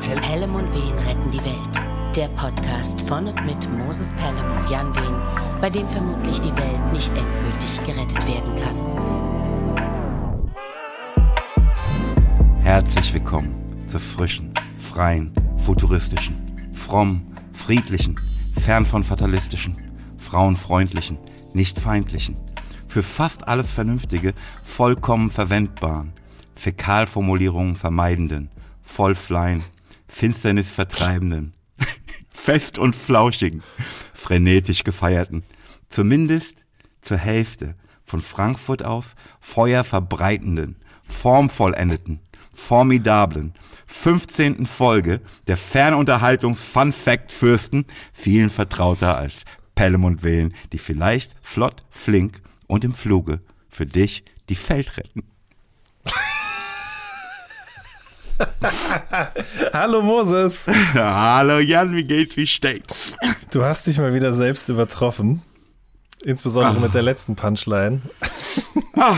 Pelham und Wehen retten die Welt. Der Podcast von und mit Moses Pelham und Jan Wehen, bei dem vermutlich die Welt nicht endgültig gerettet werden kann. Herzlich willkommen zur frischen, freien, futuristischen, frommen, friedlichen, fern von fatalistischen, frauenfreundlichen, nicht feindlichen, für fast alles Vernünftige vollkommen verwendbaren, Fäkalformulierungen vermeidenden, vollflein, Finsternis vertreibenden, fest und flauschigen, frenetisch gefeierten, zumindest zur Hälfte von Frankfurt aus Feuer verbreitenden, formvollendeten, formidablen, 15. Folge der Fernunterhaltungs-Fun-Fact-Fürsten, vielen vertrauter als Pelham und Wehen, die vielleicht flott, flink und im Fluge für dich die Feld retten. Hallo Moses. Hallo Jan, wie geht's, wie steht's? Du hast dich mal wieder selbst übertroffen. Insbesondere ah. mit der letzten Punchline. Ah.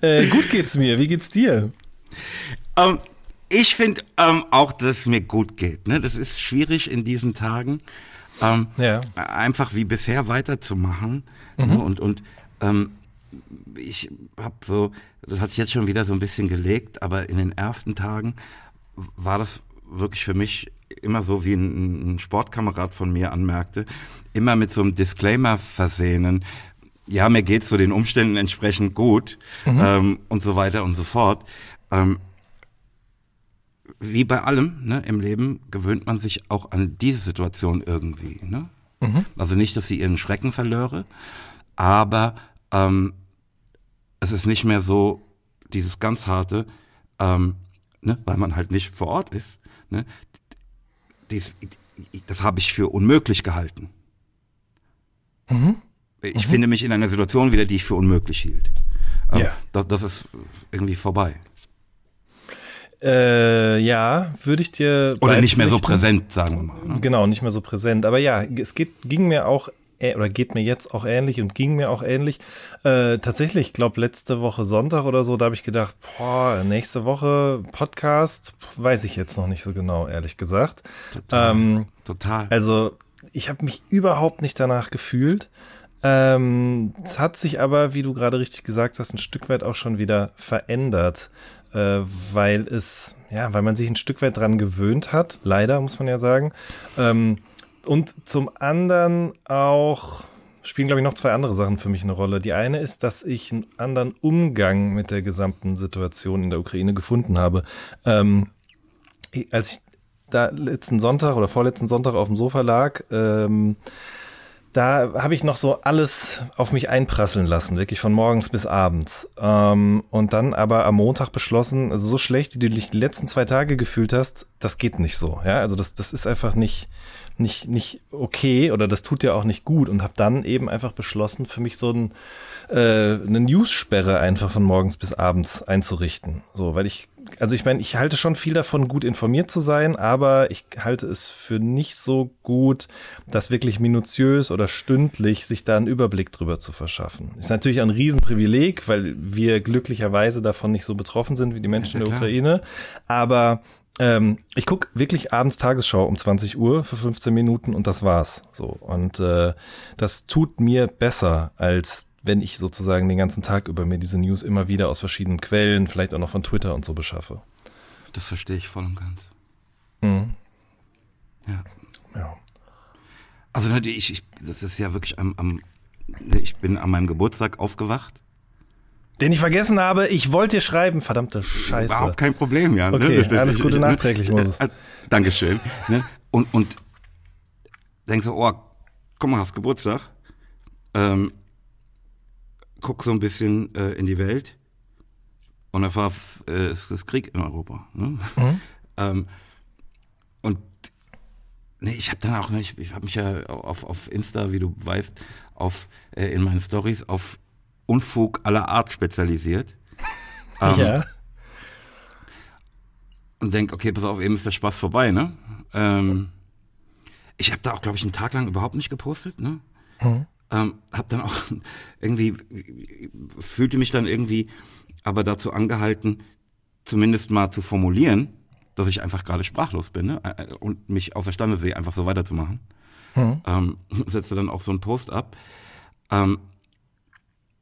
äh, gut geht's mir. Wie geht's dir? Um, ähm, ich finde um, ähm, auch, dass es mir gut geht. Ne? Das ist schwierig in diesen Tagen, um, ähm, ja. einfach wie bisher weiterzumachen. Mhm. Ne? Und, und ich habe so, das hat sich jetzt schon wieder so ein bisschen gelegt, aber in den ersten Tagen war das wirklich für mich immer so, wie ein, ein Sportkamerad von mir anmerkte, immer mit so einem Disclaimer versehenen, ja, mir geht's so den Umständen entsprechend gut mhm. ähm, und so weiter und so fort. Ähm, wie bei allem ne, im Leben gewöhnt man sich auch an diese Situation irgendwie. Ne? Mhm. Also nicht, dass sie ihren Schrecken verlöre, aber ähm, es ist nicht mehr so dieses ganz harte, ähm, ne, weil man halt nicht vor Ort ist. Ne, dies, das habe ich für unmöglich gehalten. Mhm. Ich mhm. finde mich in einer Situation wieder, die ich für unmöglich hielt. Ähm, ja. das, das ist irgendwie vorbei. Äh, ja, würde ich dir. Oder nicht mehr so präsent, sagen wir mal. Ne? Genau, nicht mehr so präsent. Aber ja, es geht, ging mir auch oder geht mir jetzt auch ähnlich und ging mir auch ähnlich. Äh, tatsächlich, ich glaube, letzte Woche Sonntag oder so, da habe ich gedacht, boah, nächste Woche Podcast, weiß ich jetzt noch nicht so genau, ehrlich gesagt. Total. Ähm, Total. Also, ich habe mich überhaupt nicht danach gefühlt. Ähm, es hat sich aber, wie du gerade richtig gesagt hast, ein Stück weit auch schon wieder verändert, äh, weil es, ja, weil man sich ein Stück weit dran gewöhnt hat, leider muss man ja sagen. Ähm, und zum anderen auch spielen, glaube ich, noch zwei andere Sachen für mich eine Rolle. Die eine ist, dass ich einen anderen Umgang mit der gesamten Situation in der Ukraine gefunden habe. Ähm, als ich da letzten Sonntag oder vorletzten Sonntag auf dem Sofa lag, ähm, da habe ich noch so alles auf mich einprasseln lassen, wirklich von morgens bis abends. Ähm, und dann aber am Montag beschlossen, also so schlecht, wie du dich die letzten zwei Tage gefühlt hast, das geht nicht so. Ja, also das, das ist einfach nicht, nicht, nicht okay oder das tut ja auch nicht gut und habe dann eben einfach beschlossen, für mich so ein, äh, eine News-Sperre einfach von morgens bis abends einzurichten. So, weil ich, also ich meine, ich halte schon viel davon, gut informiert zu sein, aber ich halte es für nicht so gut, das wirklich minutiös oder stündlich sich da einen Überblick drüber zu verschaffen. Ist natürlich ein Riesenprivileg, weil wir glücklicherweise davon nicht so betroffen sind wie die Menschen ja, in der Ukraine. Aber ähm, ich gucke wirklich abends Tagesschau um 20 Uhr für 15 Minuten und das war's. So. Und äh, das tut mir besser, als wenn ich sozusagen den ganzen Tag über mir diese News immer wieder aus verschiedenen Quellen, vielleicht auch noch von Twitter und so beschaffe. Das verstehe ich voll und ganz. Mhm. Ja. Ja. Also ich, ich, das ist ja wirklich am, am, ich bin an meinem Geburtstag aufgewacht den ich vergessen habe, ich wollte dir schreiben, verdammte Scheiße. Überhaupt kein Problem, ja. Ne? Okay, ne? alles Gute nachträglich, Moses. Äh, Dankeschön. Ne? Und, und denkst so, oh, komm mal, hast Geburtstag. Ähm, guck so ein bisschen äh, in die Welt. Und da war äh, es ist Krieg in Europa. Ne? Mhm. ähm, und nee, ich habe dann auch, ich, ich habe mich ja auf, auf Insta, wie du weißt, auf äh, in meinen Stories auf Unfug aller Art spezialisiert. ähm, ja. Und denk, okay, pass auf, eben ist der Spaß vorbei, ne? Ähm, ich habe da auch, glaube ich, einen Tag lang überhaupt nicht gepostet, ne? Hm. Ähm, hab dann auch irgendwie, fühlte mich dann irgendwie aber dazu angehalten, zumindest mal zu formulieren, dass ich einfach gerade sprachlos bin ne? Und mich außerstande sehe, einfach so weiterzumachen. Hm. Ähm, setze dann auch so einen Post ab. Ähm,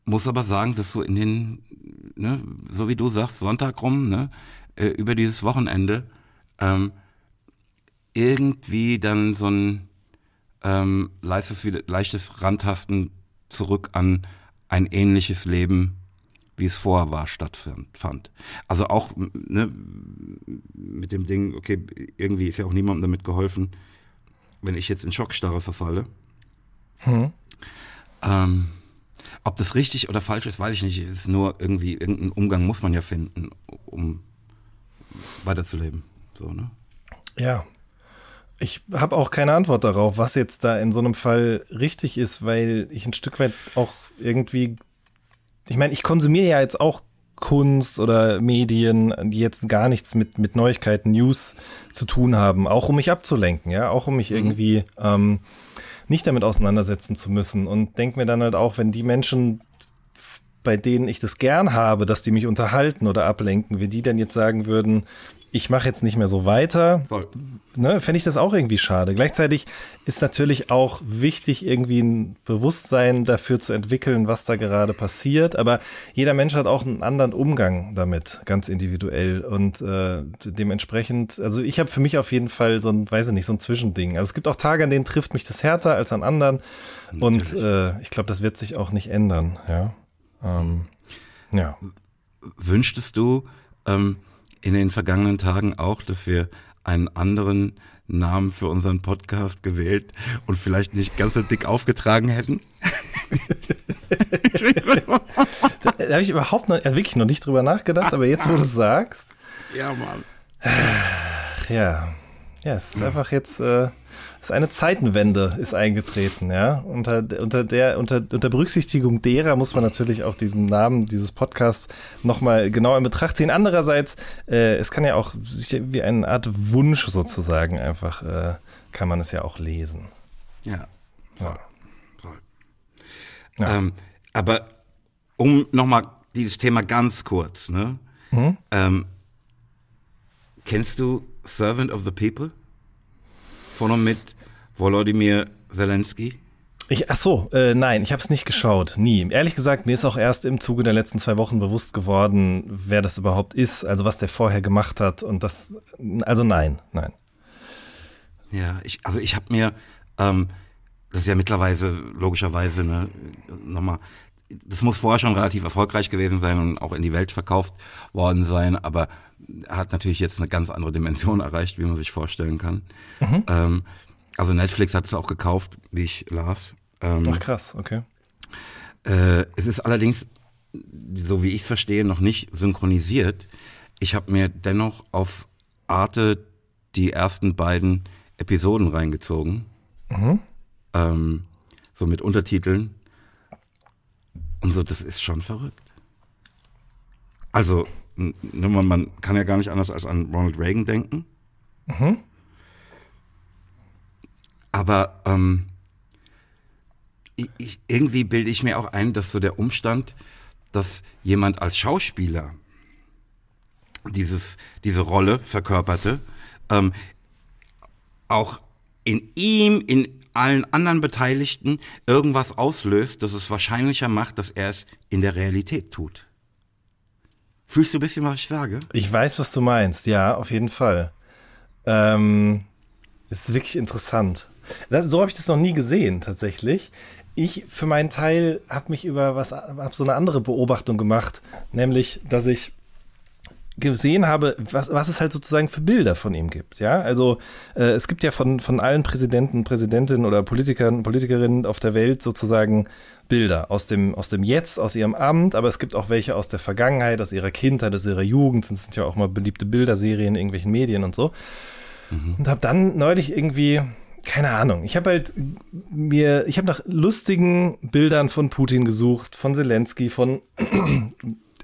muss aber sagen, dass so in den, ne, so wie du sagst, Sonntag rum, ne, äh, über dieses Wochenende, ähm, irgendwie dann so ein ähm, leichtes, leichtes Rantasten zurück an ein ähnliches Leben, wie es vorher war, stattfand. Also auch ne, mit dem Ding, okay, irgendwie ist ja auch niemandem damit geholfen, wenn ich jetzt in Schockstarre verfalle. Hm. Ähm, ob das richtig oder falsch ist, weiß ich nicht. Es ist nur irgendwie, irgendeinen Umgang muss man ja finden, um weiterzuleben. So, ne? Ja. Ich habe auch keine Antwort darauf, was jetzt da in so einem Fall richtig ist, weil ich ein Stück weit auch irgendwie, ich meine, ich konsumiere ja jetzt auch Kunst oder Medien, die jetzt gar nichts mit, mit Neuigkeiten, News zu tun haben, auch um mich abzulenken, ja, auch um mich mhm. irgendwie ähm, nicht damit auseinandersetzen zu müssen. Und denke mir dann halt auch, wenn die Menschen, bei denen ich das gern habe, dass die mich unterhalten oder ablenken, wie die dann jetzt sagen würden, ich mache jetzt nicht mehr so weiter, ne, fände ich das auch irgendwie schade. Gleichzeitig ist natürlich auch wichtig, irgendwie ein Bewusstsein dafür zu entwickeln, was da gerade passiert. Aber jeder Mensch hat auch einen anderen Umgang damit, ganz individuell. Und äh, dementsprechend, also ich habe für mich auf jeden Fall so ein, weiß ich nicht, so ein Zwischending. Also es gibt auch Tage, an denen trifft mich das härter als an anderen. Natürlich. Und äh, ich glaube, das wird sich auch nicht ändern. Ja. Ähm, ja. Wünschtest du, ähm, in den vergangenen Tagen auch, dass wir einen anderen Namen für unseren Podcast gewählt und vielleicht nicht ganz so dick aufgetragen hätten. da, da habe ich überhaupt noch, also wirklich noch nicht drüber nachgedacht, aber jetzt, wo du es sagst. Ja, Mann. Ja. Ja, es ist einfach jetzt, äh, ist eine Zeitenwende ist eingetreten, ja. Unter, unter der, unter, unter Berücksichtigung derer muss man natürlich auch diesen Namen dieses Podcasts nochmal genau in Betracht ziehen. Andererseits, äh, es kann ja auch wie eine Art Wunsch sozusagen einfach, äh, kann man es ja auch lesen. Ja. Ja. Toll. Ja. Ähm, aber um nochmal dieses Thema ganz kurz, ne? Hm? Ähm, kennst du Servant of the People? Von und mit Volodymyr Zelensky? Ich, ach so, äh, nein, ich habe es nicht geschaut, nie. Ehrlich gesagt, mir ist auch erst im Zuge der letzten zwei Wochen bewusst geworden, wer das überhaupt ist, also was der vorher gemacht hat und das, also nein, nein. Ja, ich, also ich habe mir, ähm, das ist ja mittlerweile logischerweise ne, nochmal, das muss vorher schon relativ erfolgreich gewesen sein und auch in die Welt verkauft worden sein, aber er hat natürlich jetzt eine ganz andere Dimension erreicht, wie man sich vorstellen kann. Mhm. Ähm, also Netflix hat es auch gekauft, wie ich las. Ähm, Ach krass, okay. Äh, es ist allerdings, so wie ich es verstehe, noch nicht synchronisiert. Ich habe mir dennoch auf Arte die ersten beiden Episoden reingezogen. Mhm. Ähm, so mit Untertiteln. Und so, das ist schon verrückt. Also, man kann ja gar nicht anders als an Ronald Reagan denken. Mhm. Aber ähm, ich, irgendwie bilde ich mir auch ein, dass so der Umstand, dass jemand als Schauspieler dieses, diese Rolle verkörperte, ähm, auch in ihm, in allen anderen Beteiligten irgendwas auslöst, das es wahrscheinlicher macht, dass er es in der Realität tut. Fühlst du ein bisschen, was ich sage? Ich weiß, was du meinst, ja, auf jeden Fall. Ähm, es ist wirklich interessant. Das, so habe ich das noch nie gesehen, tatsächlich. Ich für meinen Teil habe mich über was, habe so eine andere Beobachtung gemacht, nämlich, dass ich gesehen habe, was, was es halt sozusagen für Bilder von ihm gibt. Ja, also äh, es gibt ja von, von allen Präsidenten, Präsidentinnen oder Politikern, Politikerinnen auf der Welt sozusagen Bilder aus dem, aus dem Jetzt, aus ihrem Amt, aber es gibt auch welche aus der Vergangenheit, aus ihrer Kindheit, aus ihrer Jugend. Das sind ja auch mal beliebte Bilderserien in irgendwelchen Medien und so. Mhm. Und habe dann neulich irgendwie keine Ahnung. Ich habe halt mir, ich habe nach lustigen Bildern von Putin gesucht, von Zelensky, von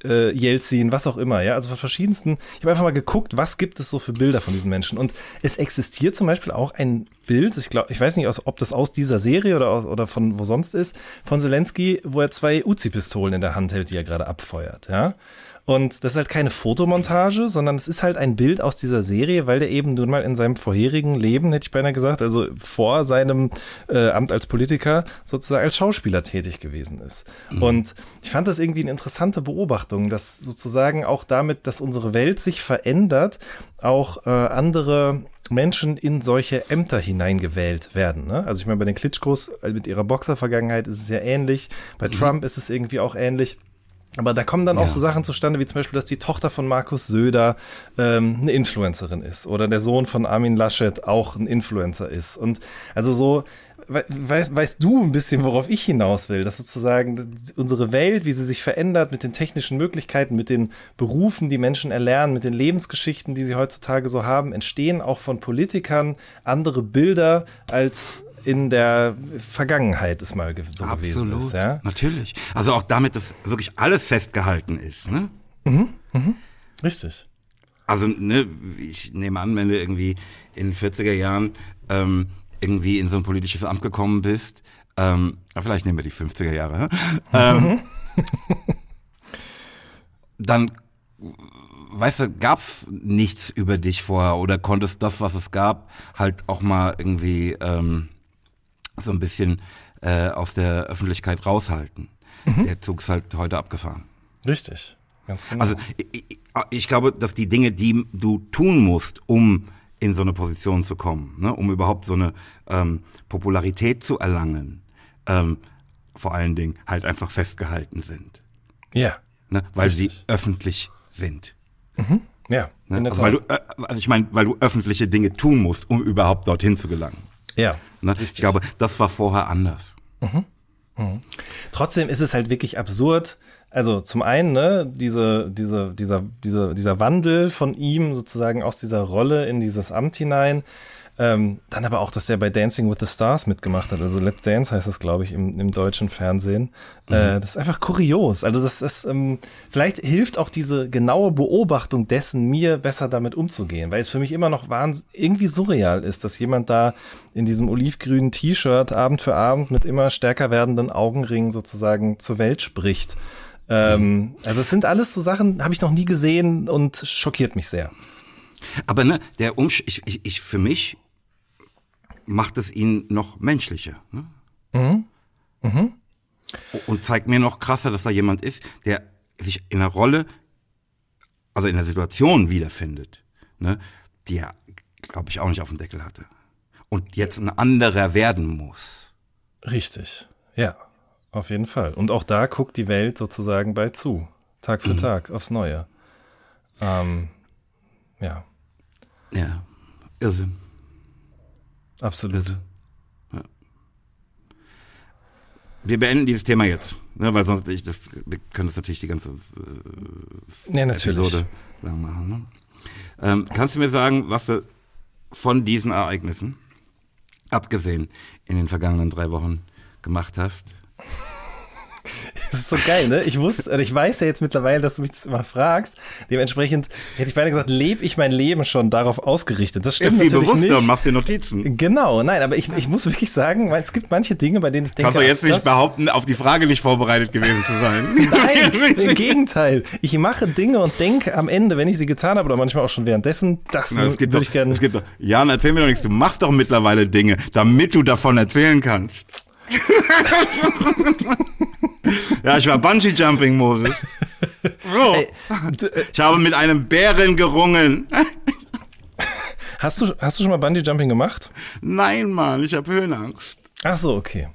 äh, Jelzin, was auch immer, ja, also von verschiedensten. Ich habe einfach mal geguckt, was gibt es so für Bilder von diesen Menschen. Und es existiert zum Beispiel auch ein Bild, ich glaube, ich weiß nicht, ob das aus dieser Serie oder, oder von wo sonst ist, von Zelensky, wo er zwei Uzi-Pistolen in der Hand hält, die er gerade abfeuert, ja. Und das ist halt keine Fotomontage, sondern es ist halt ein Bild aus dieser Serie, weil der eben nun mal in seinem vorherigen Leben, hätte ich beinahe gesagt, also vor seinem äh, Amt als Politiker sozusagen als Schauspieler tätig gewesen ist. Mhm. Und ich fand das irgendwie eine interessante Beobachtung, dass sozusagen auch damit, dass unsere Welt sich verändert, auch äh, andere Menschen in solche Ämter hineingewählt werden. Ne? Also ich meine, bei den Klitschkos äh, mit ihrer Boxervergangenheit ist es ja ähnlich. Bei mhm. Trump ist es irgendwie auch ähnlich. Aber da kommen dann ja. auch so Sachen zustande, wie zum Beispiel, dass die Tochter von Markus Söder ähm, eine Influencerin ist oder der Sohn von Armin Laschet auch ein Influencer ist. Und also so, weißt, weißt du ein bisschen, worauf ich hinaus will, dass sozusagen unsere Welt, wie sie sich verändert mit den technischen Möglichkeiten, mit den Berufen, die Menschen erlernen, mit den Lebensgeschichten, die sie heutzutage so haben, entstehen auch von Politikern andere Bilder als in der Vergangenheit es mal so Absolut, gewesen ist. Ja? Natürlich. Also auch damit, dass wirklich alles festgehalten ist. Ne? Mhm, mhm. Richtig. Also, ne, ich nehme an, wenn du irgendwie in den 40er Jahren ähm, irgendwie in so ein politisches Amt gekommen bist, ähm, vielleicht nehmen wir die 50er Jahre, ähm, dann weißt du, gab's nichts über dich vorher oder konntest das, was es gab, halt auch mal irgendwie ähm, so ein bisschen äh, aus der Öffentlichkeit raushalten. Mhm. Der Zug ist halt heute abgefahren. Richtig, ganz genau. Also ich, ich, glaube, dass die Dinge, die du tun musst, um in so eine Position zu kommen, ne, um überhaupt so eine ähm, Popularität zu erlangen, ähm, vor allen Dingen halt einfach festgehalten sind. Ja. Ne, weil richtig. sie öffentlich sind. Mhm. Ja. Ne? Also, weil du, äh, also ich meine, weil du öffentliche Dinge tun musst, um überhaupt dorthin zu gelangen. Ja. Ne? Ich glaube, das war vorher anders. Mhm. Mhm. Trotzdem ist es halt wirklich absurd. Also zum einen, ne, diese, diese, dieser, dieser, dieser Wandel von ihm sozusagen aus dieser Rolle in dieses Amt hinein, ähm, dann aber auch, dass der bei Dancing with the Stars mitgemacht hat. Also Let's Dance heißt das, glaube ich, im, im deutschen Fernsehen. Mhm. Äh, das ist einfach kurios. Also das ist, ähm, vielleicht hilft auch diese genaue Beobachtung dessen, mir besser damit umzugehen, weil es für mich immer noch irgendwie surreal ist, dass jemand da in diesem olivgrünen T-Shirt Abend für Abend mit immer stärker werdenden Augenringen sozusagen zur Welt spricht. Ähm, also es sind alles so Sachen, habe ich noch nie gesehen und schockiert mich sehr. Aber ne, der Umsch ich, ich, ich für mich macht es ihn noch menschlicher. Ne? Mhm. Mhm. Und zeigt mir noch krasser, dass da jemand ist, der sich in einer Rolle, also in einer Situation wiederfindet, ne, die er, glaube ich, auch nicht auf dem Deckel hatte. Und jetzt ein anderer werden muss. Richtig, ja, auf jeden Fall. Und auch da guckt die Welt sozusagen bei zu, Tag für mhm. Tag, aufs Neue. Ähm, ja. Ja, Irrsinn. Absolut. Ja. Wir beenden dieses Thema jetzt, ne, weil sonst ich, das, wir können das natürlich die ganze äh, ja, natürlich. Episode lang machen. Ne? Ähm, kannst du mir sagen, was du von diesen Ereignissen, abgesehen in den vergangenen drei Wochen, gemacht hast? Das ist so geil, ne? Ich wusste, ich weiß ja jetzt mittlerweile, dass du mich das immer fragst. Dementsprechend hätte ich beinahe gesagt, lebe ich mein Leben schon darauf ausgerichtet. Das stimmt viel natürlich bewusster nicht. machst dir Notizen. Genau, nein, aber ich, ich muss wirklich sagen, weil es gibt manche Dinge, bei denen ich denke. Kannst du jetzt nicht behaupten, auf die Frage nicht vorbereitet gewesen zu sein? nein, im Gegenteil. Ich mache Dinge und denke am Ende, wenn ich sie getan habe, oder manchmal auch schon währenddessen, das Na, würde doch, ich gerne. Es gibt doch, Jan, erzähl mir doch nichts. Du machst doch mittlerweile Dinge, damit du davon erzählen kannst. Ja, ich war Bungee Jumping, Moses. So. Ey, du, äh, ich habe mit einem Bären gerungen. Hast du, hast du schon mal Bungee Jumping gemacht? Nein, Mann, ich habe Höhenangst. Ach so, okay.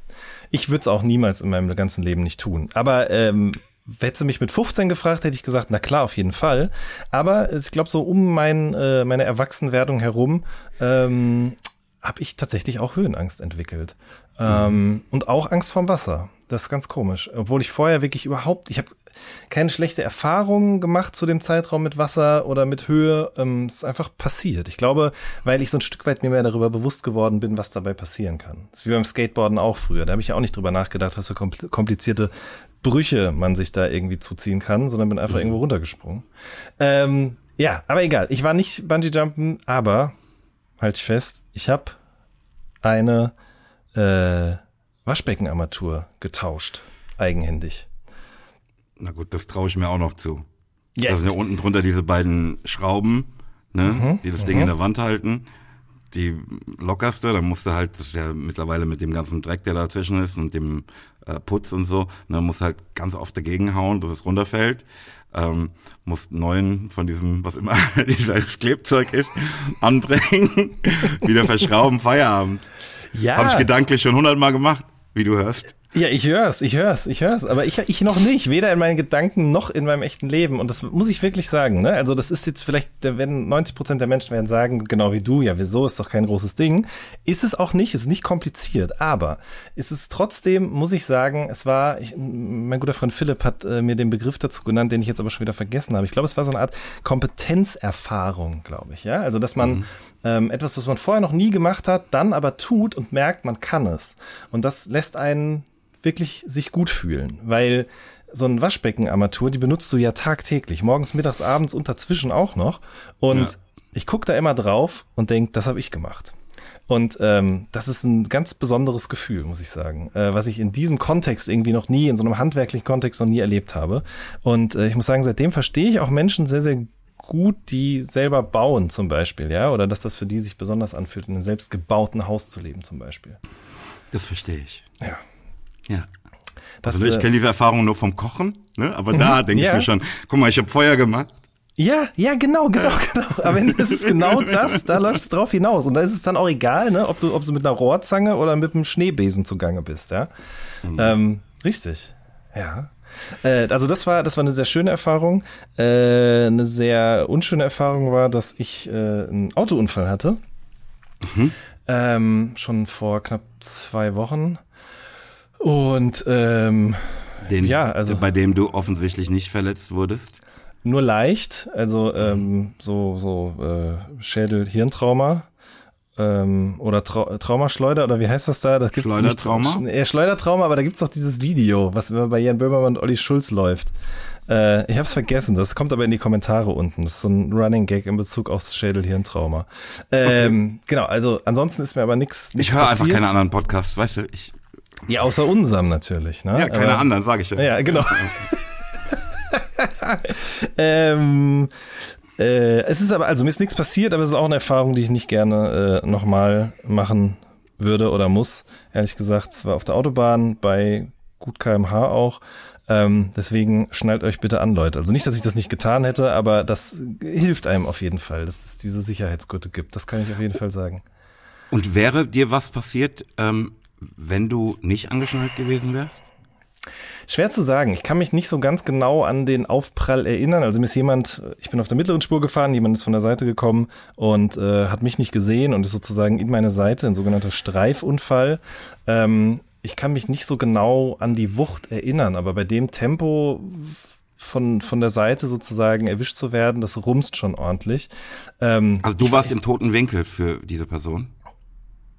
Ich würde es auch niemals in meinem ganzen Leben nicht tun. Aber ähm, Hättest du mich mit 15 gefragt, hätte ich gesagt, na klar, auf jeden Fall. Aber ich glaube, so um mein, äh, meine Erwachsenwerdung herum ähm, habe ich tatsächlich auch Höhenangst entwickelt. Ähm, und auch Angst vorm Wasser. Das ist ganz komisch. Obwohl ich vorher wirklich überhaupt, ich habe keine schlechte Erfahrung gemacht zu dem Zeitraum mit Wasser oder mit Höhe. Ähm, es ist einfach passiert. Ich glaube, weil ich so ein Stück weit mir mehr darüber bewusst geworden bin, was dabei passieren kann. Das ist wie beim Skateboarden auch früher. Da habe ich ja auch nicht drüber nachgedacht, was für komplizierte Brüche man sich da irgendwie zuziehen kann, sondern bin einfach mhm. irgendwo runtergesprungen. Ähm, ja, aber egal. Ich war nicht Bungee-Jumpen, aber halt fest, ich habe eine äh, Waschbeckenarmatur getauscht, eigenhändig. Na gut, das traue ich mir auch noch zu. Ja. Da sind ja unten drunter diese beiden Schrauben, ne, mhm, die das Ding in mhm. der Wand halten. Die lockerste, da musst du halt, das ist ja mittlerweile mit dem ganzen Dreck, der dazwischen ist und dem äh, Putz und so, ne, musst halt ganz oft dagegen hauen, dass es runterfällt. Ähm, musst neuen von diesem, was immer dieses Klebzeug ist, anbringen, wieder verschrauben, Feierabend. Ja. Habe ich gedanklich schon hundertmal gemacht, wie du hörst. Ja, ich hör's, ich hör's, ich hör's, aber ich, ich noch nicht, weder in meinen Gedanken noch in meinem echten Leben. Und das muss ich wirklich sagen, ne? Also das ist jetzt vielleicht, da werden 90 Prozent der Menschen werden sagen, genau wie du, ja, wieso, ist doch kein großes Ding. Ist es auch nicht, ist nicht kompliziert, aber ist es trotzdem, muss ich sagen, es war, ich, mein guter Freund Philipp hat äh, mir den Begriff dazu genannt, den ich jetzt aber schon wieder vergessen habe. Ich glaube, es war so eine Art Kompetenzerfahrung, glaube ich, ja. Also, dass man mhm. ähm, etwas, was man vorher noch nie gemacht hat, dann aber tut und merkt, man kann es. Und das lässt einen wirklich sich gut fühlen, weil so ein Waschbeckenarmatur, die benutzt du ja tagtäglich, morgens, mittags, abends und dazwischen auch noch. Und ja. ich gucke da immer drauf und denke, das habe ich gemacht. Und ähm, das ist ein ganz besonderes Gefühl, muss ich sagen, äh, was ich in diesem Kontext irgendwie noch nie, in so einem handwerklichen Kontext noch nie erlebt habe. Und äh, ich muss sagen, seitdem verstehe ich auch Menschen sehr, sehr gut, die selber bauen zum Beispiel, ja, oder dass das für die sich besonders anfühlt, in einem selbst gebauten Haus zu leben zum Beispiel. Das verstehe ich. Ja. Ja. Das, also ich äh, kenne diese Erfahrung nur vom Kochen, ne? aber da mhm. denke ja. ich mir schon, guck mal, ich habe Feuer gemacht. Ja, ja, genau, genau, genau. Aber es ist genau das, da läuft es drauf hinaus. Und da ist es dann auch egal, ne, ob du, ob du mit einer Rohrzange oder mit einem Schneebesen zugange bist, ja. Mhm. Ähm, richtig. Ja. Äh, also das war, das war eine sehr schöne Erfahrung. Äh, eine sehr unschöne Erfahrung war, dass ich äh, einen Autounfall hatte. Mhm. Ähm, schon vor knapp zwei Wochen. Und ähm, Den, ja, also bei dem du offensichtlich nicht verletzt wurdest. Nur leicht, also ähm, so so äh, Schädel-Hirntrauma ähm, oder Trau Traumaschleuder oder wie heißt das da? Das gibt's Schleudertrauma? Nicht, äh, Schleudertrauma, aber da gibt's doch dieses Video, was immer bei Jan Böhmermann und Olli Schulz läuft. Äh, ich habe es vergessen, das kommt aber in die Kommentare unten. Das ist so ein Running Gag in Bezug aufs Schädel-Hirntrauma. Ähm, okay. Genau, also ansonsten ist mir aber nichts. Ich höre einfach keine anderen Podcasts, weißt du? Ich ja, außer unserem natürlich. Ne? Ja, keine Aber, anderen, sage ich ja. Ja, genau. ähm, äh, es ist aber, also mir ist nichts passiert, aber es ist auch eine Erfahrung, die ich nicht gerne äh, nochmal machen würde oder muss. Ehrlich gesagt, es war auf der Autobahn bei gut kmh auch. Ähm, deswegen schnallt euch bitte an, Leute. Also nicht, dass ich das nicht getan hätte, aber das hilft einem auf jeden Fall, dass es diese Sicherheitsgurte gibt. Das kann ich auf jeden Fall sagen. Und wäre dir was passiert, ähm, wenn du nicht angeschnallt gewesen wärst? Schwer zu sagen. Ich kann mich nicht so ganz genau an den Aufprall erinnern. Also mir ist jemand, ich bin auf der mittleren Spur gefahren, jemand ist von der Seite gekommen und äh, hat mich nicht gesehen und ist sozusagen in meine Seite, ein sogenannter Streifunfall. Ähm, ich kann mich nicht so genau an die Wucht erinnern, aber bei dem Tempo von, von der Seite sozusagen erwischt zu werden, das rumst schon ordentlich. Ähm, also du warst ich, im toten Winkel für diese Person?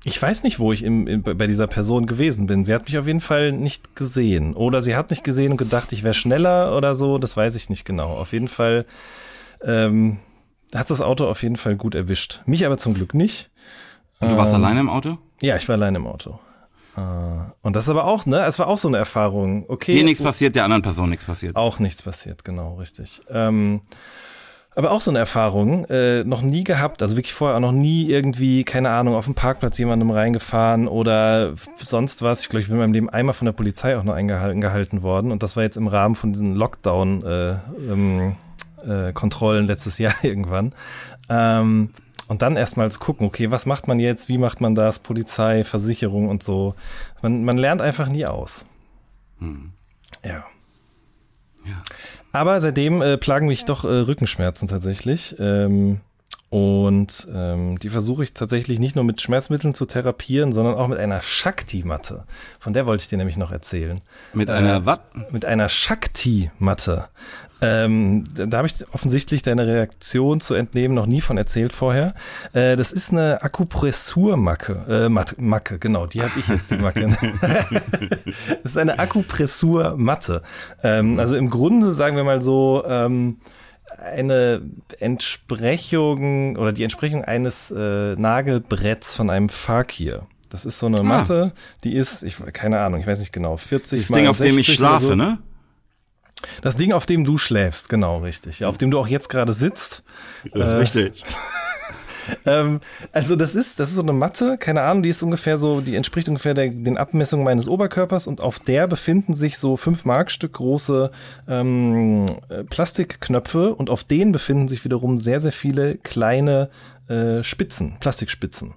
Ich weiß nicht, wo ich im, im, bei dieser Person gewesen bin. Sie hat mich auf jeden Fall nicht gesehen. Oder sie hat mich gesehen und gedacht, ich wäre schneller oder so. Das weiß ich nicht genau. Auf jeden Fall ähm, hat das Auto auf jeden Fall gut erwischt. Mich aber zum Glück nicht. Und du warst ähm, alleine im Auto? Ja, ich war alleine im Auto. Äh, und das ist aber auch, ne, es war auch so eine Erfahrung. Okay. Dir nichts passiert, der anderen Person nichts passiert. Auch nichts passiert, genau, richtig. Ähm, aber auch so eine Erfahrung, äh, noch nie gehabt, also wirklich vorher auch noch nie irgendwie, keine Ahnung, auf dem Parkplatz jemandem reingefahren oder sonst was. Ich glaube, ich bin in meinem Leben einmal von der Polizei auch noch eingehalten gehalten worden und das war jetzt im Rahmen von diesen Lockdown-Kontrollen äh, ähm, äh, letztes Jahr irgendwann. Ähm, und dann erstmals gucken, okay, was macht man jetzt, wie macht man das, Polizei, Versicherung und so. Man, man lernt einfach nie aus. Hm. Ja. Ja. Aber seitdem äh, plagen mich doch äh, Rückenschmerzen tatsächlich. Ähm, und ähm, die versuche ich tatsächlich nicht nur mit Schmerzmitteln zu therapieren, sondern auch mit einer Shakti-Matte. Von der wollte ich dir nämlich noch erzählen. Mit einer äh, was? Mit einer Shakti-Matte. Ähm, da habe ich offensichtlich deine Reaktion zu entnehmen noch nie von erzählt vorher. Äh, das ist eine Akupressurmacke. Äh, Macke, genau, die habe ich jetzt, die Macke. das ist eine Akupressurmatte. Ähm, also im Grunde, sagen wir mal so, ähm, eine Entsprechung oder die Entsprechung eines äh, Nagelbretts von einem Fakir. Das ist so eine ah. Matte, die ist, ich keine Ahnung, ich weiß nicht genau, 40 das mal Ding, auf dem ich schlafe, so. ne? Das Ding, auf dem du schläfst, genau, richtig. Auf dem du auch jetzt gerade sitzt. Das ist äh, richtig. ähm, also das ist, das ist so eine Matte, keine Ahnung, die ist ungefähr so, die entspricht ungefähr der, den Abmessungen meines Oberkörpers und auf der befinden sich so fünf Markstück große ähm, äh, Plastikknöpfe und auf denen befinden sich wiederum sehr, sehr viele kleine äh, Spitzen, Plastikspitzen.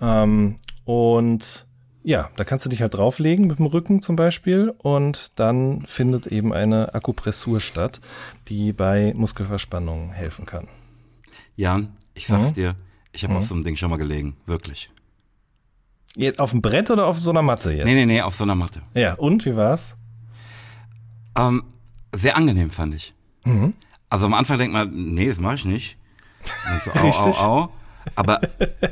Ähm, und ja, da kannst du dich halt drauflegen mit dem Rücken zum Beispiel und dann findet eben eine Akupressur statt, die bei Muskelverspannungen helfen kann. Jan, ich sag's mhm. dir, ich habe mhm. auf so einem Ding schon mal gelegen, wirklich. Jetzt auf dem Brett oder auf so einer Matte jetzt? Nee, nee, nee, auf so einer Matte. Ja, und wie war's? Ähm, sehr angenehm fand ich. Mhm. Also am Anfang denkt man, nee, das mache ich nicht. Und so, au, au, au. Aber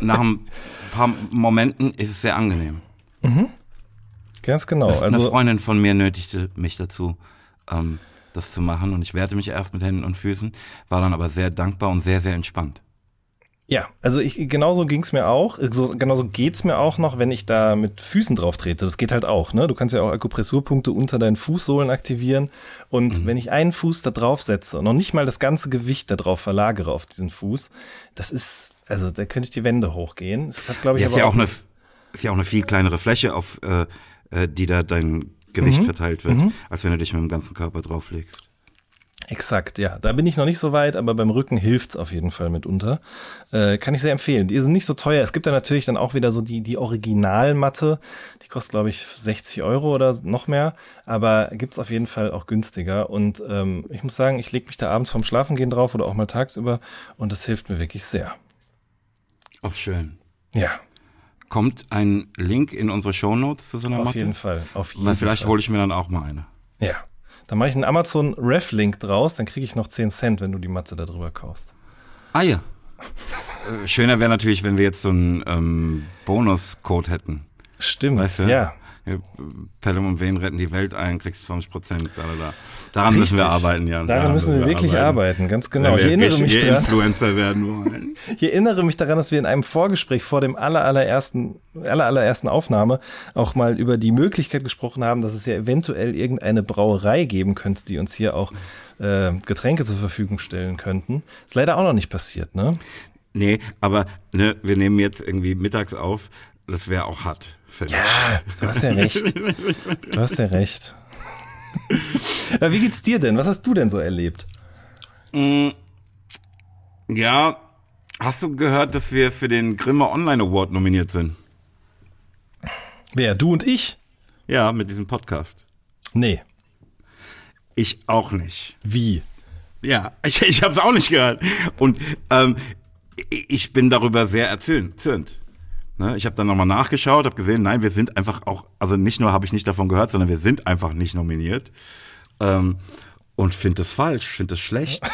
nach ein paar Momenten ist es sehr angenehm. Mhm. Ganz genau. Eine, also, eine Freundin von mir nötigte mich dazu, ähm, das zu machen und ich wehrte mich erst mit Händen und Füßen, war dann aber sehr dankbar und sehr, sehr entspannt. Ja, also ich, genauso ging's mir auch. So, genauso geht's mir auch noch, wenn ich da mit Füßen drauf trete. Das geht halt auch, ne? Du kannst ja auch Akupressurpunkte unter deinen Fußsohlen aktivieren. Und mhm. wenn ich einen Fuß da drauf setze und noch nicht mal das ganze Gewicht da drauf verlagere auf diesen Fuß, das ist, also da könnte ich die Wände hochgehen. Das hat, glaube ich, ja, aber ist ja auch, auch eine, ist ja auch eine viel kleinere Fläche, auf äh, äh die da dein Gewicht mhm. verteilt wird, mhm. als wenn du dich mit dem ganzen Körper drauflegst. Exakt, ja. Da bin ich noch nicht so weit, aber beim Rücken hilft's auf jeden Fall mitunter. Äh, kann ich sehr empfehlen. Die sind nicht so teuer. Es gibt da natürlich dann auch wieder so die, die Originalmatte. Die kostet, glaube ich, 60 Euro oder noch mehr. Aber gibt's auf jeden Fall auch günstiger. Und ähm, ich muss sagen, ich lege mich da abends vorm Schlafengehen drauf oder auch mal tagsüber. Und das hilft mir wirklich sehr. Auch schön. Ja. Kommt ein Link in unsere Shownotes zu so einer auf Matte? Jeden Fall, auf jeden Weil vielleicht hole ich mir dann auch mal eine. Ja, dann mache ich einen Amazon Ref-Link draus, dann kriege ich noch 10 Cent, wenn du die Matze da drüber kaufst. Ah ja. Äh, schöner wäre natürlich, wenn wir jetzt so einen ähm, Bonuscode hätten. Stimmt, weißt du? ja. Pelham und Wen retten die Welt ein, kriegst 20 Prozent, da, da. Daran Richtig. müssen wir arbeiten, Jan. Daran, Daran müssen wir, wir wirklich arbeiten. arbeiten. ganz genau. ich erinnere mich daran. Influencer werden wollen. Ich erinnere mich daran, dass wir in einem Vorgespräch vor dem aller, allerersten, aller, allerersten Aufnahme auch mal über die Möglichkeit gesprochen haben, dass es ja eventuell irgendeine Brauerei geben könnte, die uns hier auch äh, Getränke zur Verfügung stellen könnten. Ist leider auch noch nicht passiert, ne? Nee, aber ne, wir nehmen jetzt irgendwie mittags auf, das wäre auch hart. Ja, du hast ja recht. Du hast ja recht. Wie geht's dir denn? Was hast du denn so erlebt? Mm, ja, hast du gehört, dass wir für den Grimme Online Award nominiert sind? Wer? Du und ich? Ja, mit diesem Podcast. Nee. Ich auch nicht. Wie? Ja, ich, ich habe es auch nicht gehört. Und ähm, ich bin darüber sehr erzürnt. Ne? Ich habe dann nochmal nachgeschaut, habe gesehen, nein, wir sind einfach auch, also nicht nur habe ich nicht davon gehört, sondern wir sind einfach nicht nominiert. Ähm, und finde das falsch, finde das schlecht.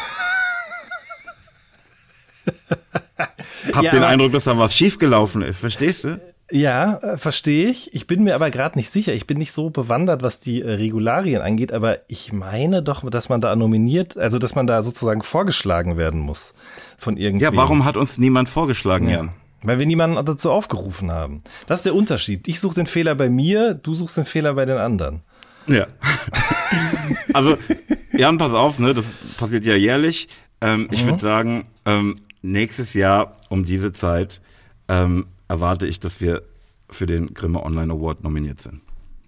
hab ja, den Eindruck, dass da was schiefgelaufen ist, verstehst du? Ja, äh, verstehe ich. Ich bin mir aber gerade nicht sicher. Ich bin nicht so bewandert, was die äh, Regularien angeht, aber ich meine doch, dass man da nominiert, also dass man da sozusagen vorgeschlagen werden muss von irgendwem. Ja, warum hat uns niemand vorgeschlagen, ja. Jan? Weil wir niemanden dazu aufgerufen haben. Das ist der Unterschied. Ich suche den Fehler bei mir, du suchst den Fehler bei den anderen. Ja. also, Jan, pass auf, ne, das passiert ja jährlich. Ähm, ich mhm. würde sagen, ähm, nächstes Jahr um diese Zeit ähm, erwarte ich, dass wir für den Grimme Online Award nominiert sind.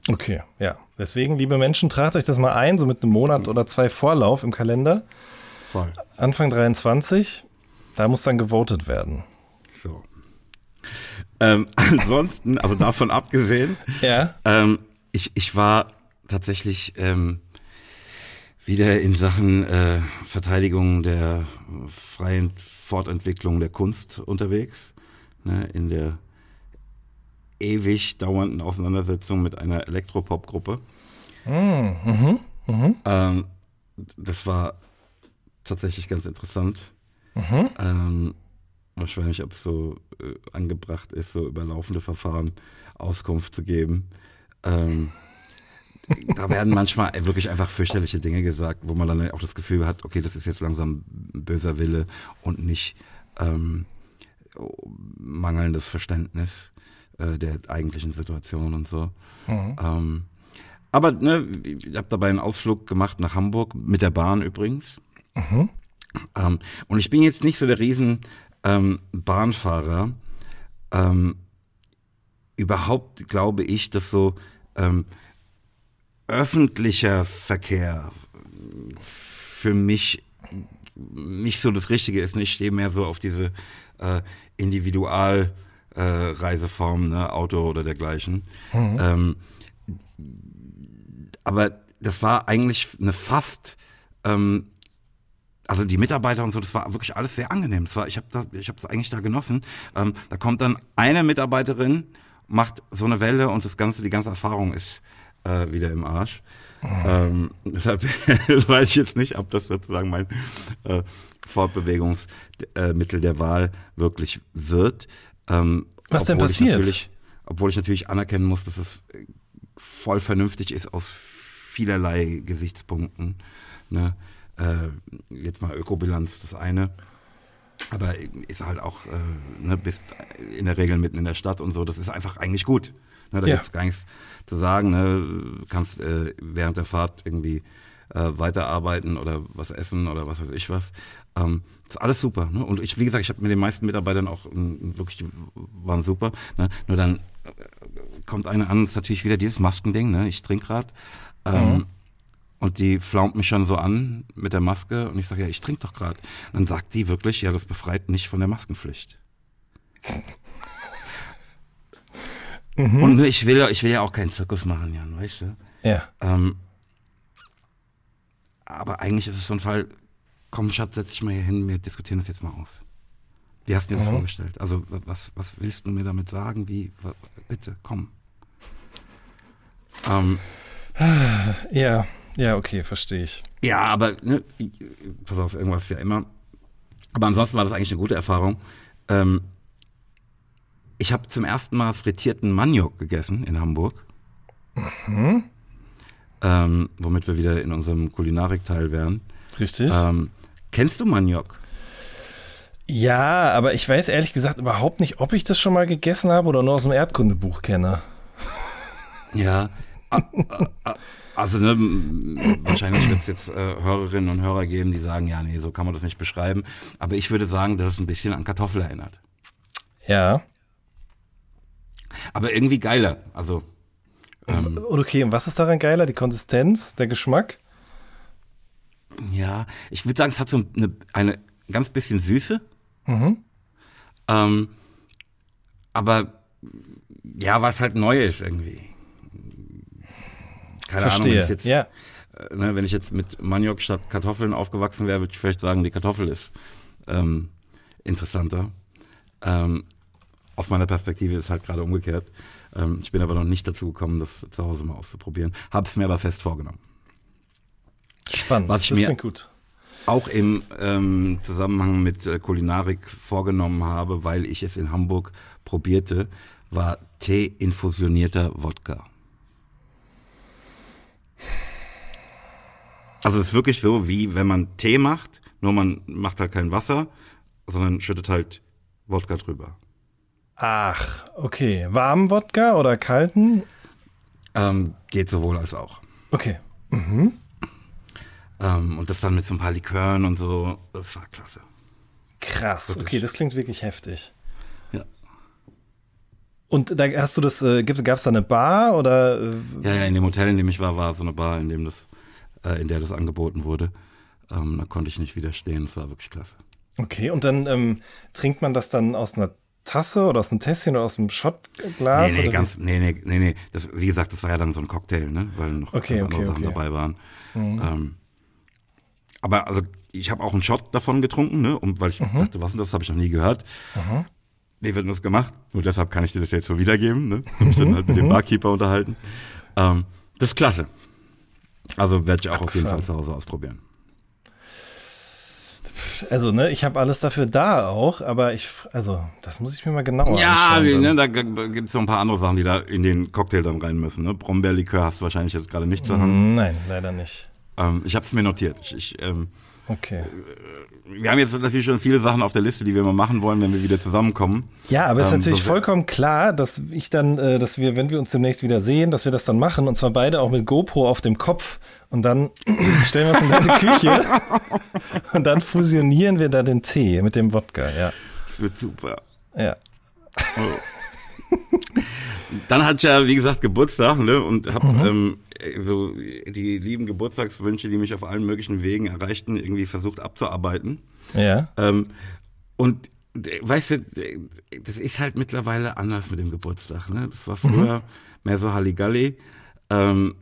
Okay, ja. Deswegen, liebe Menschen, tragt euch das mal ein, so mit einem Monat oder zwei Vorlauf im Kalender. Voll. Anfang 23, da muss dann gewotet werden. So. Ähm, ansonsten, also davon abgesehen, ja. ähm, ich, ich war tatsächlich ähm, wieder in Sachen äh, Verteidigung der freien Fortentwicklung der Kunst unterwegs, ne, in der ewig dauernden Auseinandersetzung mit einer Elektropop-Gruppe. Mm, mhm, mhm. Ähm, das war tatsächlich ganz interessant. Mhm. Ähm, wahrscheinlich, ob es so äh, angebracht ist, so über laufende Verfahren Auskunft zu geben. Ähm, da werden manchmal wirklich einfach fürchterliche Dinge gesagt, wo man dann auch das Gefühl hat, okay, das ist jetzt langsam böser Wille und nicht ähm, mangelndes Verständnis. äh, der eigentlichen Situation und so. Mhm. Ähm, aber ne, ich habe dabei einen Ausflug gemacht nach Hamburg, mit der Bahn übrigens. Mhm. Ähm, und ich bin jetzt nicht so der riesen ähm, Bahnfahrer. Ähm, überhaupt glaube ich, dass so ähm, öffentlicher Verkehr für mich nicht so das Richtige ist. Ich stehe mehr so auf diese äh, Individualreiseform, äh, ne, Auto oder dergleichen. Mhm. Ähm, aber das war eigentlich eine fast ähm, also die Mitarbeiter und so, das war wirklich alles sehr angenehm. Das war, ich habe da, ich habe das eigentlich da genossen. Ähm, da kommt dann eine Mitarbeiterin, macht so eine Welle und das ganze, die ganze Erfahrung ist äh, wieder im Arsch. Ähm, deshalb weiß ich jetzt nicht, ob das sozusagen mein äh, Fortbewegungsmittel der Wahl wirklich wird. Ähm, Was denn passiert? obwohl ich natürlich anerkennen muss, dass es voll vernünftig ist aus vielerlei Gesichtspunkten. Ne? Äh, jetzt mal Ökobilanz das eine. Aber ist halt auch, äh, ne, bist in der Regel mitten in der Stadt und so, das ist einfach eigentlich gut. Ne, da ja. gibt's gar nichts zu sagen. Ne? Kannst äh, während der Fahrt irgendwie äh, weiterarbeiten oder was essen oder was weiß ich was. Ähm, ist alles super. Ne? Und ich, wie gesagt, ich habe mit den meisten Mitarbeitern auch ähm, wirklich, die waren super. Ne? Nur dann äh, kommt eine an, ist natürlich wieder dieses Maskending. Ne? Ich trinke gerade. Ähm, mhm. Und die flaumt mich schon so an mit der Maske und ich sage, ja, ich trinke doch gerade. Dann sagt sie wirklich, ja, das befreit nicht von der Maskenpflicht. Mhm. Und ich will, ich will ja auch keinen Zirkus machen, Jan, weißt du? Ja. Ähm, aber eigentlich ist es so ein Fall, komm Schatz, setz dich mal hier hin, wir diskutieren das jetzt mal aus. Wie hast du dir das mhm. vorgestellt? Also was, was willst du mir damit sagen? Wie, bitte, komm. Ähm, ja. Ja, okay, verstehe ich. Ja, aber, ne, pass auf, irgendwas ja immer. Aber ansonsten war das eigentlich eine gute Erfahrung. Ähm, ich habe zum ersten Mal frittierten Maniok gegessen in Hamburg. Mhm. Ähm, womit wir wieder in unserem Kulinarikteil wären. Richtig. Ähm, kennst du Maniok? Ja, aber ich weiß ehrlich gesagt überhaupt nicht, ob ich das schon mal gegessen habe oder nur aus dem Erdkundebuch kenne. Ja. Also ne, wahrscheinlich wird es jetzt äh, Hörerinnen und Hörer geben, die sagen, ja, nee, so kann man das nicht beschreiben. Aber ich würde sagen, dass es ein bisschen an Kartoffel erinnert. Ja. Aber irgendwie geiler. Also. Ähm, okay, und was ist daran geiler? Die Konsistenz, der Geschmack? Ja, ich würde sagen, es hat so eine, eine ganz bisschen Süße. Mhm. Ähm, aber ja, was halt neu ist irgendwie keine Verstehe. Ahnung, wenn ich, jetzt, ja. äh, ne, wenn ich jetzt mit Maniok statt Kartoffeln aufgewachsen wäre, würde ich vielleicht sagen, die Kartoffel ist ähm, interessanter. Ähm, aus meiner Perspektive ist es halt gerade umgekehrt. Ähm, ich bin aber noch nicht dazu gekommen, das zu Hause mal auszuprobieren. Habe es mir aber fest vorgenommen. Spannend, Was ich das mir gut. Auch im ähm, Zusammenhang mit äh, Kulinarik vorgenommen habe, weil ich es in Hamburg probierte, war Tee-infusionierter Wodka. Also es ist wirklich so, wie wenn man Tee macht, nur man macht halt kein Wasser, sondern schüttet halt Wodka drüber. Ach, okay. Warmen Wodka oder kalten? Ähm, geht sowohl als auch. Okay. Mhm. Ähm, und das dann mit so ein paar Likören und so, das war klasse. Krass, wirklich. okay, das klingt wirklich heftig. Ja. Und da hast du das, äh, gab es da eine Bar oder? Äh, ja, ja, in dem Hotel, in dem ich war, war so eine Bar, in dem das äh, in der das angeboten wurde. Ähm, da konnte ich nicht widerstehen. Es war wirklich klasse. Okay, und dann ähm, trinkt man das dann aus einer Tasse oder aus einem Tässchen oder aus einem Shotglas? Nee, nee, ganz, nee, nee, nee, nee. Das, wie gesagt, das war ja dann so ein Cocktail, ne? Weil noch okay, andere okay, Sachen okay. dabei waren. Mhm. Ähm, aber also ich habe auch einen Shot davon getrunken, ne? Und weil ich mhm. dachte, was ist das? Habe ich noch nie gehört. Mhm. Wie wird das gemacht? Nur deshalb kann ich dir das jetzt so wiedergeben, ne? Habe ich dann halt mit dem mhm. Barkeeper unterhalten. Ähm, das ist klasse. Also werde ich auch Abgefahren. auf jeden Fall zu Hause ausprobieren. Also, ne, ich habe alles dafür da auch, aber ich, also, das muss ich mir mal genauer ja, anschauen. Ja, ne, da gibt es so ein paar andere Sachen, die da in den Cocktail dann rein müssen. Ne? Brombeerlikör hast du wahrscheinlich jetzt gerade nicht zur Hand. Nein, leider nicht. Ähm, ich habe es mir notiert. Ich, ich ähm, Okay. Wir haben jetzt natürlich schon viele Sachen auf der Liste, die wir mal machen wollen, wenn wir wieder zusammenkommen. Ja, aber es ist ähm, natürlich vollkommen klar, dass ich dann, äh, dass wir, wenn wir uns demnächst wieder sehen, dass wir das dann machen und zwar beide auch mit GoPro auf dem Kopf und dann stellen wir uns in deine Küche und dann fusionieren wir da den Tee mit dem Wodka, ja. Das wird super. Ja. Oh. Dann ich ja, wie gesagt, Geburtstag, ne? Und habe mhm. ähm, so die lieben Geburtstagswünsche, die mich auf allen möglichen Wegen erreichten, irgendwie versucht abzuarbeiten. Ja. Ähm, und weißt du, das ist halt mittlerweile anders mit dem Geburtstag. Ne? Das war früher mhm. mehr so Halligalli. Ähm,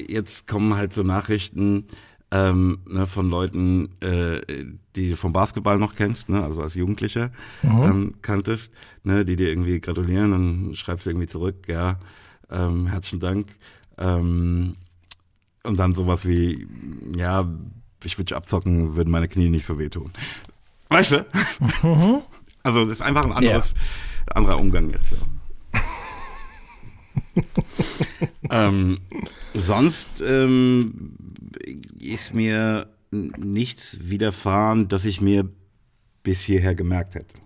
jetzt kommen halt so Nachrichten ähm, ne, von Leuten, äh, die du vom Basketball noch kennst, ne, also als Jugendlicher mhm. ähm, kanntest, ne, die dir irgendwie gratulieren und schreibst irgendwie zurück, ja, ähm, herzlichen Dank. Ähm, und dann sowas wie, ja, ich würde abzocken, würden meine Knie nicht so wehtun. Weißt du? Mhm. Also das ist einfach ein anderes, ja. anderer Umgang jetzt. Ja. ähm, sonst ähm, ist mir nichts widerfahren, das ich mir bis hierher gemerkt hätte.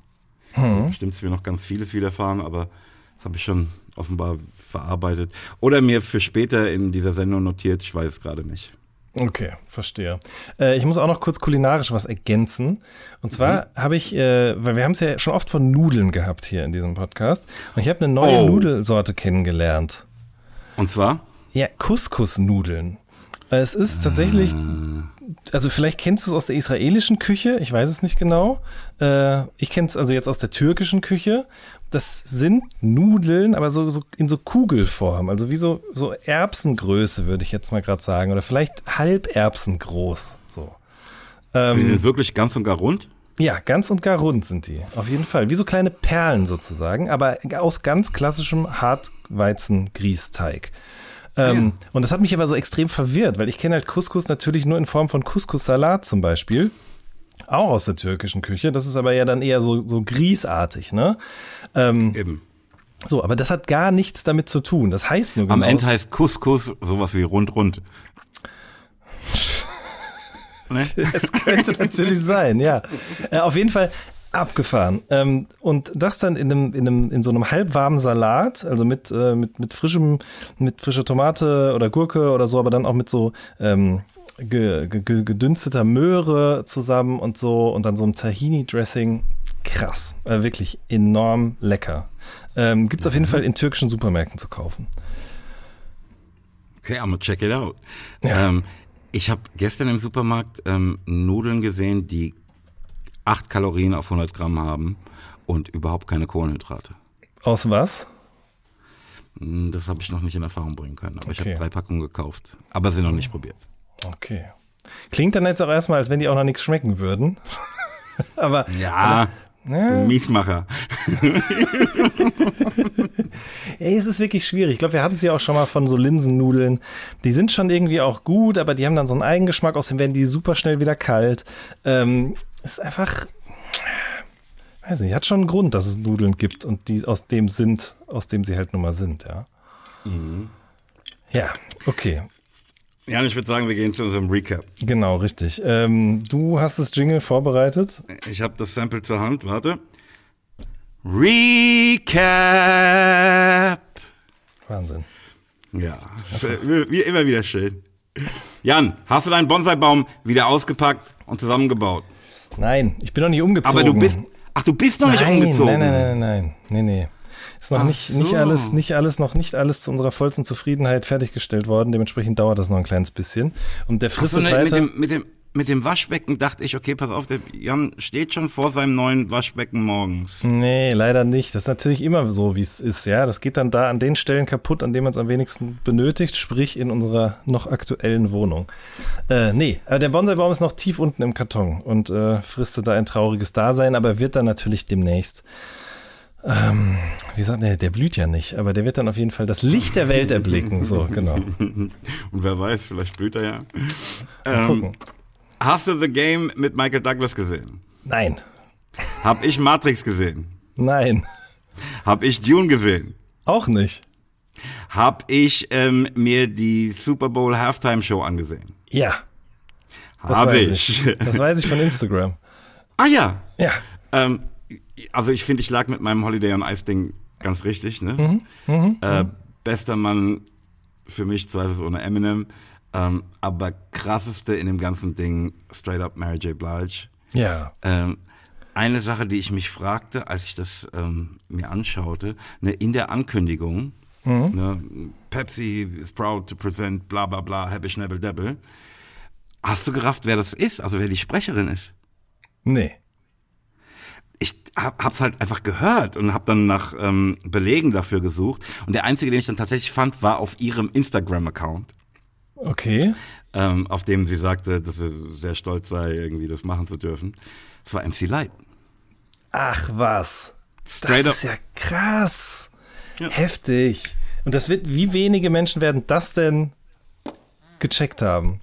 Hm. Bestimmt ist mir noch ganz vieles widerfahren, aber das habe ich schon offenbar verarbeitet. Oder mir für später in dieser Sendung notiert, ich weiß es gerade nicht. Okay, verstehe. Äh, ich muss auch noch kurz kulinarisch was ergänzen. Und zwar mhm. habe ich, äh, weil wir haben es ja schon oft von Nudeln gehabt hier in diesem Podcast. Und ich habe eine neue oh. Nudelsorte kennengelernt. Und zwar? Ja, Couscous-Nudeln. Es ist tatsächlich, also vielleicht kennst du es aus der israelischen Küche, ich weiß es nicht genau. Äh, ich kenne es also jetzt aus der türkischen Küche. Das sind Nudeln, aber so, so in so Kugelform, also wie so, so Erbsengröße, würde ich jetzt mal gerade sagen. Oder vielleicht Halberbsen groß. So. Ähm, die sind wirklich ganz und gar rund? Ja, ganz und gar rund sind die. Auf jeden Fall. Wie so kleine Perlen sozusagen, aber aus ganz klassischem Hartweizen-Grießteig. Ähm, ja. Und das hat mich aber so extrem verwirrt, weil ich kenne halt Couscous natürlich nur in Form von Couscous-Salat zum Beispiel. Auch aus der türkischen Küche. Das ist aber ja dann eher so, so grießartig, ne? Ähm, Eben. So, aber das hat gar nichts damit zu tun. Das heißt nur genau. Am Ende heißt Couscous sowas wie rund rund. ne? Es könnte natürlich sein, ja. Äh, auf jeden Fall Abgefahren. Ähm, und das dann in einem, in einem, in so einem halbwarmen Salat, also mit, äh, mit, mit frischem, mit frischer Tomate oder Gurke oder so, aber dann auch mit so ähm, ge, ge, gedünsteter Möhre zusammen und so und dann so einem Tahini-Dressing. Krass. Äh, wirklich enorm lecker. Ähm, Gibt es auf jeden mhm. Fall in türkischen Supermärkten zu kaufen. Okay, I'm gonna check it out. Ja. Ähm, ich habe gestern im Supermarkt ähm, Nudeln gesehen, die 8 Kalorien auf 100 Gramm haben und überhaupt keine Kohlenhydrate. Aus was? Hm, das habe ich noch nicht in Erfahrung bringen können. Aber okay. ich habe drei Packungen gekauft, aber sie noch nicht probiert. Okay. Klingt dann jetzt auch erstmal, als wenn die auch noch nichts schmecken würden. aber ja, aber, ja. Miesmacher. Ey, es ist wirklich schwierig. Ich glaube, wir hatten es ja auch schon mal von so Linsennudeln. Die sind schon irgendwie auch gut, aber die haben dann so einen Eigengeschmack. Außerdem werden die super schnell wieder kalt. Ähm, ist einfach, weiß nicht, hat schon einen Grund, dass es Nudeln gibt und die aus dem sind, aus dem sie halt nun mal sind, ja. Mhm. Ja, okay. Ja, ich würde sagen, wir gehen zu unserem Recap. Genau, richtig. Ähm, du hast das Jingle vorbereitet. Ich habe das Sample zur Hand, warte. Recap. Wahnsinn. Ja, wie immer wieder schön. Jan, hast du deinen Bonsai-Baum wieder ausgepackt und zusammengebaut? Nein, ich bin noch nicht umgezogen. Aber du bist, ach, du bist noch nein, nicht umgezogen? Nein, nein, nein, nein, nee, nee. Ist noch nicht, so. nicht alles, nicht alles, noch nicht alles zu unserer vollsten Zufriedenheit fertiggestellt worden. Dementsprechend dauert das noch ein kleines bisschen. Und der fristet so, ne, weiter. Mit dem, mit dem, mit dem Waschbecken dachte ich, okay, pass auf, der Jan steht schon vor seinem neuen Waschbecken morgens. Nee, leider nicht. Das ist natürlich immer so, wie es ist, ja. Das geht dann da an den Stellen kaputt, an denen man es am wenigsten benötigt, sprich in unserer noch aktuellen Wohnung. Äh, nee, aber der Bonsai-Baum ist noch tief unten im Karton und äh, fristet da ein trauriges Dasein, aber wird dann natürlich demnächst ähm, wie sagt der, der blüht ja nicht, aber der wird dann auf jeden Fall das Licht der Welt erblicken. So, genau. Und wer weiß, vielleicht blüht er ja. Mal ähm, gucken. Hast du The Game mit Michael Douglas gesehen? Nein. Hab ich Matrix gesehen? Nein. Hab ich Dune gesehen? Auch nicht. Hab ich ähm, mir die Super Bowl Halftime Show angesehen? Ja. Habe ich. ich. Das weiß ich von Instagram. Ah ja. Ja. Ähm, also ich finde, ich lag mit meinem Holiday on Ice Ding ganz richtig. Ne? Mhm, mh, äh, mh. Bester Mann für mich zweifelsohne Eminem. Ähm, aber krasseste in dem ganzen Ding, straight up Mary J. Blige. Ja. Ähm, eine Sache, die ich mich fragte, als ich das ähm, mir anschaute, ne, in der Ankündigung, mhm. ne, Pepsi is proud to present bla bla bla, Happy Schnabel Debble. Hast du gerafft, wer das ist? Also wer die Sprecherin ist? Nee. Ich hab, hab's halt einfach gehört und hab dann nach ähm, Belegen dafür gesucht. Und der einzige, den ich dann tatsächlich fand, war auf ihrem Instagram-Account. Okay. Ähm, auf dem sie sagte, dass sie sehr stolz sei, irgendwie das machen zu dürfen. Das war MC Light. Ach was. Straight das up. ist ja krass. Ja. Heftig. Und das wird, wie wenige Menschen werden das denn gecheckt haben?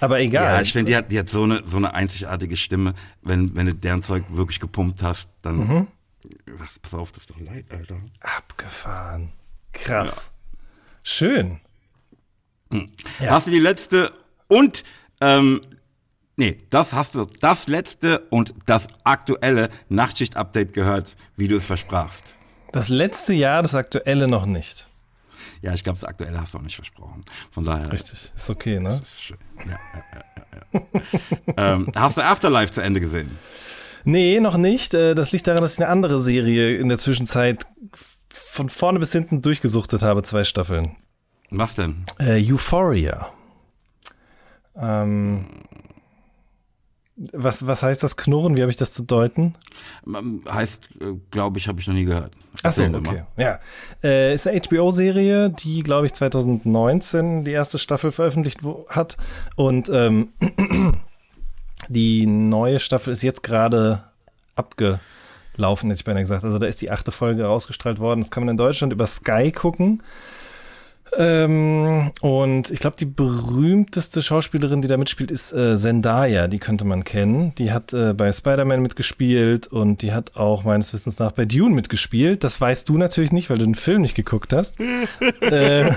Aber egal. Ja, ich finde, die hat, die hat so eine, so eine einzigartige Stimme. Wenn, wenn du deren Zeug wirklich gepumpt hast, dann. Mhm. Was, pass auf, das ist doch leid, Alter. Abgefahren. Krass. Ja. Schön. Hm. Ja. Hast du die letzte und ähm, nee, das hast du das letzte und das aktuelle Nachtschicht-Update gehört, wie du es versprachst. Das letzte Jahr, das aktuelle noch nicht. Ja, ich glaube, das aktuelle hast du auch nicht versprochen. Von daher. Richtig, ist okay, ne? Ist schön. Ja, ja, ja, ähm, hast du Afterlife zu Ende gesehen? Nee, noch nicht. Äh, das liegt daran, dass ich eine andere Serie in der Zwischenzeit von vorne bis hinten durchgesuchtet habe, zwei Staffeln. Was denn? Äh, Euphoria. Ähm, was, was heißt das Knurren? Wie habe ich das zu deuten? Heißt, äh, glaube ich, habe ich noch nie gehört. Achso, okay. Ja. Äh, ist eine HBO-Serie, die, glaube ich, 2019 die erste Staffel veröffentlicht hat. Und ähm, die neue Staffel ist jetzt gerade abgelaufen, hätte ich beinahe gesagt. Also da ist die achte Folge ausgestrahlt worden. Das kann man in Deutschland über Sky gucken. Ähm, und ich glaube, die berühmteste Schauspielerin, die da mitspielt, ist äh, Zendaya. Die könnte man kennen. Die hat äh, bei Spider-Man mitgespielt und die hat auch meines Wissens nach bei Dune mitgespielt. Das weißt du natürlich nicht, weil du den Film nicht geguckt hast. äh,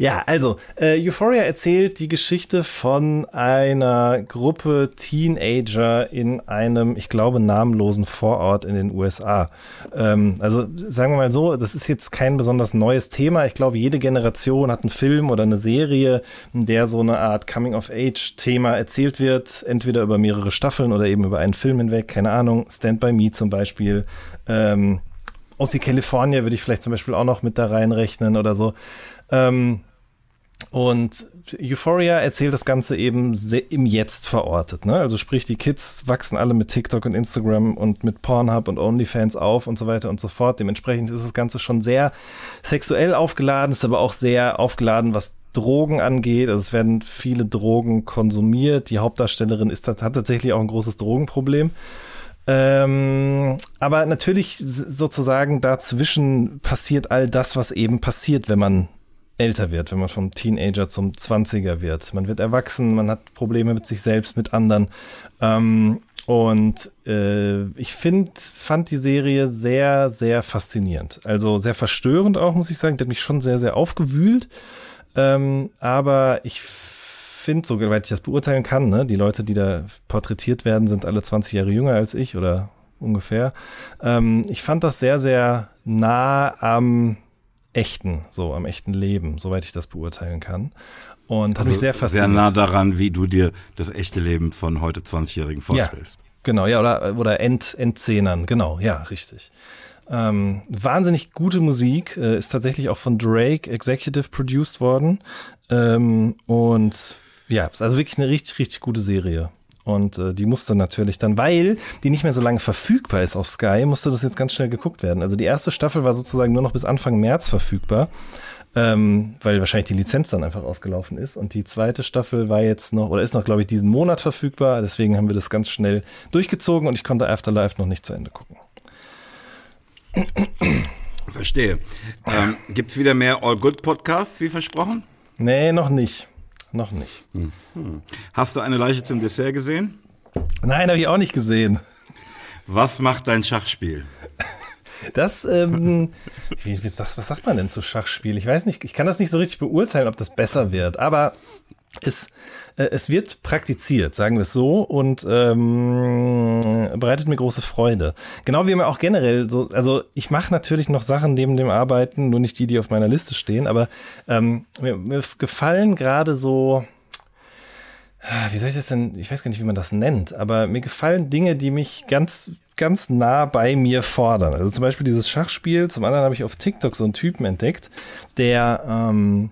ja, also, äh, Euphoria erzählt die Geschichte von einer Gruppe Teenager in einem, ich glaube, namenlosen Vorort in den USA. Ähm, also, sagen wir mal so, das ist jetzt kein besonders neues Thema. Ich glaube, jede Generation hat einen Film oder eine Serie, in der so eine Art Coming-of-Age-Thema erzählt wird, entweder über mehrere Staffeln oder eben über einen Film hinweg, keine Ahnung, Stand By Me zum Beispiel. Ähm, aus die California würde ich vielleicht zum Beispiel auch noch mit da reinrechnen oder so. Ähm, und Euphoria erzählt das Ganze eben im Jetzt verortet. Ne? Also sprich, die Kids wachsen alle mit TikTok und Instagram und mit Pornhub und OnlyFans auf und so weiter und so fort. Dementsprechend ist das Ganze schon sehr sexuell aufgeladen, ist aber auch sehr aufgeladen, was Drogen angeht. Also es werden viele Drogen konsumiert. Die Hauptdarstellerin ist, hat tatsächlich auch ein großes Drogenproblem. Ähm, aber natürlich sozusagen dazwischen passiert all das, was eben passiert, wenn man älter wird, wenn man vom Teenager zum Zwanziger wird. Man wird erwachsen, man hat Probleme mit sich selbst, mit anderen. Ähm, und äh, ich find, fand die Serie sehr, sehr faszinierend. Also sehr verstörend auch, muss ich sagen. Die hat mich schon sehr, sehr aufgewühlt. Ähm, aber ich finde, soweit ich das beurteilen kann, ne, die Leute, die da porträtiert werden, sind alle 20 Jahre jünger als ich oder ungefähr. Ähm, ich fand das sehr, sehr nah am echten, so am echten Leben, soweit ich das beurteilen kann. Und also hat mich sehr fasziniert. Sehr nah daran, wie du dir das echte Leben von heute 20-Jährigen vorstellst. Ja, genau, ja, oder, oder End, Endzehnern, genau, ja, richtig. Ähm, wahnsinnig gute Musik, äh, ist tatsächlich auch von Drake Executive produced worden. Ähm, und ja, ist also wirklich eine richtig, richtig gute Serie. Und äh, die musste natürlich dann, weil die nicht mehr so lange verfügbar ist auf Sky, musste das jetzt ganz schnell geguckt werden. Also die erste Staffel war sozusagen nur noch bis Anfang März verfügbar, ähm, weil wahrscheinlich die Lizenz dann einfach ausgelaufen ist. Und die zweite Staffel war jetzt noch, oder ist noch, glaube ich, diesen Monat verfügbar. Deswegen haben wir das ganz schnell durchgezogen und ich konnte Afterlife noch nicht zu Ende gucken. Verstehe. Ähm, Gibt es wieder mehr All Good Podcasts, wie versprochen? Nee, noch nicht noch nicht. Hm. Hast du eine Leiche zum Dessert gesehen? Nein, habe ich auch nicht gesehen. Was macht dein Schachspiel? Das, ähm, wie, was, was sagt man denn zu Schachspiel? Ich weiß nicht, ich kann das nicht so richtig beurteilen, ob das besser wird, aber es, es wird praktiziert, sagen wir es so, und ähm, bereitet mir große Freude. Genau wie mir auch generell so, also ich mache natürlich noch Sachen neben dem Arbeiten, nur nicht die, die auf meiner Liste stehen, aber ähm, mir, mir gefallen gerade so, wie soll ich das denn, ich weiß gar nicht, wie man das nennt, aber mir gefallen Dinge, die mich ganz, ganz nah bei mir fordern. Also zum Beispiel dieses Schachspiel, zum anderen habe ich auf TikTok so einen Typen entdeckt, der ähm,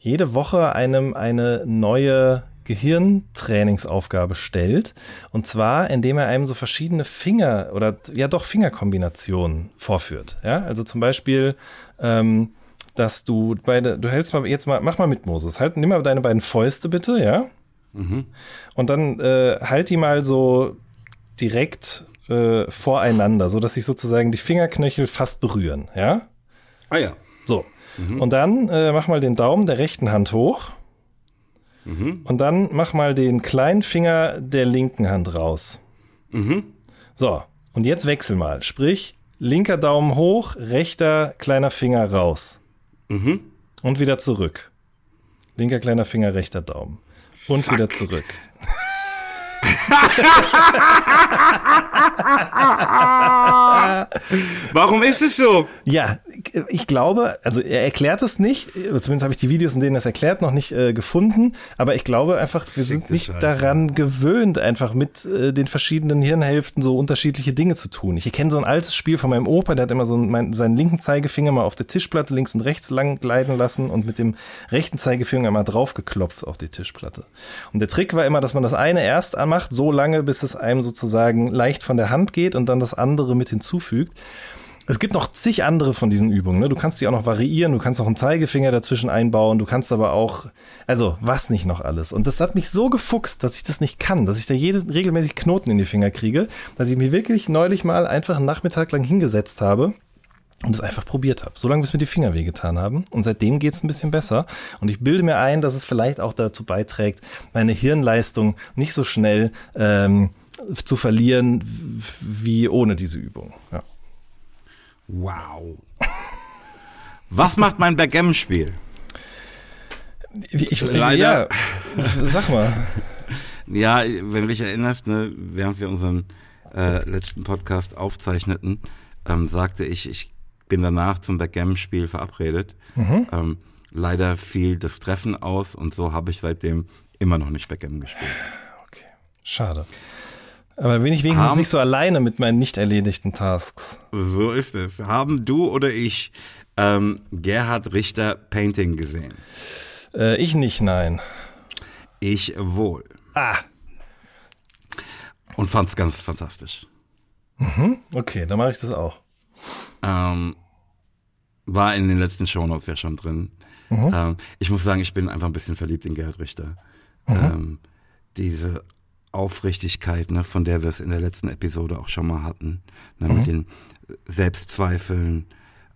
jede Woche einem eine neue Gehirntrainingsaufgabe stellt. Und zwar, indem er einem so verschiedene Finger oder ja doch Fingerkombinationen vorführt. Ja, also zum Beispiel, ähm, dass du beide, du hältst mal, jetzt mal, mach mal mit Moses. Halt, nimm mal deine beiden Fäuste bitte, ja. Mhm. Und dann äh, halt die mal so direkt äh, voreinander, so dass sich sozusagen die Fingerknöchel fast berühren, ja? Ah ja. So. Mhm. Und dann äh, mach mal den Daumen der rechten Hand hoch. Mhm. Und dann mach mal den kleinen Finger der linken Hand raus. Mhm. So, und jetzt wechsel mal. Sprich, linker Daumen hoch, rechter kleiner Finger raus. Mhm. Und wieder zurück. Linker kleiner Finger, rechter Daumen. Und Fuck. wieder zurück. Warum ist es so? Ja, ich glaube, also er erklärt es nicht, zumindest habe ich die Videos, in denen er es erklärt, noch nicht äh, gefunden, aber ich glaube einfach, wir sind nicht Scheiße. daran gewöhnt, einfach mit äh, den verschiedenen Hirnhälften so unterschiedliche Dinge zu tun. Ich erkenne so ein altes Spiel von meinem Opa, der hat immer so mein, seinen linken Zeigefinger mal auf der Tischplatte links und rechts lang gleiten lassen und mit dem rechten Zeigefinger mal draufgeklopft auf die Tischplatte. Und der Trick war immer, dass man das eine erst anmacht, so lange, bis es einem sozusagen leicht von der Hand geht und dann das andere mit hinzufügt. Es gibt noch zig andere von diesen Übungen. Ne? Du kannst die auch noch variieren, du kannst auch einen Zeigefinger dazwischen einbauen, du kannst aber auch, also was nicht noch alles. Und das hat mich so gefuchst, dass ich das nicht kann, dass ich da jede, regelmäßig Knoten in die Finger kriege, dass ich mir wirklich neulich mal einfach einen Nachmittag lang hingesetzt habe und es einfach probiert habe, solange bis mir die Finger wehgetan haben. Und seitdem geht es ein bisschen besser. Und ich bilde mir ein, dass es vielleicht auch dazu beiträgt, meine Hirnleistung nicht so schnell ähm, zu verlieren wie ohne diese Übung. Ja. Wow. Was macht mein Backgammon-Spiel? Ich, Leider. Ja, sag mal. ja, wenn du dich erinnerst, ne, während wir unseren äh, letzten Podcast aufzeichneten, ähm, sagte ich, ich bin danach zum Backgammon-Spiel verabredet. Mhm. Ähm, leider fiel das Treffen aus und so habe ich seitdem immer noch nicht Backgammon gespielt. Okay, schade. Aber bin ich wenigstens haben, nicht so alleine mit meinen nicht erledigten Tasks. So ist es. Haben du oder ich ähm, Gerhard Richter Painting gesehen? Äh, ich nicht, nein. Ich wohl. Ah. Und fand es ganz fantastisch. Mhm, okay, dann mache ich das auch. Ähm, war in den letzten Shownotes ja schon drin. Mhm. Ähm, ich muss sagen, ich bin einfach ein bisschen verliebt in Gerhard Richter. Mhm. Ähm, diese Aufrichtigkeit, ne, von der wir es in der letzten Episode auch schon mal hatten, ne, mhm. mit den Selbstzweifeln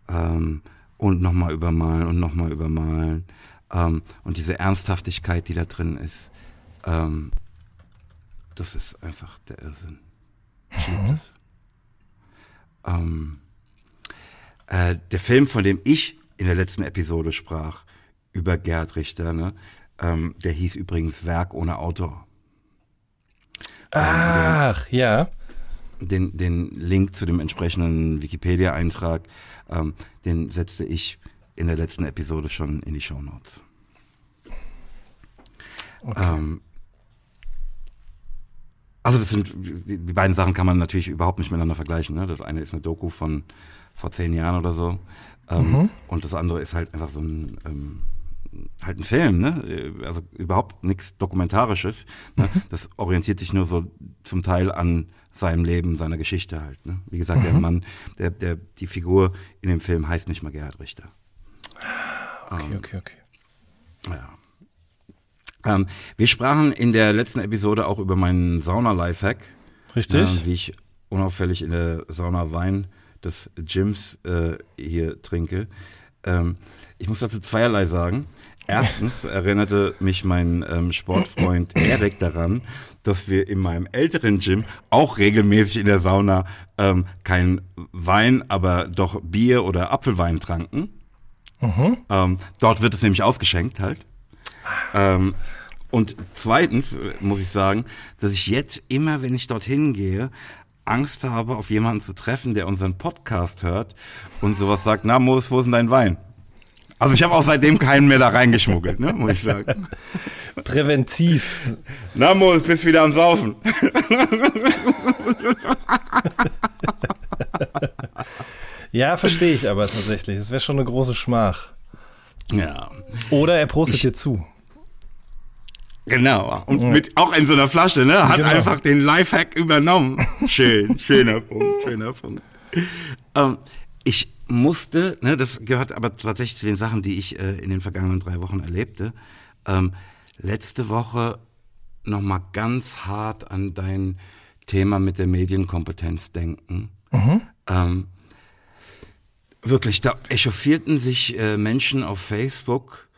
ähm, und nochmal übermalen und nochmal übermalen ähm, und diese Ernsthaftigkeit, die da drin ist, ähm, das ist einfach der Irrsinn. Ich liebe mhm. das. Ähm, äh, der Film, von dem ich in der letzten Episode sprach, über Gerd Richter, ne, ähm, der hieß übrigens Werk ohne Autor. Ach, den, ja. Den, den Link zu dem entsprechenden Wikipedia-Eintrag, ähm, den setzte ich in der letzten Episode schon in die Show Notes. Okay. Ähm, also das sind die, die, beiden Sachen kann man natürlich überhaupt nicht miteinander vergleichen. Ne? Das eine ist eine Doku von vor zehn Jahren oder so, ähm, mhm. und das andere ist halt einfach so ein ähm, halt ein Film, ne? Also überhaupt nichts Dokumentarisches. Ne? Mhm. Das orientiert sich nur so zum Teil an seinem Leben, seiner Geschichte halt. Ne? Wie gesagt, mhm. der Mann, der, der, die Figur in dem Film heißt nicht mal Gerhard Richter. Okay, ähm, okay, okay. Ja. Ähm, wir sprachen in der letzten Episode auch über meinen Sauna-Lifehack. Richtig. Äh, wie ich unauffällig in der Sauna Wein des Gyms äh, hier trinke. Ähm, ich muss dazu zweierlei sagen. Erstens erinnerte mich mein ähm, Sportfreund Erik daran, dass wir in meinem älteren Gym auch regelmäßig in der Sauna ähm, kein Wein, aber doch Bier oder Apfelwein tranken. Mhm. Ähm, dort wird es nämlich ausgeschenkt halt. Ähm, Und zweitens äh, muss ich sagen, dass ich jetzt immer, wenn ich dorthin gehe, Angst habe, auf jemanden zu treffen, der unseren Podcast hört und sowas sagt, na Moos, wo ist denn dein Wein? Also ich habe auch seitdem keinen mehr da reingeschmuggelt, ne, muss ich sagen. Präventiv. Na Moos, bist wieder am Saufen. ja, verstehe ich aber tatsächlich. Das wäre schon eine große Schmach. Ja. Oder er prostet ich, dir zu. Genau. Und ja. mit, auch in so einer Flasche, ne? Hat genau. einfach den Lifehack übernommen. Schön, schöner Punkt, schöner Punkt. Ähm, ich musste, ne, das gehört aber tatsächlich zu den Sachen, die ich äh, in den vergangenen drei Wochen erlebte, ähm, letzte Woche nochmal ganz hart an dein Thema mit der Medienkompetenz denken. Mhm. Ähm, wirklich, da echauffierten sich äh, Menschen auf Facebook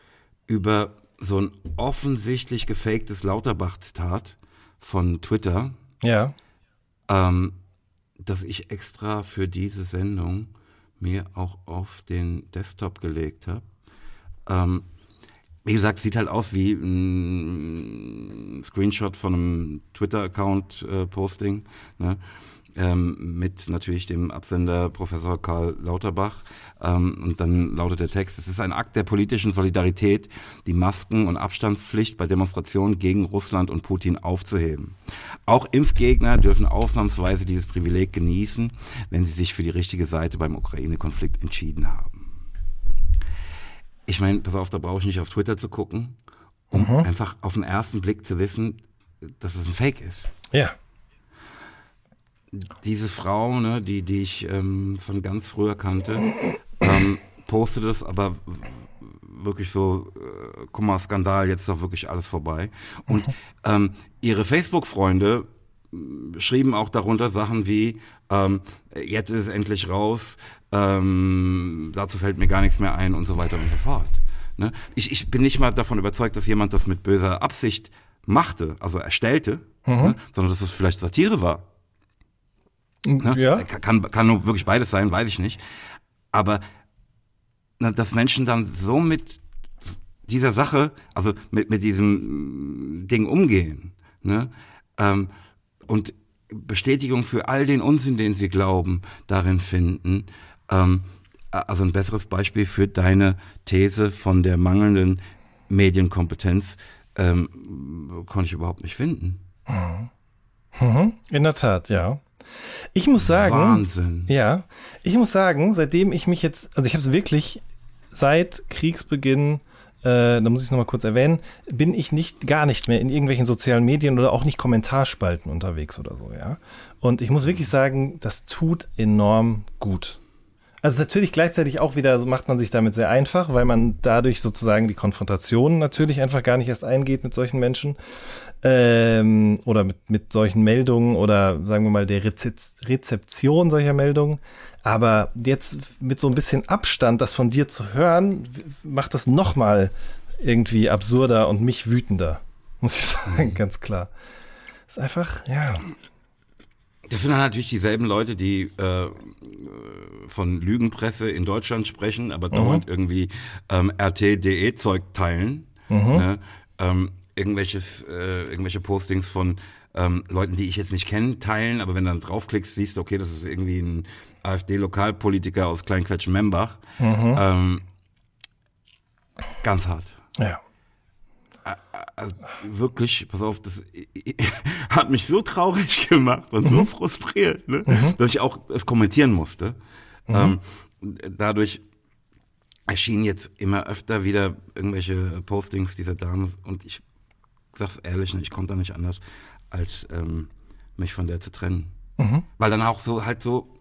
über so ein offensichtlich gefaktes Lauterbach-Zitat von Twitter. Ja. Ähm, dass ich extra für diese Sendung mir auch auf den Desktop gelegt habe. Ähm, wie gesagt, sieht halt aus wie ein Screenshot von einem Twitter-Account-Posting. Äh, ne? Ähm, mit natürlich dem Absender Professor Karl Lauterbach. Ähm, und dann lautet der Text, es ist ein Akt der politischen Solidarität, die Masken- und Abstandspflicht bei Demonstrationen gegen Russland und Putin aufzuheben. Auch Impfgegner dürfen ausnahmsweise dieses Privileg genießen, wenn sie sich für die richtige Seite beim Ukraine-Konflikt entschieden haben. Ich meine, pass auf, da brauche ich nicht auf Twitter zu gucken, um mhm. einfach auf den ersten Blick zu wissen, dass es ein Fake ist. Ja diese Frau, ne, die, die ich ähm, von ganz früher kannte, ähm, postete das aber wirklich so, äh, guck mal, Skandal, jetzt ist doch wirklich alles vorbei. Und ähm, ihre Facebook-Freunde äh, schrieben auch darunter Sachen wie, ähm, jetzt ist es endlich raus, ähm, dazu fällt mir gar nichts mehr ein und so weiter und so fort. Ne? Ich, ich bin nicht mal davon überzeugt, dass jemand das mit böser Absicht machte, also erstellte, mhm. ne? sondern dass es vielleicht Satire war. Ne? Ja. Kann, kann nur wirklich beides sein, weiß ich nicht. Aber na, dass Menschen dann so mit dieser Sache, also mit, mit diesem Ding umgehen, ne? Ähm, und Bestätigung für all den Unsinn, den sie glauben, darin finden. Ähm, also ein besseres Beispiel für deine These von der mangelnden Medienkompetenz ähm, konnte ich überhaupt nicht finden. Mhm. mhm. In der Tat, ja. Ich muss sagen, Wahnsinn. Ja, ich muss sagen, seitdem ich mich jetzt, also ich habe es wirklich seit Kriegsbeginn, äh, da muss ich es nochmal kurz erwähnen, bin ich nicht, gar nicht mehr in irgendwelchen sozialen Medien oder auch nicht Kommentarspalten unterwegs oder so, ja. Und ich muss wirklich sagen, das tut enorm gut. Also natürlich gleichzeitig auch wieder macht man sich damit sehr einfach, weil man dadurch sozusagen die Konfrontation natürlich einfach gar nicht erst eingeht mit solchen Menschen ähm, oder mit, mit solchen Meldungen oder sagen wir mal der Rezeption solcher Meldungen. Aber jetzt mit so ein bisschen Abstand, das von dir zu hören, macht das nochmal irgendwie absurder und mich wütender, muss ich sagen, ganz klar. ist einfach, ja. Das sind dann natürlich dieselben Leute, die äh, von Lügenpresse in Deutschland sprechen, aber mhm. dauernd irgendwie ähm, RT.de-Zeug teilen. Mhm. Ne? Ähm, irgendwelches, äh, irgendwelche Postings von ähm, Leuten, die ich jetzt nicht kenne, teilen, aber wenn du dann draufklickst, siehst du, okay, das ist irgendwie ein AfD-Lokalpolitiker aus Kleinquetschen-Membach. Mhm. Ähm, ganz hart. Ja. Also wirklich, pass auf, das hat mich so traurig gemacht und mhm. so frustriert, ne, mhm. dass ich auch es kommentieren musste. Mhm. Ähm, dadurch erschienen jetzt immer öfter wieder irgendwelche Postings dieser Dame und ich sag's ehrlich, ich konnte da nicht anders, als ähm, mich von der zu trennen. Mhm. Weil dann auch so halt so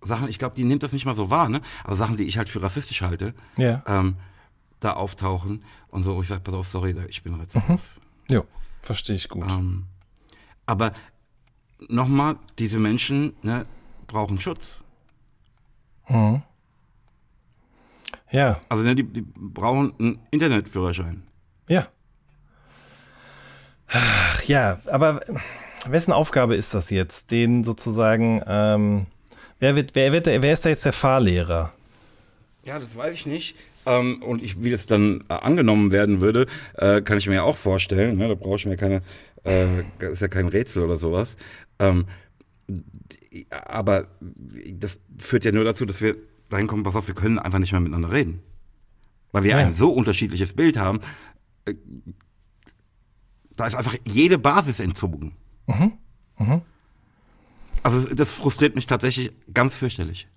Sachen, ich glaube, die nimmt das nicht mal so wahr, ne? Aber Sachen, die ich halt für rassistisch halte, ja. ähm, da auftauchen und so, ich sag, pass auf, sorry, ich bin rassistisch. Mhm. Ja, verstehe ich gut. Ähm, aber nochmal, diese Menschen ne, brauchen Schutz. Mhm. Ja. Also ne, die, die brauchen einen Internetführerschein. Ja. Ach, ja, aber wessen Aufgabe ist das jetzt? Den sozusagen, ähm, wer, wird, wer, wird, wer ist da jetzt der Fahrlehrer? Ja, das weiß ich nicht. Ähm, und ich, wie das dann äh, angenommen werden würde, äh, kann ich mir ja auch vorstellen. Ne? Da brauche ich mir keine, äh, ist ja kein Rätsel oder sowas. Ähm, aber das führt ja nur dazu, dass wir dahin kommen, pass auf, wir können einfach nicht mehr miteinander reden. Weil wir ja. ein so unterschiedliches Bild haben. Äh, da ist einfach jede Basis entzogen. Mhm. Mhm. Also das frustriert mich tatsächlich ganz fürchterlich.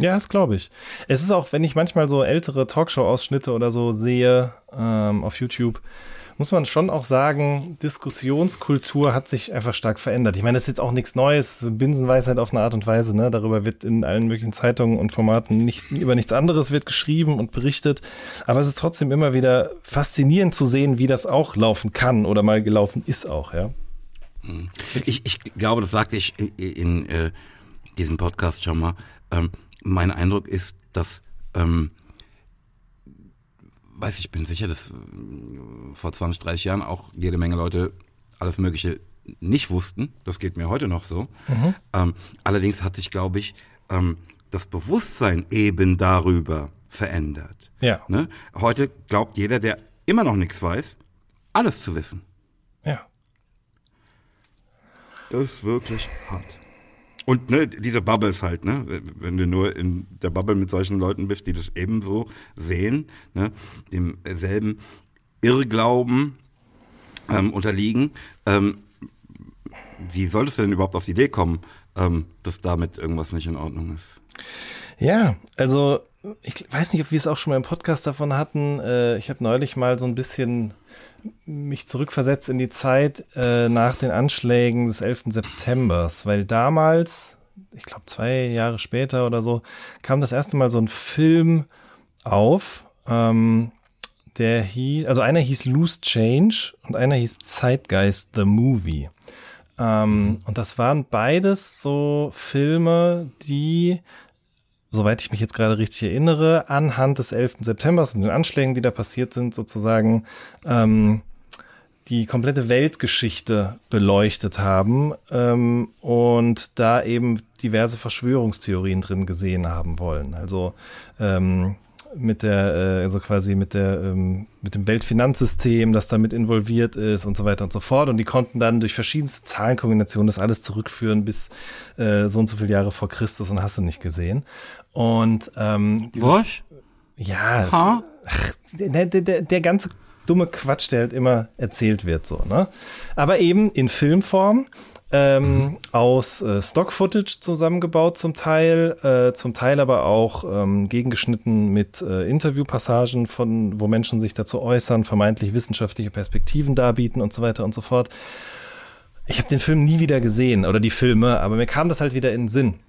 Ja, das glaube ich. Es ist auch, wenn ich manchmal so ältere Talkshow-Ausschnitte oder so sehe ähm, auf YouTube, muss man schon auch sagen, Diskussionskultur hat sich einfach stark verändert. Ich meine, das ist jetzt auch nichts Neues, Binsenweisheit auf eine Art und Weise. Ne? Darüber wird in allen möglichen Zeitungen und Formaten nicht, über nichts anderes wird geschrieben und berichtet. Aber es ist trotzdem immer wieder faszinierend zu sehen, wie das auch laufen kann oder mal gelaufen ist auch, ja. Hm. Ich, ich glaube, das sagte ich in, in äh, diesem Podcast schon mal. Ähm, mein Eindruck ist, dass ähm, weiß ich bin sicher, dass äh, vor 20, 30 Jahren auch jede Menge Leute alles Mögliche nicht wussten. Das geht mir heute noch so. Mhm. Ähm, allerdings hat sich, glaube ich, ähm, das Bewusstsein eben darüber verändert. Ja. Ne? Heute glaubt jeder, der immer noch nichts weiß, alles zu wissen. Ja. Das ist wirklich hart. Und ne, diese Bubbles halt, ne? Wenn du nur in der Bubble mit solchen Leuten bist, die das ebenso sehen, ne? demselben Irrglauben ähm, unterliegen, ähm, wie solltest du denn überhaupt auf die Idee kommen, ähm, dass damit irgendwas nicht in Ordnung ist? Ja, also ich weiß nicht, ob wir es auch schon mal im Podcast davon hatten. Äh, ich habe neulich mal so ein bisschen mich zurückversetzt in die Zeit äh, nach den Anschlägen des 11. Septembers, weil damals, ich glaube zwei Jahre später oder so, kam das erste Mal so ein Film auf, ähm, der hieß, also einer hieß Loose Change und einer hieß Zeitgeist the Movie. Ähm, und das waren beides so Filme, die soweit ich mich jetzt gerade richtig erinnere, anhand des 11. September und den Anschlägen, die da passiert sind, sozusagen ähm, die komplette Weltgeschichte beleuchtet haben ähm, und da eben diverse Verschwörungstheorien drin gesehen haben wollen. Also ähm, mit der, äh, also quasi mit der, ähm, mit dem Weltfinanzsystem, das damit involviert ist und so weiter und so fort. Und die konnten dann durch verschiedenste Zahlenkombinationen das alles zurückführen bis äh, so und so viele Jahre vor Christus und hast du nicht gesehen. Und ähm, Was? Ja, es, ach, der, der, der ganze dumme Quatsch, der halt immer erzählt wird, so, ne? Aber eben in Filmform ähm, mhm. aus äh, Stock-Footage zusammengebaut zum Teil, äh, zum Teil aber auch ähm, gegengeschnitten mit äh, Interviewpassagen, von wo Menschen sich dazu äußern, vermeintlich wissenschaftliche Perspektiven darbieten und so weiter und so fort. Ich habe den Film nie wieder gesehen oder die Filme, aber mir kam das halt wieder in den Sinn.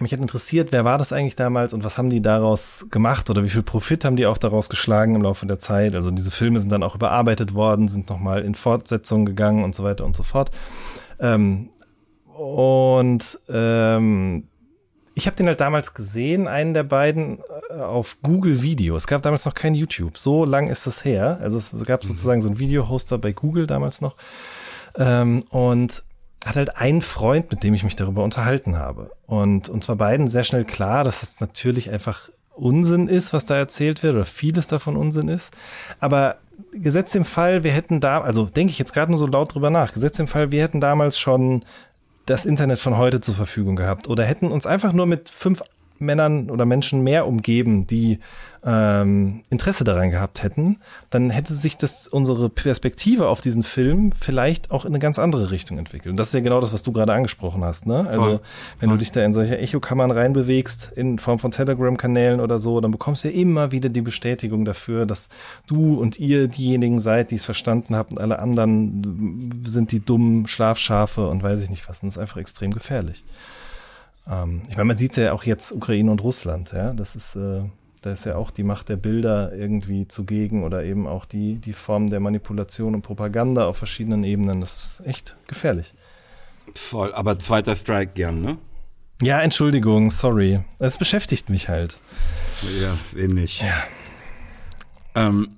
Mich hat interessiert, wer war das eigentlich damals und was haben die daraus gemacht oder wie viel Profit haben die auch daraus geschlagen im Laufe der Zeit. Also diese Filme sind dann auch überarbeitet worden, sind nochmal in Fortsetzung gegangen und so weiter und so fort. Ähm, und ähm, ich habe den halt damals gesehen, einen der beiden äh, auf Google Video. Es gab damals noch kein YouTube. So lang ist das her. Also es gab mhm. sozusagen so einen Video-Hoster bei Google damals noch. Ähm, und hat halt einen Freund, mit dem ich mich darüber unterhalten habe. Und uns war beiden sehr schnell klar, dass das natürlich einfach Unsinn ist, was da erzählt wird, oder vieles davon Unsinn ist. Aber gesetzt im Fall, wir hätten da, also denke ich jetzt gerade nur so laut drüber nach, gesetzt im Fall, wir hätten damals schon das Internet von heute zur Verfügung gehabt oder hätten uns einfach nur mit fünf Männern oder Menschen mehr umgeben, die ähm, Interesse daran gehabt hätten, dann hätte sich das unsere Perspektive auf diesen Film vielleicht auch in eine ganz andere Richtung entwickelt. Und das ist ja genau das, was du gerade angesprochen hast. Ne? Also Voll. wenn Voll. du dich da in solche Echokammern reinbewegst in Form von Telegram-Kanälen oder so, dann bekommst du ja immer wieder die Bestätigung dafür, dass du und ihr diejenigen seid, die es verstanden habt und alle anderen sind die dummen Schlafschafe und weiß ich nicht was. Und das ist einfach extrem gefährlich. Ähm, ich meine, man sieht ja auch jetzt Ukraine und Russland, ja. Das ist, äh, da ist ja auch die Macht der Bilder irgendwie zugegen oder eben auch die, die Form der Manipulation und Propaganda auf verschiedenen Ebenen. Das ist echt gefährlich. Voll, aber zweiter Strike gern, ne? Ja, Entschuldigung, sorry. Es beschäftigt mich halt. Ja, ähnlich. Ja. Ähm,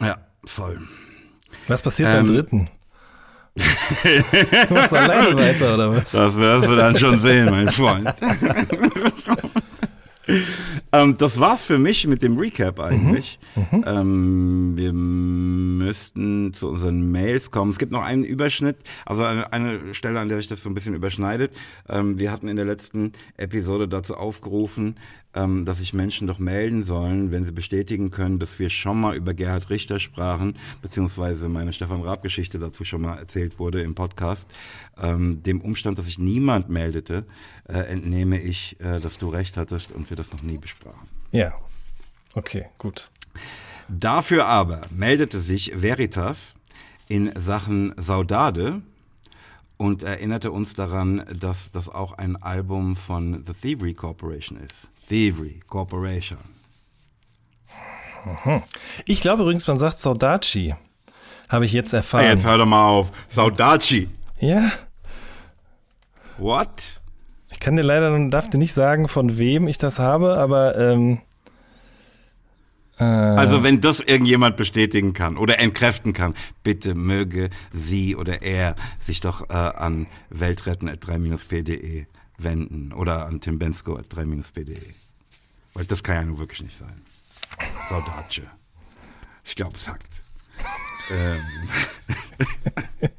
ja, voll. Was passiert ähm, beim dritten? Du machst alleine weiter, oder was? Das wirst du dann schon sehen, mein Freund. ähm, das war's für mich mit dem Recap eigentlich. Mhm. Mhm. Ähm, wir müssten zu unseren Mails kommen. Es gibt noch einen Überschnitt, also eine, eine Stelle, an der sich das so ein bisschen überschneidet. Ähm, wir hatten in der letzten Episode dazu aufgerufen, ähm, dass sich Menschen doch melden sollen, wenn sie bestätigen können, dass wir schon mal über Gerhard Richter sprachen, beziehungsweise meine Stefan Raab-Geschichte dazu schon mal erzählt wurde im Podcast. Ähm, dem Umstand, dass sich niemand meldete, äh, entnehme ich, äh, dass du recht hattest und wir das noch nie besprachen. Ja, okay, gut. Dafür aber meldete sich Veritas in Sachen Saudade und erinnerte uns daran, dass das auch ein Album von The Thievery Corporation ist. Thievery Corporation. Mhm. Ich glaube übrigens, man sagt Saudaci. Habe ich jetzt erfahren. Hey, jetzt hör doch mal auf. Saudaci. Ja. What? Ich kann dir leider, darf dir nicht sagen, von wem ich das habe, aber ähm, äh, also wenn das irgendjemand bestätigen kann oder entkräften kann, bitte möge sie oder er sich doch äh, an weltretten.3-p.de wenden oder an timbensko.3-p.de. Weil das kann ja nun wirklich nicht sein. Saudace. Ich glaube, es hackt. ähm.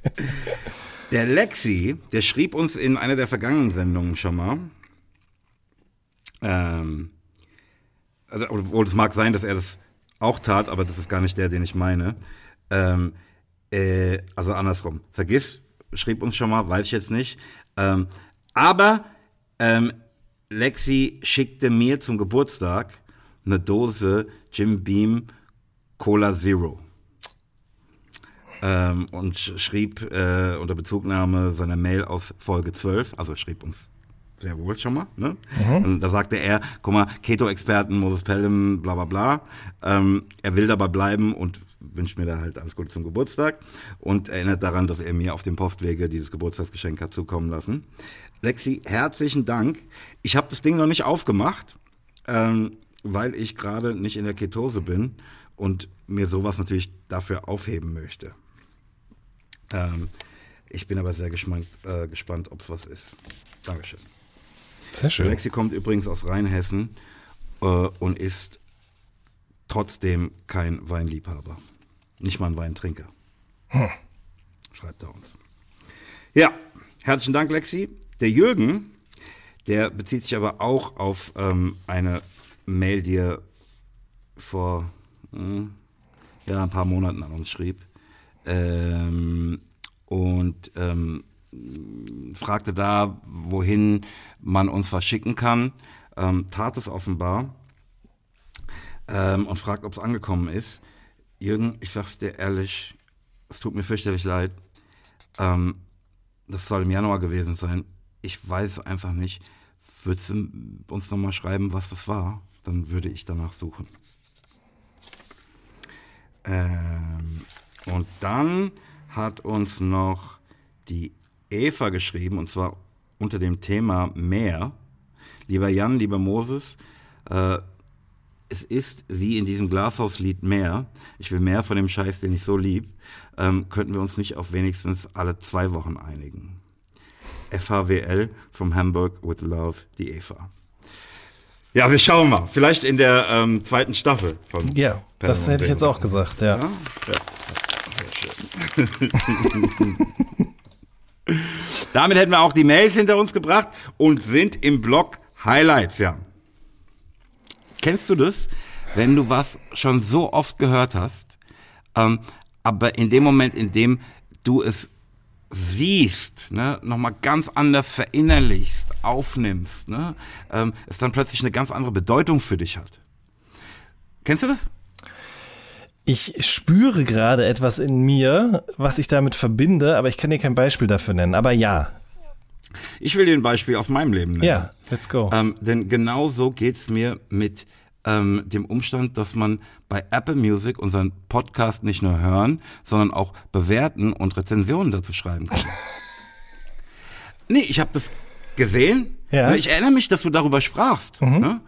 der Lexi, der schrieb uns in einer der vergangenen Sendungen schon mal, ähm, also, obwohl es mag sein, dass er das auch tat, aber das ist gar nicht der, den ich meine. Ähm, äh, also andersrum. Vergiss, schrieb uns schon mal, weiß ich jetzt nicht. Ähm, aber ähm, Lexi schickte mir zum Geburtstag eine Dose Jim Beam Cola Zero. Ähm, und schrieb äh, unter Bezugnahme seiner Mail aus Folge 12, also schrieb uns sehr wohl schon mal. Ne? Mhm. Und da sagte er, guck mal, Keto-Experten, Moses Pelham, bla bla bla. Ähm, er will dabei bleiben und wünscht mir da halt alles Gute zum Geburtstag und erinnert daran, dass er mir auf dem Postwege dieses Geburtstagsgeschenk hat zukommen lassen. Lexi, herzlichen Dank. Ich habe das Ding noch nicht aufgemacht, ähm, weil ich gerade nicht in der Ketose bin und mir sowas natürlich dafür aufheben möchte. Ähm, ich bin aber sehr gespannt, äh, gespannt ob es was ist. Dankeschön. Sehr schön. Lexi kommt übrigens aus Rheinhessen äh, und ist trotzdem kein Weinliebhaber. Nicht mal ein Weintrinker. Hm. Schreibt er uns. Ja, herzlichen Dank, Lexi. Der Jürgen, der bezieht sich aber auch auf ähm, eine Mail, die er vor äh, ja, ein paar Monaten an uns schrieb. Ähm, und ähm, fragte da, wohin man uns was schicken kann. Ähm, tat es offenbar ähm, und fragt, ob es angekommen ist. Jürgen, ich sag's dir ehrlich, es tut mir fürchterlich leid. Ähm, das soll im Januar gewesen sein ich weiß einfach nicht. Würdest du uns nochmal schreiben, was das war? Dann würde ich danach suchen. Ähm, und dann hat uns noch die Eva geschrieben, und zwar unter dem Thema Meer. Lieber Jan, lieber Moses, äh, es ist wie in diesem Glashauslied mehr. Ich will mehr von dem Scheiß, den ich so lieb. Ähm, könnten wir uns nicht auf wenigstens alle zwei Wochen einigen? FHWL from Hamburg with Love, die Eva. Ja, wir schauen mal. Vielleicht in der ähm, zweiten Staffel von Ja, Panama das hätte ich jetzt auch gesagt, ja. ja? ja. Damit hätten wir auch die Mails hinter uns gebracht und sind im Blog Highlights, ja. Kennst du das? Wenn du was schon so oft gehört hast, ähm, aber in dem Moment, in dem du es siehst, ne, nochmal ganz anders verinnerlichst, aufnimmst, ne, ähm, es dann plötzlich eine ganz andere Bedeutung für dich hat. Kennst du das? Ich spüre gerade etwas in mir, was ich damit verbinde, aber ich kann dir kein Beispiel dafür nennen. Aber ja. Ich will dir ein Beispiel aus meinem Leben nennen. Ja, let's go. Ähm, denn genau so geht's mir mit ähm, dem Umstand, dass man bei Apple Music unseren Podcast nicht nur hören, sondern auch bewerten und Rezensionen dazu schreiben kann. nee, ich habe das gesehen. Ja. Ne, ich erinnere mich, dass du darüber sprachst. Mhm. Ne?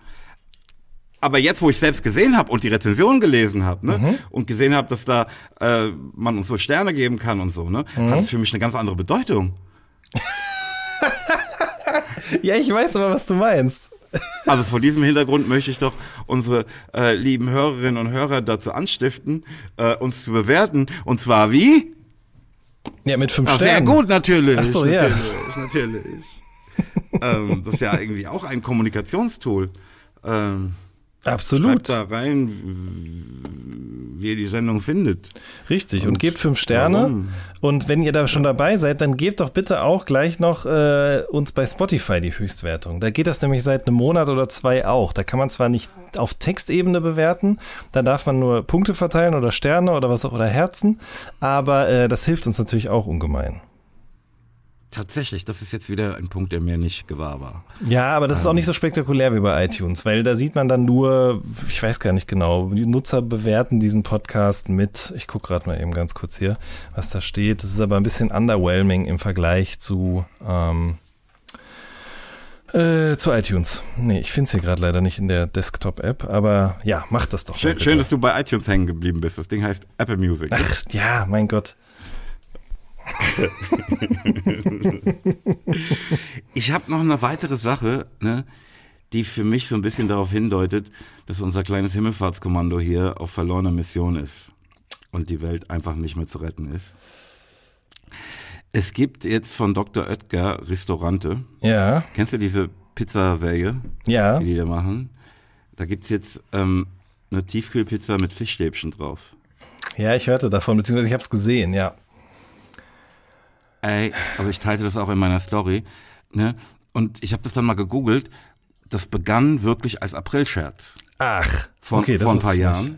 Aber jetzt, wo ich selbst gesehen habe und die Rezension gelesen habe ne, mhm. und gesehen habe, dass da äh, man uns so Sterne geben kann und so, ne, mhm. hat es für mich eine ganz andere Bedeutung. ja, ich weiß aber, was du meinst. Also vor diesem Hintergrund möchte ich doch unsere äh, lieben Hörerinnen und Hörer dazu anstiften, äh, uns zu bewerten. Und zwar wie? Ja, mit fünf Ach, Sternen. Sehr gut, natürlich. Ach so, ja. natürlich, natürlich. ähm, das ist ja irgendwie auch ein Kommunikationstool. Ähm, Absolut. Schreibt da rein, wie ihr die Sendung findet. Richtig, und, und gebt fünf Sterne. Warum? Und wenn ihr da schon dabei seid, dann gebt doch bitte auch gleich noch äh, uns bei Spotify die Höchstwertung. Da geht das nämlich seit einem Monat oder zwei auch. Da kann man zwar nicht auf Textebene bewerten, da darf man nur Punkte verteilen oder Sterne oder was auch oder Herzen, aber äh, das hilft uns natürlich auch ungemein. Tatsächlich, das ist jetzt wieder ein Punkt, der mir nicht gewahr war. Ja, aber das ist auch nicht so spektakulär wie bei iTunes, weil da sieht man dann nur, ich weiß gar nicht genau, die Nutzer bewerten diesen Podcast mit, ich gucke gerade mal eben ganz kurz hier, was da steht. Das ist aber ein bisschen underwhelming im Vergleich zu, ähm, äh, zu iTunes. Nee, ich finde es hier gerade leider nicht in der Desktop-App, aber ja, mach das doch. Schön, schön, dass du bei iTunes hängen geblieben bist. Das Ding heißt Apple Music. Ach ja, mein Gott. ich habe noch eine weitere Sache, ne, die für mich so ein bisschen darauf hindeutet, dass unser kleines Himmelfahrtskommando hier auf verlorener Mission ist und die Welt einfach nicht mehr zu retten ist. Es gibt jetzt von Dr. Oetker Restaurante. Ja. Kennst du diese Pizzaserie? Ja. Die die da machen? Da gibt's jetzt ähm, eine Tiefkühlpizza mit Fischstäbchen drauf. Ja, ich hörte davon, beziehungsweise ich habe es gesehen, ja. Ey, also ich teilte das auch in meiner Story, ne? Und ich habe das dann mal gegoogelt. Das begann wirklich als Aprilscherz. Ach, von, okay, vor ein paar Jahren.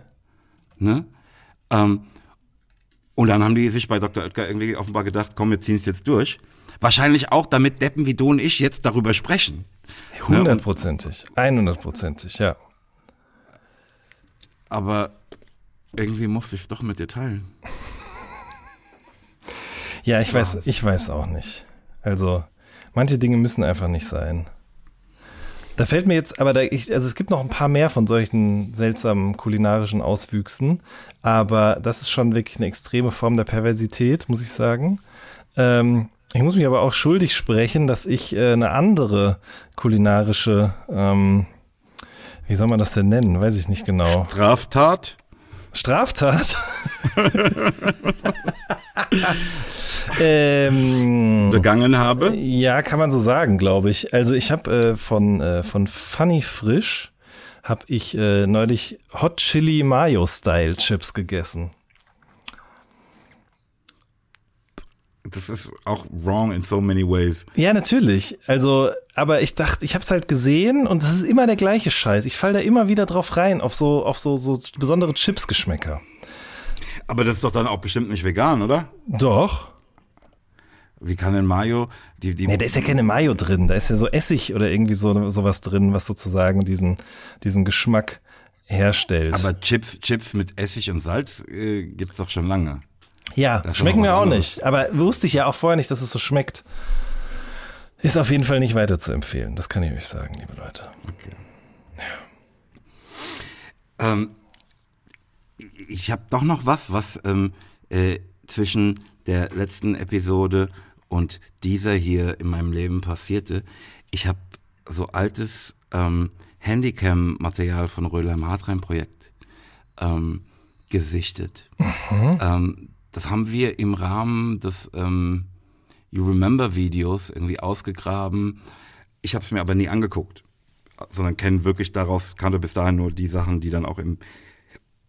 Ne? Ähm, und dann haben die sich bei Dr. Oetker irgendwie offenbar gedacht, komm, wir ziehen es jetzt durch. Wahrscheinlich auch, damit Deppen wie du und ich jetzt darüber sprechen. Hundertprozentig, einhundertprozentig, ja. Aber irgendwie musste ich es doch mit dir teilen. Ja, ich weiß, ich weiß auch nicht. Also, manche Dinge müssen einfach nicht sein. Da fällt mir jetzt, aber da ich, also es gibt noch ein paar mehr von solchen seltsamen kulinarischen Auswüchsen, aber das ist schon wirklich eine extreme Form der Perversität, muss ich sagen. Ähm, ich muss mich aber auch schuldig sprechen, dass ich äh, eine andere kulinarische, ähm, wie soll man das denn nennen? Weiß ich nicht genau. Straftat? Straftat? ähm, begangen habe? Ja, kann man so sagen, glaube ich. Also ich habe äh, von, äh, von Funny Frisch habe ich äh, neulich Hot Chili Mayo Style Chips gegessen. Das ist auch wrong in so many ways. Ja, natürlich. Also, aber ich dachte, ich habe es halt gesehen und es ist immer der gleiche Scheiß. Ich fall da immer wieder drauf rein, auf so, auf so, so besondere Chips-Geschmäcker. Aber das ist doch dann auch bestimmt nicht vegan, oder? Doch. Wie kann denn Mayo die, die Nee, da ist ja keine Mayo drin, da ist ja so Essig oder irgendwie so sowas drin, was sozusagen diesen diesen Geschmack herstellt. Aber Chips Chips mit Essig und Salz äh, gibt's doch schon lange. Ja, das schmecken mir auch nicht, aber wusste ich ja auch vorher nicht, dass es so schmeckt. Ist auf jeden Fall nicht weiter zu empfehlen, das kann ich euch sagen, liebe Leute. Okay. Ja. Ähm, ich habe doch noch was, was ähm, äh, zwischen der letzten Episode und dieser hier in meinem Leben passierte. Ich habe so altes ähm, Handycam-Material von Röhlheim Hartrein Projekt ähm, gesichtet. Mhm. Ähm, das haben wir im Rahmen des ähm, You Remember Videos irgendwie ausgegraben. Ich habe es mir aber nie angeguckt, sondern kenne wirklich daraus, kannte bis dahin nur die Sachen, die dann auch im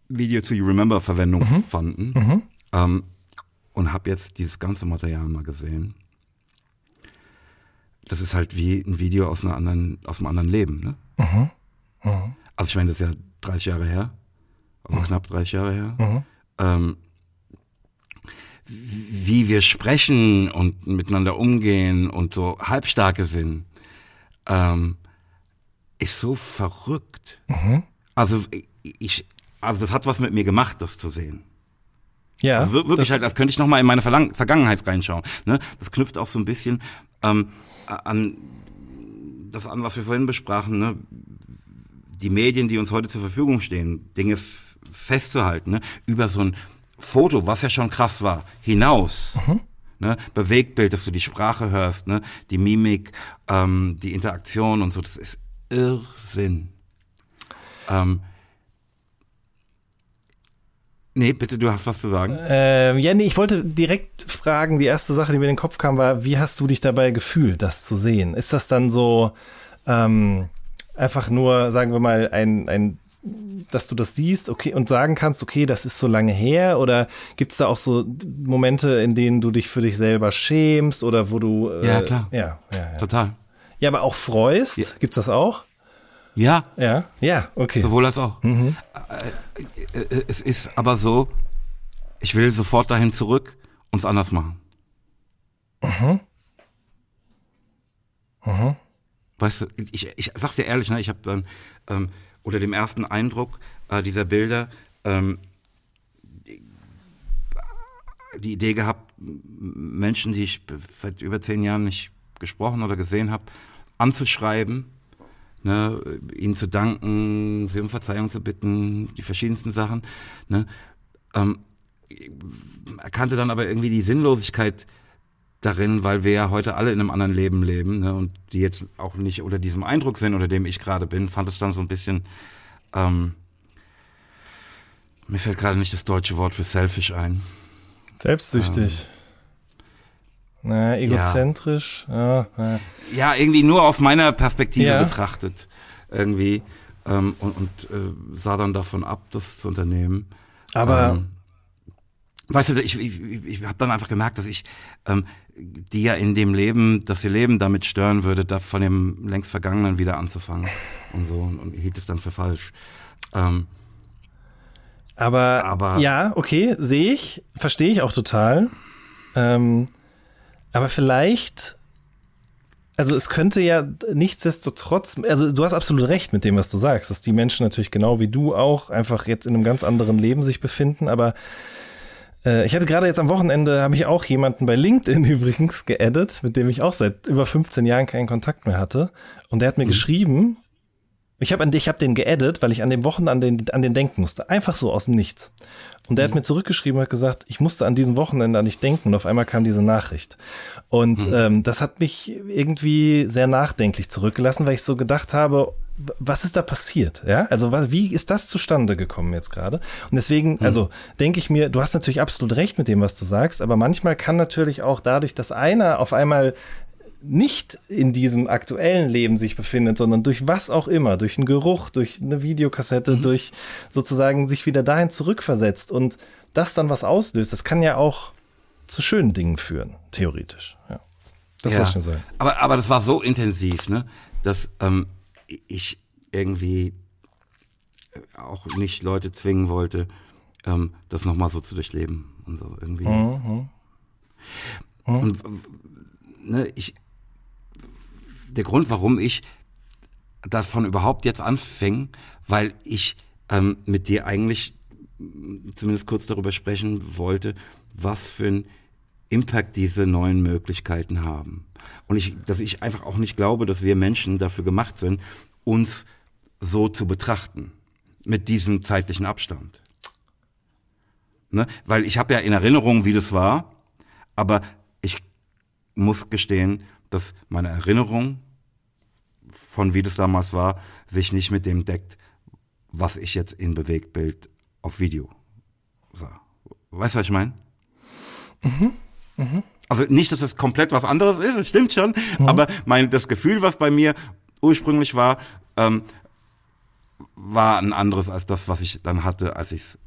Video zu You Remember Verwendung mhm. fanden. Mhm. Ähm, und habe jetzt dieses ganze Material mal gesehen. Das ist halt wie ein Video aus, einer anderen, aus einem anderen Leben. Ne? Mhm. Mhm. Also ich meine, das ist ja 30 Jahre her, also mhm. knapp 30 Jahre her. Mhm. Ähm, wie wir sprechen und miteinander umgehen und so halbstarke sind, ähm, ist so verrückt. Mhm. Also ich, also das hat was mit mir gemacht, das zu sehen. Ja. Also wirklich halt, als könnte ich noch mal in meine Verlang Vergangenheit reinschauen. Ne? Das knüpft auch so ein bisschen ähm, an das an, was wir vorhin besprachen. Ne? Die Medien, die uns heute zur Verfügung stehen, Dinge festzuhalten, ne? über so ein Foto, was ja schon krass war, hinaus. Mhm. Ne? Bewegtbild, dass du die Sprache hörst, ne? die Mimik, ähm, die Interaktion und so. Das ist Irrsinn. Ähm, Nee, bitte, du hast was zu sagen. Ähm, ja, nee, ich wollte direkt fragen, die erste Sache, die mir in den Kopf kam, war, wie hast du dich dabei gefühlt, das zu sehen? Ist das dann so ähm, einfach nur, sagen wir mal, ein, ein dass du das siehst, okay, und sagen kannst, okay, das ist so lange her, oder gibt es da auch so Momente, in denen du dich für dich selber schämst oder wo du äh, Ja, klar. Ja, ja, ja. Total. Ja, aber auch freust? Ja. Gibt's das auch? Ja. Ja, ja, okay. Sowohl als auch. Mhm. Äh, äh, es ist aber so, ich will sofort dahin zurück und es anders machen. Mhm. Mhm. Weißt du, ich, ich sag's dir ehrlich, ne, ich habe dann ähm, unter dem ersten Eindruck äh, dieser Bilder ähm, die Idee gehabt, Menschen, die ich seit über zehn Jahren nicht gesprochen oder gesehen habe, anzuschreiben ne, ihnen zu danken, sie um Verzeihung zu bitten, die verschiedensten Sachen. Ne, ähm, erkannte dann aber irgendwie die Sinnlosigkeit darin, weil wir ja heute alle in einem anderen Leben leben ne, und die jetzt auch nicht unter diesem Eindruck sind, unter dem ich gerade bin, fand es dann so ein bisschen, ähm, mir fällt gerade nicht das deutsche Wort für selfish ein. Selbstsüchtig. Ähm, na, egozentrisch. Ja. Ja, ja. irgendwie nur aus meiner Perspektive ja. betrachtet. Irgendwie. Ähm, und, und äh, sah dann davon ab, das zu unternehmen. Aber. Ähm, weißt du, ich, ich, ich habe dann einfach gemerkt, dass ich ähm, die ja in dem Leben, dass ihr Leben damit stören würde, da von dem längst Vergangenen wieder anzufangen und so und, und hielt es dann für falsch. Ähm, aber, aber ja, okay, sehe ich, verstehe ich auch total. Ähm, aber vielleicht, also es könnte ja nichtsdestotrotz, also du hast absolut recht mit dem, was du sagst, dass die Menschen natürlich genau wie du auch einfach jetzt in einem ganz anderen Leben sich befinden, aber äh, ich hatte gerade jetzt am Wochenende, habe ich auch jemanden bei LinkedIn übrigens geaddet, mit dem ich auch seit über 15 Jahren keinen Kontakt mehr hatte. Und der hat mir mhm. geschrieben, ich habe ich hab den geaddet, weil ich an dem Wochenende an den, an den denken musste. Einfach so aus dem Nichts. Und der mhm. hat mir zurückgeschrieben und hat gesagt, ich musste an diesem Wochenende an dich denken und auf einmal kam diese Nachricht. Und mhm. ähm, das hat mich irgendwie sehr nachdenklich zurückgelassen, weil ich so gedacht habe, was ist da passiert? Ja, also wie ist das zustande gekommen jetzt gerade? Und deswegen, mhm. also denke ich mir, du hast natürlich absolut recht mit dem, was du sagst, aber manchmal kann natürlich auch dadurch, dass einer auf einmal nicht in diesem aktuellen Leben sich befindet, sondern durch was auch immer, durch einen Geruch, durch eine Videokassette, mhm. durch sozusagen sich wieder dahin zurückversetzt und das dann was auslöst, das kann ja auch zu schönen Dingen führen, theoretisch. Ja. Das ja, schon sagen. Aber, aber das war so intensiv, ne, dass ähm, ich irgendwie auch nicht Leute zwingen wollte, ähm, das nochmal so zu durchleben und so irgendwie. Mhm. Mhm. Und ne, ich, der Grund, warum ich davon überhaupt jetzt anfing, weil ich ähm, mit dir eigentlich zumindest kurz darüber sprechen wollte, was für ein Impact diese neuen Möglichkeiten haben. Und ich, dass ich einfach auch nicht glaube, dass wir Menschen dafür gemacht sind, uns so zu betrachten, mit diesem zeitlichen Abstand. Ne? Weil ich habe ja in Erinnerung, wie das war, aber ich muss gestehen, dass meine Erinnerung von wie das damals war, sich nicht mit dem deckt, was ich jetzt in Bewegtbild auf Video sah. Weißt du, was ich meine? Mhm. Mhm. Also nicht, dass es komplett was anderes ist, das stimmt schon, mhm. aber mein, das Gefühl, was bei mir ursprünglich war, ähm, war ein anderes als das, was ich dann hatte, als ich es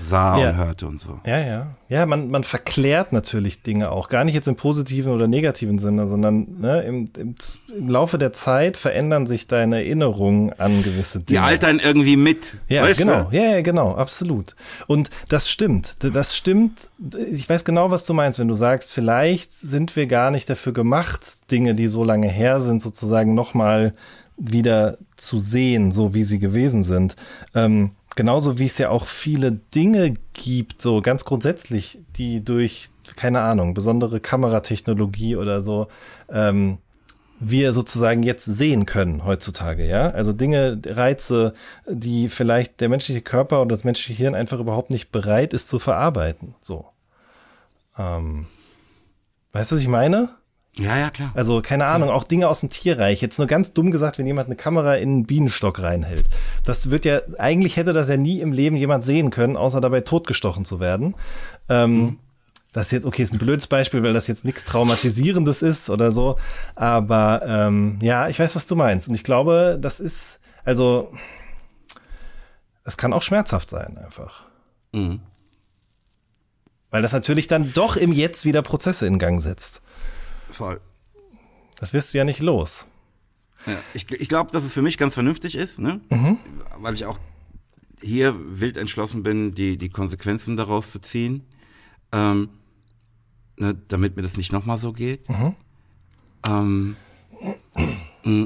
sah ja. und hörte und so. Ja, ja. Ja, man, man verklärt natürlich Dinge auch. Gar nicht jetzt im positiven oder negativen Sinne, sondern ne, im, im, im Laufe der Zeit verändern sich deine Erinnerungen an gewisse Dinge. Die altern irgendwie mit. Ja, genau. Du? Ja, ja, genau. Absolut. Und das stimmt. Das stimmt. Ich weiß genau, was du meinst, wenn du sagst, vielleicht sind wir gar nicht dafür gemacht, Dinge, die so lange her sind, sozusagen nochmal wieder zu sehen, so wie sie gewesen sind. Ähm, genauso wie es ja auch viele Dinge gibt, so ganz grundsätzlich, die durch, keine Ahnung, besondere Kameratechnologie oder so, ähm, wir sozusagen jetzt sehen können heutzutage, ja? Also Dinge, Reize, die vielleicht der menschliche Körper oder das menschliche Hirn einfach überhaupt nicht bereit ist zu verarbeiten. So. Ähm, weißt du, was ich meine? Ja, ja, klar. Also, keine Ahnung, auch Dinge aus dem Tierreich. Jetzt nur ganz dumm gesagt, wenn jemand eine Kamera in einen Bienenstock reinhält. Das wird ja, eigentlich hätte das ja nie im Leben jemand sehen können, außer dabei totgestochen zu werden. Ähm, mhm. Das ist jetzt, okay, ist ein blödes Beispiel, weil das jetzt nichts Traumatisierendes ist oder so. Aber ähm, ja, ich weiß, was du meinst. Und ich glaube, das ist, also, das kann auch schmerzhaft sein, einfach. Mhm. Weil das natürlich dann doch im Jetzt wieder Prozesse in Gang setzt. Voll. Das wirst du ja nicht los. Ja, ich ich glaube, dass es für mich ganz vernünftig ist, ne? Mhm. weil ich auch hier wild entschlossen bin, die, die Konsequenzen daraus zu ziehen, ähm, ne, damit mir das nicht nochmal so geht. Mhm. Ähm, mm.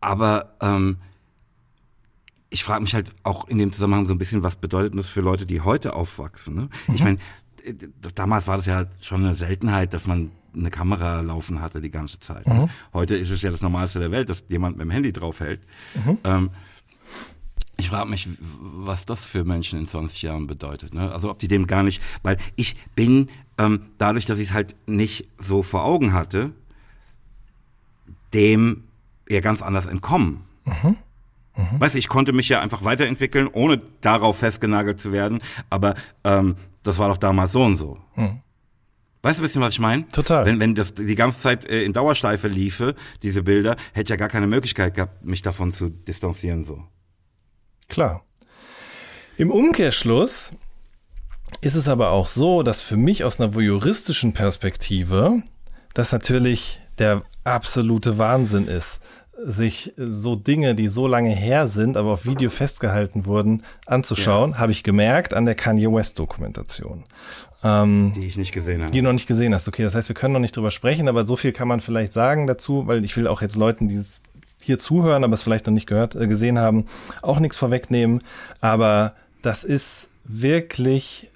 aber ähm, ich frage mich halt auch in dem Zusammenhang so ein bisschen, was bedeutet das für Leute, die heute aufwachsen? Ne? Mhm. Ich meine, damals war das ja schon eine Seltenheit, dass man eine Kamera laufen hatte die ganze Zeit. Mhm. Heute ist es ja das Normalste der Welt, dass jemand mit dem Handy draufhält. Mhm. Ähm, ich frage mich, was das für Menschen in 20 Jahren bedeutet. Ne? Also ob die dem gar nicht, weil ich bin ähm, dadurch, dass ich es halt nicht so vor Augen hatte, dem eher ganz anders entkommen. Mhm. Mhm. Weißt du, ich konnte mich ja einfach weiterentwickeln, ohne darauf festgenagelt zu werden. Aber ähm, das war doch damals so und so. Hm. Weißt du ein bisschen, was ich meine? Total. Wenn, wenn das die ganze Zeit äh, in Dauerschleife liefe, diese Bilder, hätte ich ja gar keine Möglichkeit gehabt, mich davon zu distanzieren so. Klar. Im Umkehrschluss ist es aber auch so, dass für mich aus einer voyeuristischen Perspektive das natürlich der absolute Wahnsinn ist sich so Dinge, die so lange her sind, aber auf Video festgehalten wurden, anzuschauen, ja. habe ich gemerkt an der Kanye West Dokumentation. Ähm, die ich nicht gesehen habe. Die du noch nicht gesehen hast. Okay, das heißt, wir können noch nicht drüber sprechen, aber so viel kann man vielleicht sagen dazu, weil ich will auch jetzt Leuten, die es hier zuhören, aber es vielleicht noch nicht gehört, äh, gesehen haben, auch nichts vorwegnehmen. Aber das ist wirklich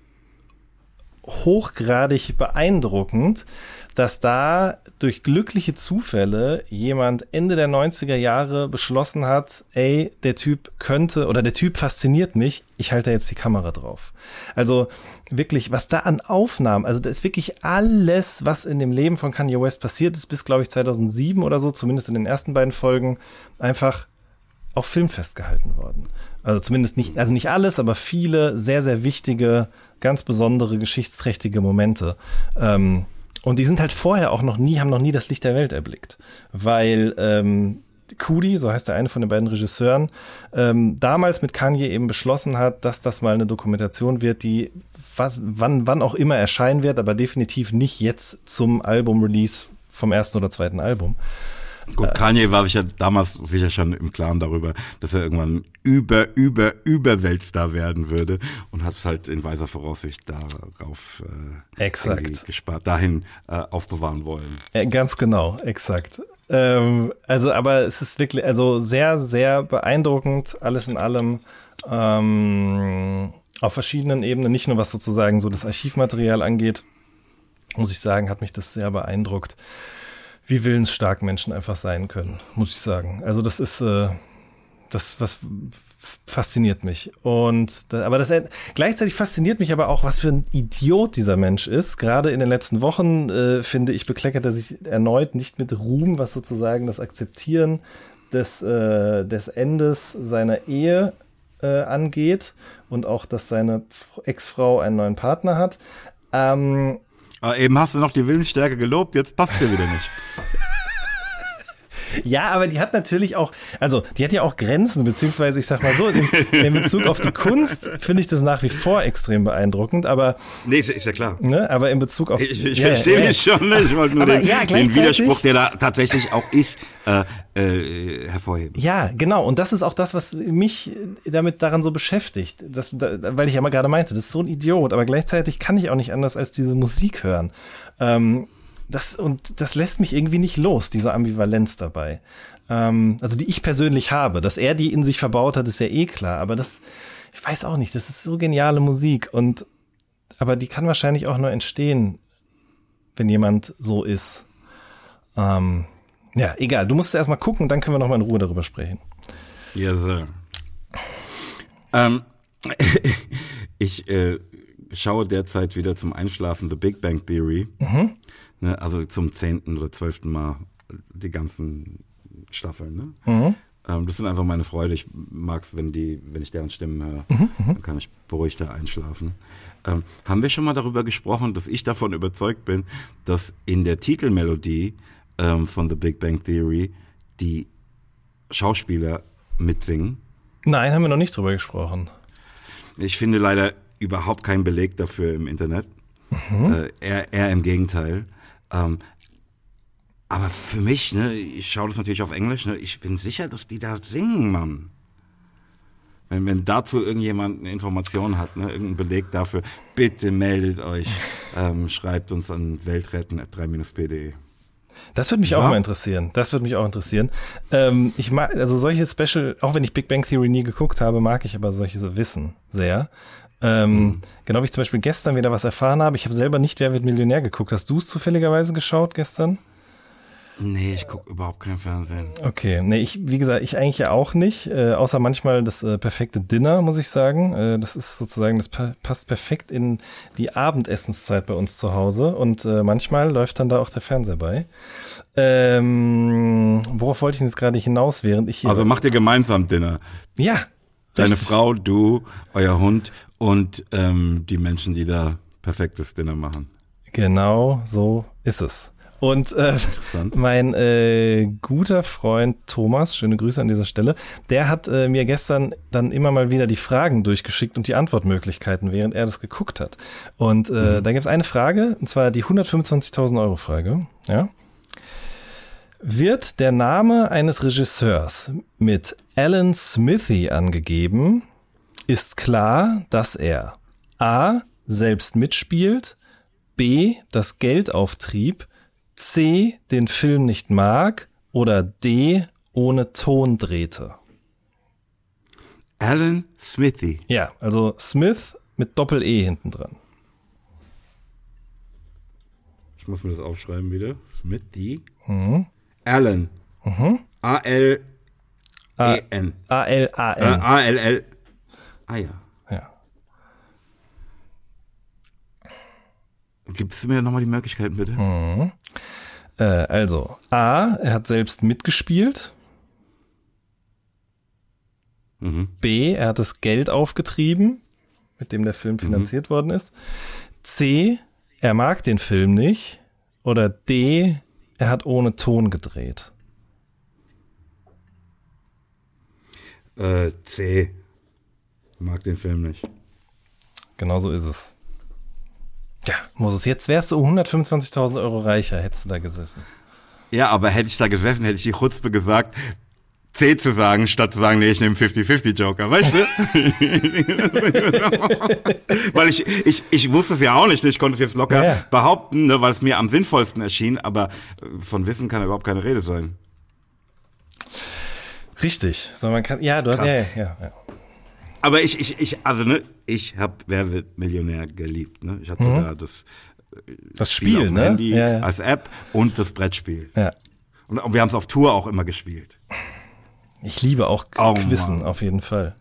hochgradig beeindruckend, dass da durch glückliche Zufälle jemand Ende der 90er Jahre beschlossen hat, ey, der Typ könnte oder der Typ fasziniert mich, ich halte jetzt die Kamera drauf. Also wirklich, was da an Aufnahmen, also da ist wirklich alles, was in dem Leben von Kanye West passiert ist, bis glaube ich 2007 oder so, zumindest in den ersten beiden Folgen, einfach auf Film festgehalten worden. Also zumindest nicht, also nicht alles, aber viele sehr, sehr wichtige, ganz besondere, geschichtsträchtige Momente. Ähm, und die sind halt vorher auch noch nie, haben noch nie das Licht der Welt erblickt. Weil ähm, Kudi, so heißt der eine von den beiden Regisseuren, ähm, damals mit Kanye eben beschlossen hat, dass das mal eine Dokumentation wird, die was, wann, wann auch immer erscheinen wird, aber definitiv nicht jetzt zum Album-Release vom ersten oder zweiten Album. Gut, Kanye war sich ja damals sicher schon im Klaren darüber, dass er irgendwann über, über, über Weltstar werden würde und hat es halt in weiser Voraussicht darauf äh, exakt. gespart, dahin äh, aufbewahren wollen. Äh, ganz genau, exakt. Ähm, also, aber es ist wirklich, also sehr, sehr beeindruckend, alles in allem. Ähm, auf verschiedenen Ebenen, nicht nur was sozusagen so das Archivmaterial angeht, muss ich sagen, hat mich das sehr beeindruckt wie willensstark Menschen einfach sein können, muss ich sagen. Also das ist äh, das, was fasziniert mich. Und aber das gleichzeitig fasziniert mich aber auch, was für ein Idiot dieser Mensch ist. Gerade in den letzten Wochen äh, finde ich bekleckert er sich erneut nicht mit Ruhm, was sozusagen das Akzeptieren des äh, des Endes seiner Ehe äh, angeht und auch, dass seine Ex-Frau einen neuen Partner hat. Ähm, aber eben hast du noch die Willensstärke gelobt, jetzt passt ja wieder nicht. Ja, aber die hat natürlich auch, also die hat ja auch Grenzen, beziehungsweise ich sag mal so, in, in Bezug auf die Kunst finde ich das nach wie vor extrem beeindruckend, aber. Nee, ist, ist ja klar. Ne, aber in Bezug auf. Ich, ich ja, verstehe ja, mich ja. schon, ne? ich wollte nur den, ja, den, Widerspruch, der da tatsächlich auch ist, äh, äh, hervorheben. Ja, genau. Und das ist auch das, was mich damit daran so beschäftigt. Das, da, weil ich ja mal gerade meinte, das ist so ein Idiot, aber gleichzeitig kann ich auch nicht anders als diese Musik hören. Ähm, das, und das lässt mich irgendwie nicht los, diese Ambivalenz dabei. Ähm, also die ich persönlich habe. Dass er die in sich verbaut hat, ist ja eh klar. Aber das, ich weiß auch nicht, das ist so geniale Musik. Und aber die kann wahrscheinlich auch nur entstehen, wenn jemand so ist. Ähm, ja, egal. Du musst erstmal gucken, dann können wir noch mal in Ruhe darüber sprechen. Yes, sir. Ähm, ich äh, schaue derzeit wieder zum Einschlafen The Big Bang Theory. Mhm. Ne, also zum zehnten oder zwölften Mal die ganzen Staffeln. Ne? Mhm. Ähm, das sind einfach meine Freude. Ich mag es, wenn die, wenn ich deren Stimmen höre, mhm, mhm, dann kann ich beruhigter einschlafen. Ähm, haben wir schon mal darüber gesprochen, dass ich davon überzeugt bin, dass in der Titelmelodie ähm, von The Big Bang Theory die Schauspieler mitsingen? Nein, haben wir noch nicht drüber gesprochen. Ich finde leider überhaupt keinen Beleg dafür im Internet. Mhm. Äh, eher, eher im Gegenteil. Ähm, aber für mich, ne, ich schaue das natürlich auf Englisch, ne, ich bin sicher, dass die da singen, Mann. Wenn, wenn dazu irgendjemand eine Information hat, ne, irgendeinen Beleg dafür, bitte meldet euch, ähm, schreibt uns an weltretten.3-pde. Das würde mich ja. auch mal interessieren. Das würde mich auch interessieren. Ähm, ich mag, also solche Special, auch wenn ich Big Bang Theory nie geguckt habe, mag ich aber solche so Wissen sehr. Ähm, mhm. Genau wie ich zum Beispiel gestern wieder was erfahren habe. Ich habe selber nicht Wer wird Millionär geguckt. Hast du es zufälligerweise geschaut gestern? Nee, ich gucke überhaupt kein Fernsehen. Okay, nee, ich, wie gesagt, ich eigentlich ja auch nicht, äh, außer manchmal das äh, perfekte Dinner, muss ich sagen. Äh, das ist sozusagen, das pa passt perfekt in die Abendessenszeit bei uns zu Hause und äh, manchmal läuft dann da auch der Fernseher bei. Ähm, worauf wollte ich denn jetzt gerade hinaus, während ich hier. Also macht ihr gemeinsam Dinner? Ja. Deine richtig. Frau, du, euer Hund und ähm, die Menschen, die da perfektes Dinner machen. Genau so ist es. Und äh, mein äh, guter Freund Thomas, schöne Grüße an dieser Stelle, der hat äh, mir gestern dann immer mal wieder die Fragen durchgeschickt und die Antwortmöglichkeiten, während er das geguckt hat. Und äh, mhm. da gibt es eine Frage, und zwar die 125.000 Euro Frage. Ja? Wird der Name eines Regisseurs mit Alan Smithy angegeben, ist klar, dass er A. selbst mitspielt, B. das Geld auftrieb C. den Film nicht mag oder D. ohne Ton drehte? Alan Smithy. Ja, also Smith mit Doppel-E hinten dran. Ich muss mir das aufschreiben wieder. Smithy. Mhm. Alan. Mhm. A-L-E-N. A-L-A-N. A-L-L. Ah ja. Gibst du mir nochmal die Möglichkeiten, bitte? Mhm. Äh, also, A, er hat selbst mitgespielt. Mhm. B, er hat das Geld aufgetrieben, mit dem der Film mhm. finanziert mhm. worden ist. C, er mag den Film nicht. Oder D, er hat ohne Ton gedreht. Äh, C, mag den Film nicht. Genau so ist es. Ja, Moses, jetzt wärst du 125.000 Euro reicher, hättest du da gesessen. Ja, aber hätte ich da gesessen, hätte ich die Chutzpe gesagt, C zu sagen, statt zu sagen, nee, ich nehme 50-50 Joker, weißt du? weil ich, ich, ich wusste es ja auch nicht, ich konnte es jetzt locker ja, ja. behaupten, ne, weil es mir am sinnvollsten erschien, aber von Wissen kann überhaupt keine Rede sein. Richtig, so man kann, ja, du hast, ja, ja, ja. Aber ich, ich, ich, also ne, ich habe Wer wird Millionär geliebt. Ne? Ich hatte mhm. da das, äh, das Spiel, Spiel ne? Handy ja, ja. als App und das Brettspiel. Ja. Und, und wir haben es auf Tour auch immer gespielt. Ich liebe auch oh, Quizzen Mann. auf jeden Fall.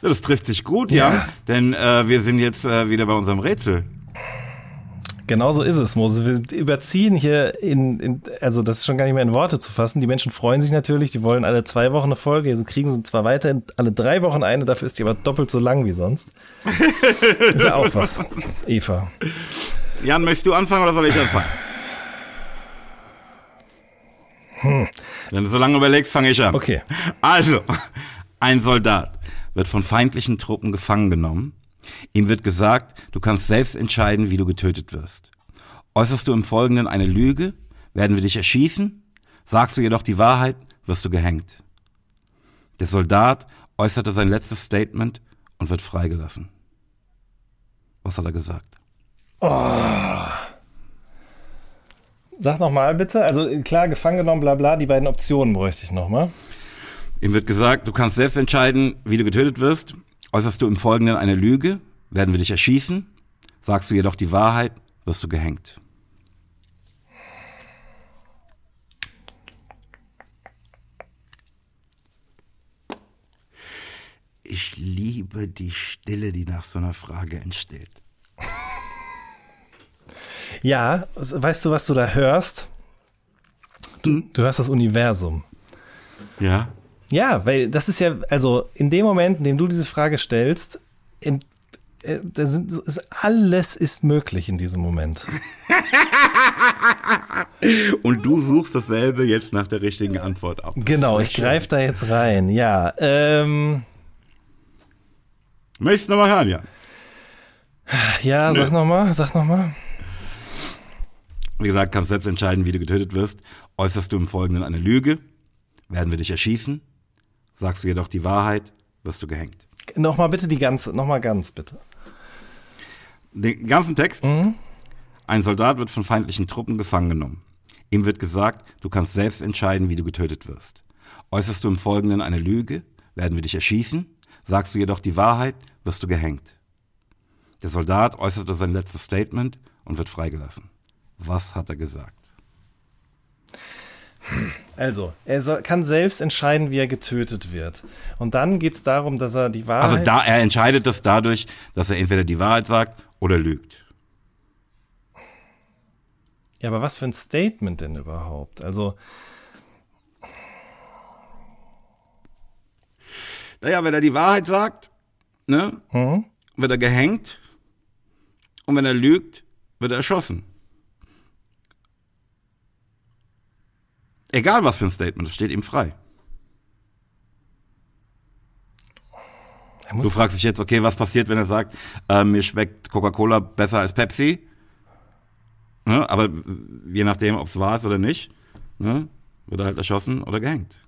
Ja, das trifft sich gut, ja, ja denn äh, wir sind jetzt äh, wieder bei unserem Rätsel. Genauso ist es, Mose. Wir überziehen hier in, in, also das ist schon gar nicht mehr in Worte zu fassen. Die Menschen freuen sich natürlich, die wollen alle zwei Wochen eine Folge, also kriegen sie zwar weiterhin alle drei Wochen eine, dafür ist die aber doppelt so lang wie sonst. ist ja auch was, Eva. Jan, möchtest du anfangen oder soll ich anfangen? Hm. Wenn du so lange überlegst, fange ich an. Okay. Also, ein Soldat wird von feindlichen Truppen gefangen genommen Ihm wird gesagt, du kannst selbst entscheiden, wie du getötet wirst. Äußerst du im Folgenden eine Lüge, werden wir dich erschießen. Sagst du jedoch die Wahrheit, wirst du gehängt. Der Soldat äußerte sein letztes Statement und wird freigelassen. Was hat er gesagt? Oh. Sag nochmal bitte. Also klar, gefangen genommen, bla bla, die beiden Optionen bräuchte ich nochmal. Ihm wird gesagt, du kannst selbst entscheiden, wie du getötet wirst. Äußerst du im Folgenden eine Lüge, werden wir dich erschießen. Sagst du jedoch die Wahrheit, wirst du gehängt. Ich liebe die Stille, die nach so einer Frage entsteht. Ja, weißt du, was du da hörst? Du, du hörst das Universum. Ja. Ja, weil das ist ja, also in dem Moment, in dem du diese Frage stellst, in, äh, sind, ist, alles ist möglich in diesem Moment. Und du suchst dasselbe jetzt nach der richtigen Antwort ab. Genau, ich greife da jetzt rein. Ja. Ähm, Möchtest du nochmal hören, ja? Ja, Nö. sag nochmal, sag nochmal. Wie gesagt, kannst selbst entscheiden, wie du getötet wirst. Äußerst du im Folgenden eine Lüge, werden wir dich erschießen. Sagst du jedoch die Wahrheit, wirst du gehängt. Nochmal bitte die ganze, nochmal ganz bitte. Den ganzen Text. Mhm. Ein Soldat wird von feindlichen Truppen gefangen genommen. Ihm wird gesagt, du kannst selbst entscheiden, wie du getötet wirst. Äußerst du im Folgenden eine Lüge, werden wir dich erschießen. Sagst du jedoch die Wahrheit, wirst du gehängt. Der Soldat äußerte sein letztes Statement und wird freigelassen. Was hat er gesagt? Also, er soll, kann selbst entscheiden, wie er getötet wird. Und dann geht es darum, dass er die Wahrheit. Also da, er entscheidet das dadurch, dass er entweder die Wahrheit sagt oder lügt. Ja, aber was für ein Statement denn überhaupt? Also. Naja, wenn er die Wahrheit sagt, ne, mhm. wird er gehängt. Und wenn er lügt, wird er erschossen. Egal was für ein Statement, es steht ihm frei. Du fragst dich jetzt, okay, was passiert, wenn er sagt, äh, mir schmeckt Coca-Cola besser als Pepsi? Ne? Aber je nachdem, ob es wahr ist oder nicht, ne? wird er halt erschossen oder gehängt.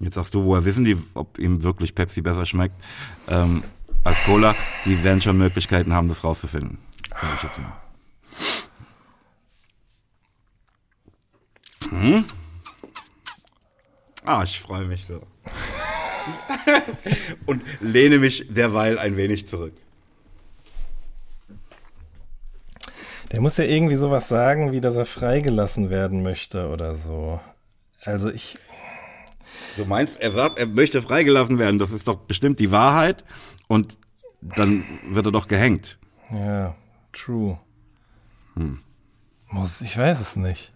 Jetzt sagst du, woher wissen die, ob ihm wirklich Pepsi besser schmeckt ähm, als Cola? Die werden schon Möglichkeiten haben, das rauszufinden. Sag ich jetzt mal. Hm? Ah, ich freue mich so. Und lehne mich derweil ein wenig zurück. Der muss ja irgendwie sowas sagen, wie dass er freigelassen werden möchte oder so. Also ich. Du meinst, er sagt, er möchte freigelassen werden. Das ist doch bestimmt die Wahrheit. Und dann wird er doch gehängt. Ja, true. Hm. Muss, ich weiß es nicht.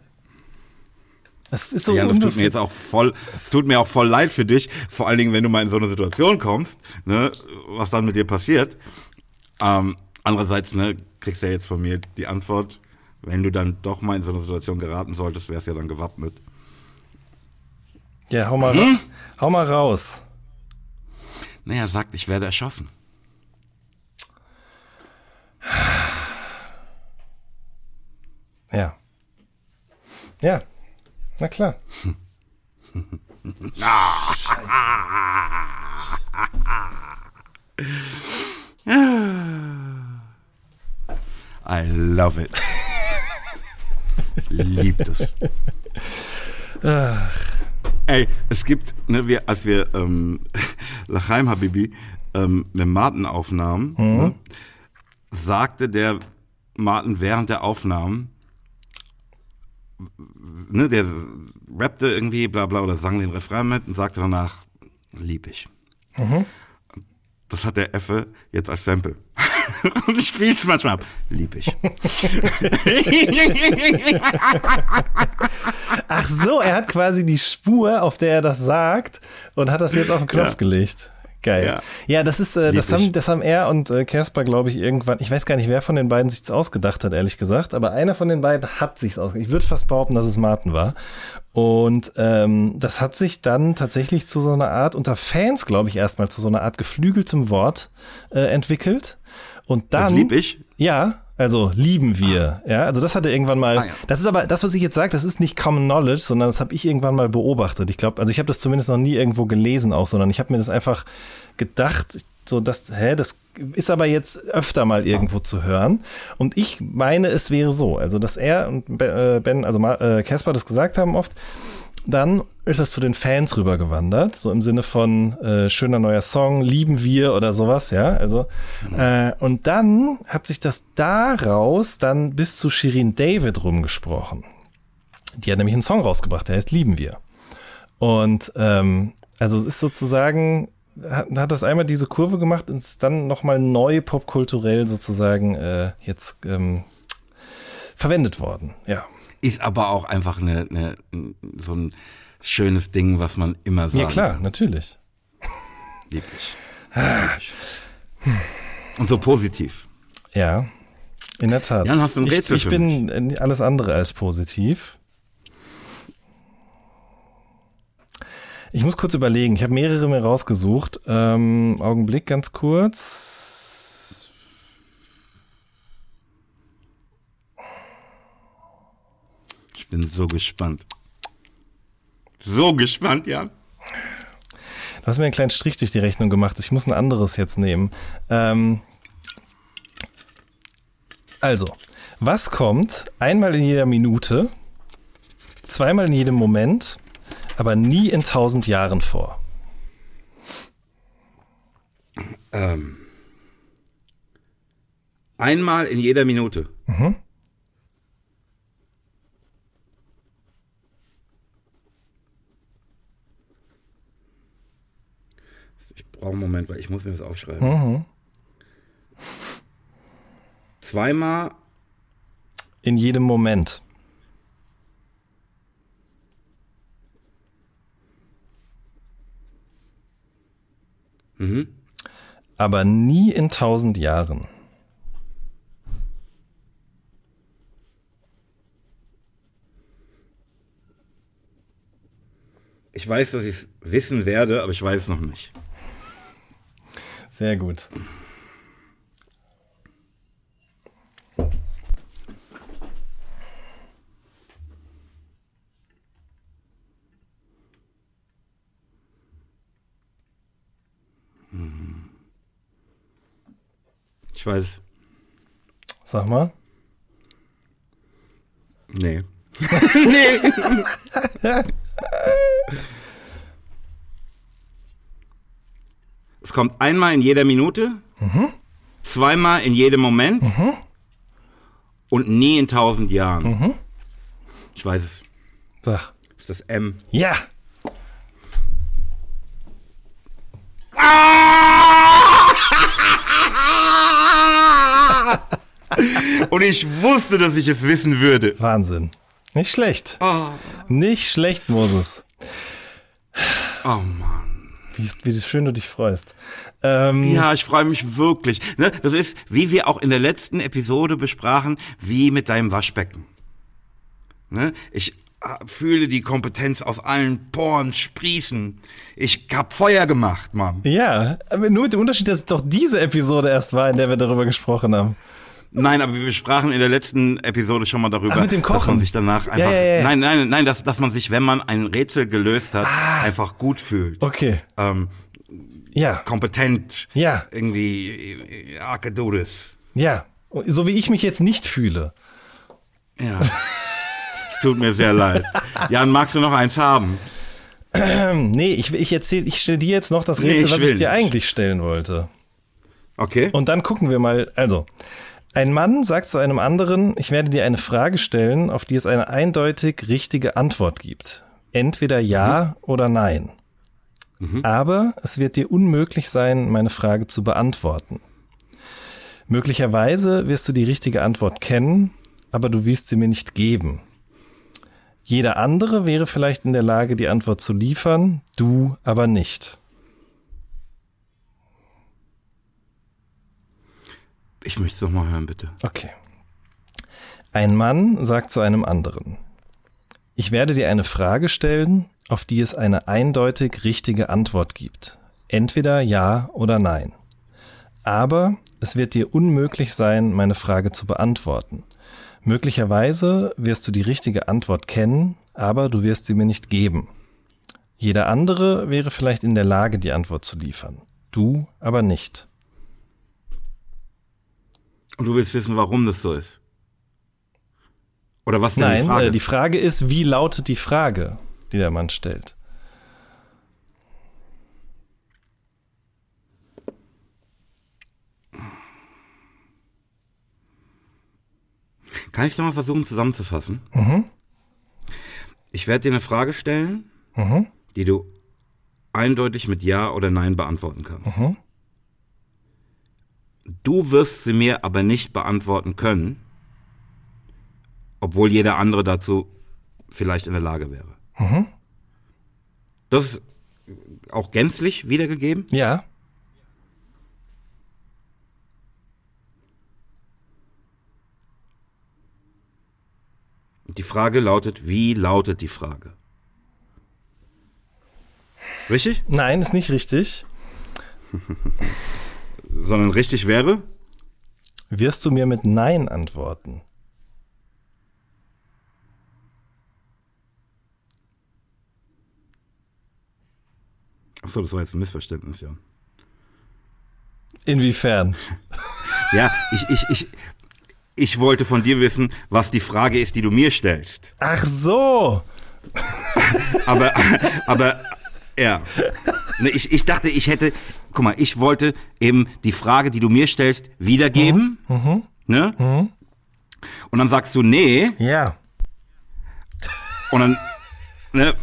Das ist so ja, das tut mir jetzt auch voll, es tut mir auch voll leid für dich, vor allen Dingen, wenn du mal in so eine Situation kommst, ne, was dann mit dir passiert. Ähm, andererseits, ne, kriegst du ja jetzt von mir die Antwort, wenn du dann doch mal in so eine Situation geraten solltest, wärst du ja dann gewappnet. Ja, hau mal, hm? hau mal raus. Naja, sagt, ich werde erschossen. Ja. Ja, na klar. I love it. Liebt es. Ach. Ey, es gibt, ne, wir, als wir ähm, Lachaim Habibi ähm, mit Martin aufnahmen, mhm. ne, sagte der Martin während der Aufnahmen, ne, der rappte irgendwie, bla bla, oder sang den Refrain mit und sagte danach, lieb ich. Mhm. Das hat der Effe jetzt als Sample. und ich spiele es manchmal ab. Lieb ich. Ach so, er hat quasi die Spur, auf der er das sagt, und hat das jetzt auf den Knopf ja. gelegt. Geil. Ja, ja das ist, äh, das haben, das haben er und äh, Casper, glaube ich, irgendwann, ich weiß gar nicht, wer von den beiden sich's ausgedacht hat, ehrlich gesagt, aber einer von den beiden hat sich's ausgedacht. Ich würde fast behaupten, dass es Martin war. Und ähm, das hat sich dann tatsächlich zu so einer Art, unter Fans, glaube ich, erstmal zu so einer Art geflügeltem Wort äh, entwickelt. Und dann. Das lieb ich. Ja, also lieben wir. Ah. Ja, also das hatte irgendwann mal. Ah, ja. Das ist aber das, was ich jetzt sage, das ist nicht Common Knowledge, sondern das habe ich irgendwann mal beobachtet. Ich glaube, also ich habe das zumindest noch nie irgendwo gelesen auch, sondern ich habe mir das einfach gedacht, so das, hä, das ist aber jetzt öfter mal irgendwo zu hören. Und ich meine, es wäre so, also dass er und äh, Ben, also äh, Casper das gesagt haben oft, dann ist das zu den Fans rübergewandert, so im Sinne von äh, schöner neuer Song, lieben wir oder sowas, ja. Also mhm. äh, und dann hat sich das daraus dann bis zu Shirin David rumgesprochen. Die hat nämlich einen Song rausgebracht, der heißt Lieben wir. Und ähm, also es ist sozusagen hat, hat das einmal diese Kurve gemacht und ist dann nochmal neu popkulturell sozusagen äh, jetzt ähm, verwendet worden. Ja. Ist aber auch einfach eine, eine, so ein schönes Ding, was man immer sagt. Ja klar, natürlich. Lieblich. Lieblich. Und so positiv. Ja, in der Tat. Jan, hast du ein Rätsel ich, ich bin alles andere als positiv. Ich muss kurz überlegen. Ich habe mehrere mir rausgesucht. Ähm, Augenblick, ganz kurz. Bin so gespannt. So gespannt, ja. Du hast mir einen kleinen Strich durch die Rechnung gemacht. Ich muss ein anderes jetzt nehmen. Ähm, also, was kommt einmal in jeder Minute, zweimal in jedem Moment aber nie in tausend Jahren vor? Ähm, einmal in jeder Minute. Mhm. Einen Moment, weil ich muss mir das aufschreiben. Mhm. Zweimal. In jedem Moment. Mhm. Aber nie in tausend Jahren. Ich weiß, dass ich es wissen werde, aber ich weiß es noch nicht. Sehr gut. Ich weiß. Sag mal. Nee. nee. Es kommt einmal in jeder Minute, mhm. zweimal in jedem Moment mhm. und nie in tausend Jahren. Mhm. Ich weiß es. Sag. Ist das M? Ja. Und ich wusste, dass ich es wissen würde. Wahnsinn. Nicht schlecht. Oh. Nicht schlecht, Moses. Oh Mann. Wie, wie schön du dich freust. Ähm, ja, ich freue mich wirklich. Ne? Das ist, wie wir auch in der letzten Episode besprachen, wie mit deinem Waschbecken. Ne? Ich ah, fühle die Kompetenz aus allen Poren sprießen. Ich hab Feuer gemacht, Mann. Ja, nur mit dem Unterschied, dass es doch diese Episode erst war, in der wir darüber gesprochen haben. Nein, aber wir sprachen in der letzten Episode schon mal darüber, Ach, mit dem Kochen. dass man sich danach einfach, ja, ja, ja. nein, nein, nein, dass, dass man sich, wenn man ein Rätsel gelöst hat, ah. einfach gut fühlt. Okay. Ähm, ja. Kompetent. Ja. Irgendwie, I can do this. Ja. So wie ich mich jetzt nicht fühle. Ja. es tut mir sehr leid. Jan, magst du noch eins haben? nee, ich, ich ich stelle dir jetzt noch das Rätsel, nee, ich was ich dir nicht. eigentlich stellen wollte. Okay. Und dann gucken wir mal, also, ein Mann sagt zu einem anderen, ich werde dir eine Frage stellen, auf die es eine eindeutig richtige Antwort gibt. Entweder ja mhm. oder nein. Mhm. Aber es wird dir unmöglich sein, meine Frage zu beantworten. Möglicherweise wirst du die richtige Antwort kennen, aber du wirst sie mir nicht geben. Jeder andere wäre vielleicht in der Lage, die Antwort zu liefern, du aber nicht. Ich möchte es doch mal hören, bitte. Okay. Ein Mann sagt zu einem anderen, ich werde dir eine Frage stellen, auf die es eine eindeutig richtige Antwort gibt. Entweder ja oder nein. Aber es wird dir unmöglich sein, meine Frage zu beantworten. Möglicherweise wirst du die richtige Antwort kennen, aber du wirst sie mir nicht geben. Jeder andere wäre vielleicht in der Lage, die Antwort zu liefern. Du aber nicht. Und du willst wissen, warum das so ist? Oder was ist Nein, die Frage? Äh, die Frage ist, wie lautet die Frage, die der Mann stellt? Kann ich es nochmal versuchen zusammenzufassen? Mhm. Ich werde dir eine Frage stellen, mhm. die du eindeutig mit Ja oder Nein beantworten kannst. Mhm. Du wirst sie mir aber nicht beantworten können, obwohl jeder andere dazu vielleicht in der Lage wäre. Mhm. Das ist auch gänzlich wiedergegeben? Ja. Die Frage lautet, wie lautet die Frage? Richtig? Nein, ist nicht richtig. Sondern richtig wäre? Wirst du mir mit Nein antworten? Achso, das war jetzt ein Missverständnis, ja. Inwiefern? Ja, ich, ich, ich, ich wollte von dir wissen, was die Frage ist, die du mir stellst. Ach so. aber, aber, ja. Ich, ich dachte, ich hätte, guck mal, ich wollte eben die Frage, die du mir stellst, wiedergeben. Mhm. mhm. Ne? Mhm. Und dann sagst du, nee. Ja. Und dann, ne,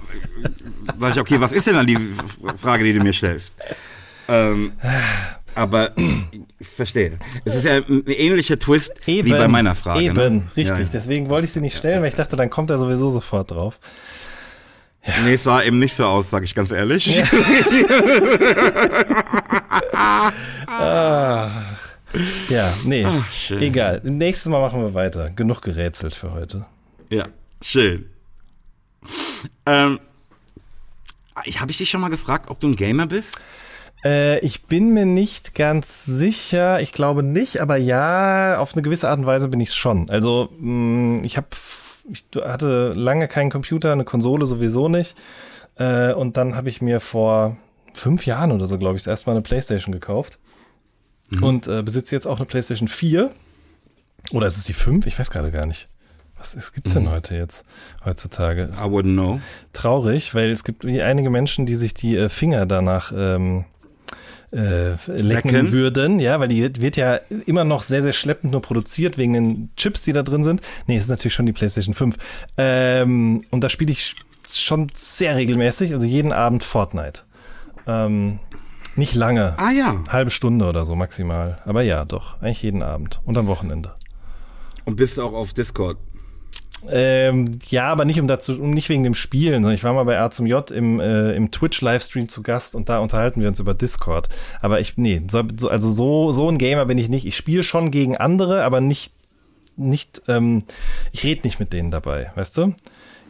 sag ich, okay, was ist denn dann die Frage, die du mir stellst? Ähm, aber ich verstehe. Es ist ja ein ähnlicher Twist eben, wie bei meiner Frage. Ne? Eben, ne? richtig. Ja. Deswegen wollte ich sie nicht stellen, weil ich dachte, dann kommt er sowieso sofort drauf. Ja. Nee, es sah eben nicht so aus, sag ich ganz ehrlich. Ja. Ach. ja, nee, Ach, egal. Nächstes Mal machen wir weiter. Genug gerätselt für heute. Ja, schön. Ähm, habe ich dich schon mal gefragt, ob du ein Gamer bist? Äh, ich bin mir nicht ganz sicher. Ich glaube nicht, aber ja, auf eine gewisse Art und Weise bin ich es schon. Also mh, mm, ich habe, ich hatte lange keinen Computer, eine Konsole sowieso nicht. Äh, und dann habe ich mir vor fünf Jahren oder so, glaube ich, das erste Mal eine PlayStation gekauft. Mhm. Und äh, besitze jetzt auch eine PlayStation 4. Oder ist es die 5? Ich weiß gerade gar nicht. Was, was gibt's denn mhm. heute jetzt, heutzutage? I wouldn't know. Traurig, weil es gibt einige Menschen, die sich die äh, Finger danach ähm, äh, lecken, lecken, würden, ja, weil die wird ja immer noch sehr, sehr schleppend nur produziert wegen den Chips, die da drin sind. Nee, es ist natürlich schon die PlayStation 5. Ähm, und da spiele ich schon sehr regelmäßig, also jeden Abend Fortnite. Ähm, nicht lange. Ah ja. Halbe Stunde oder so maximal. Aber ja, doch. Eigentlich jeden Abend. Und am Wochenende. Und bist du auch auf Discord? Ähm, ja, aber nicht um dazu, nicht wegen dem Spielen. Ich war mal bei R zum J im, äh, im Twitch-Livestream zu Gast und da unterhalten wir uns über Discord. Aber ich, nee, so, also so, so ein Gamer bin ich nicht. Ich spiele schon gegen andere, aber nicht, nicht, ähm, ich rede nicht mit denen dabei, weißt du?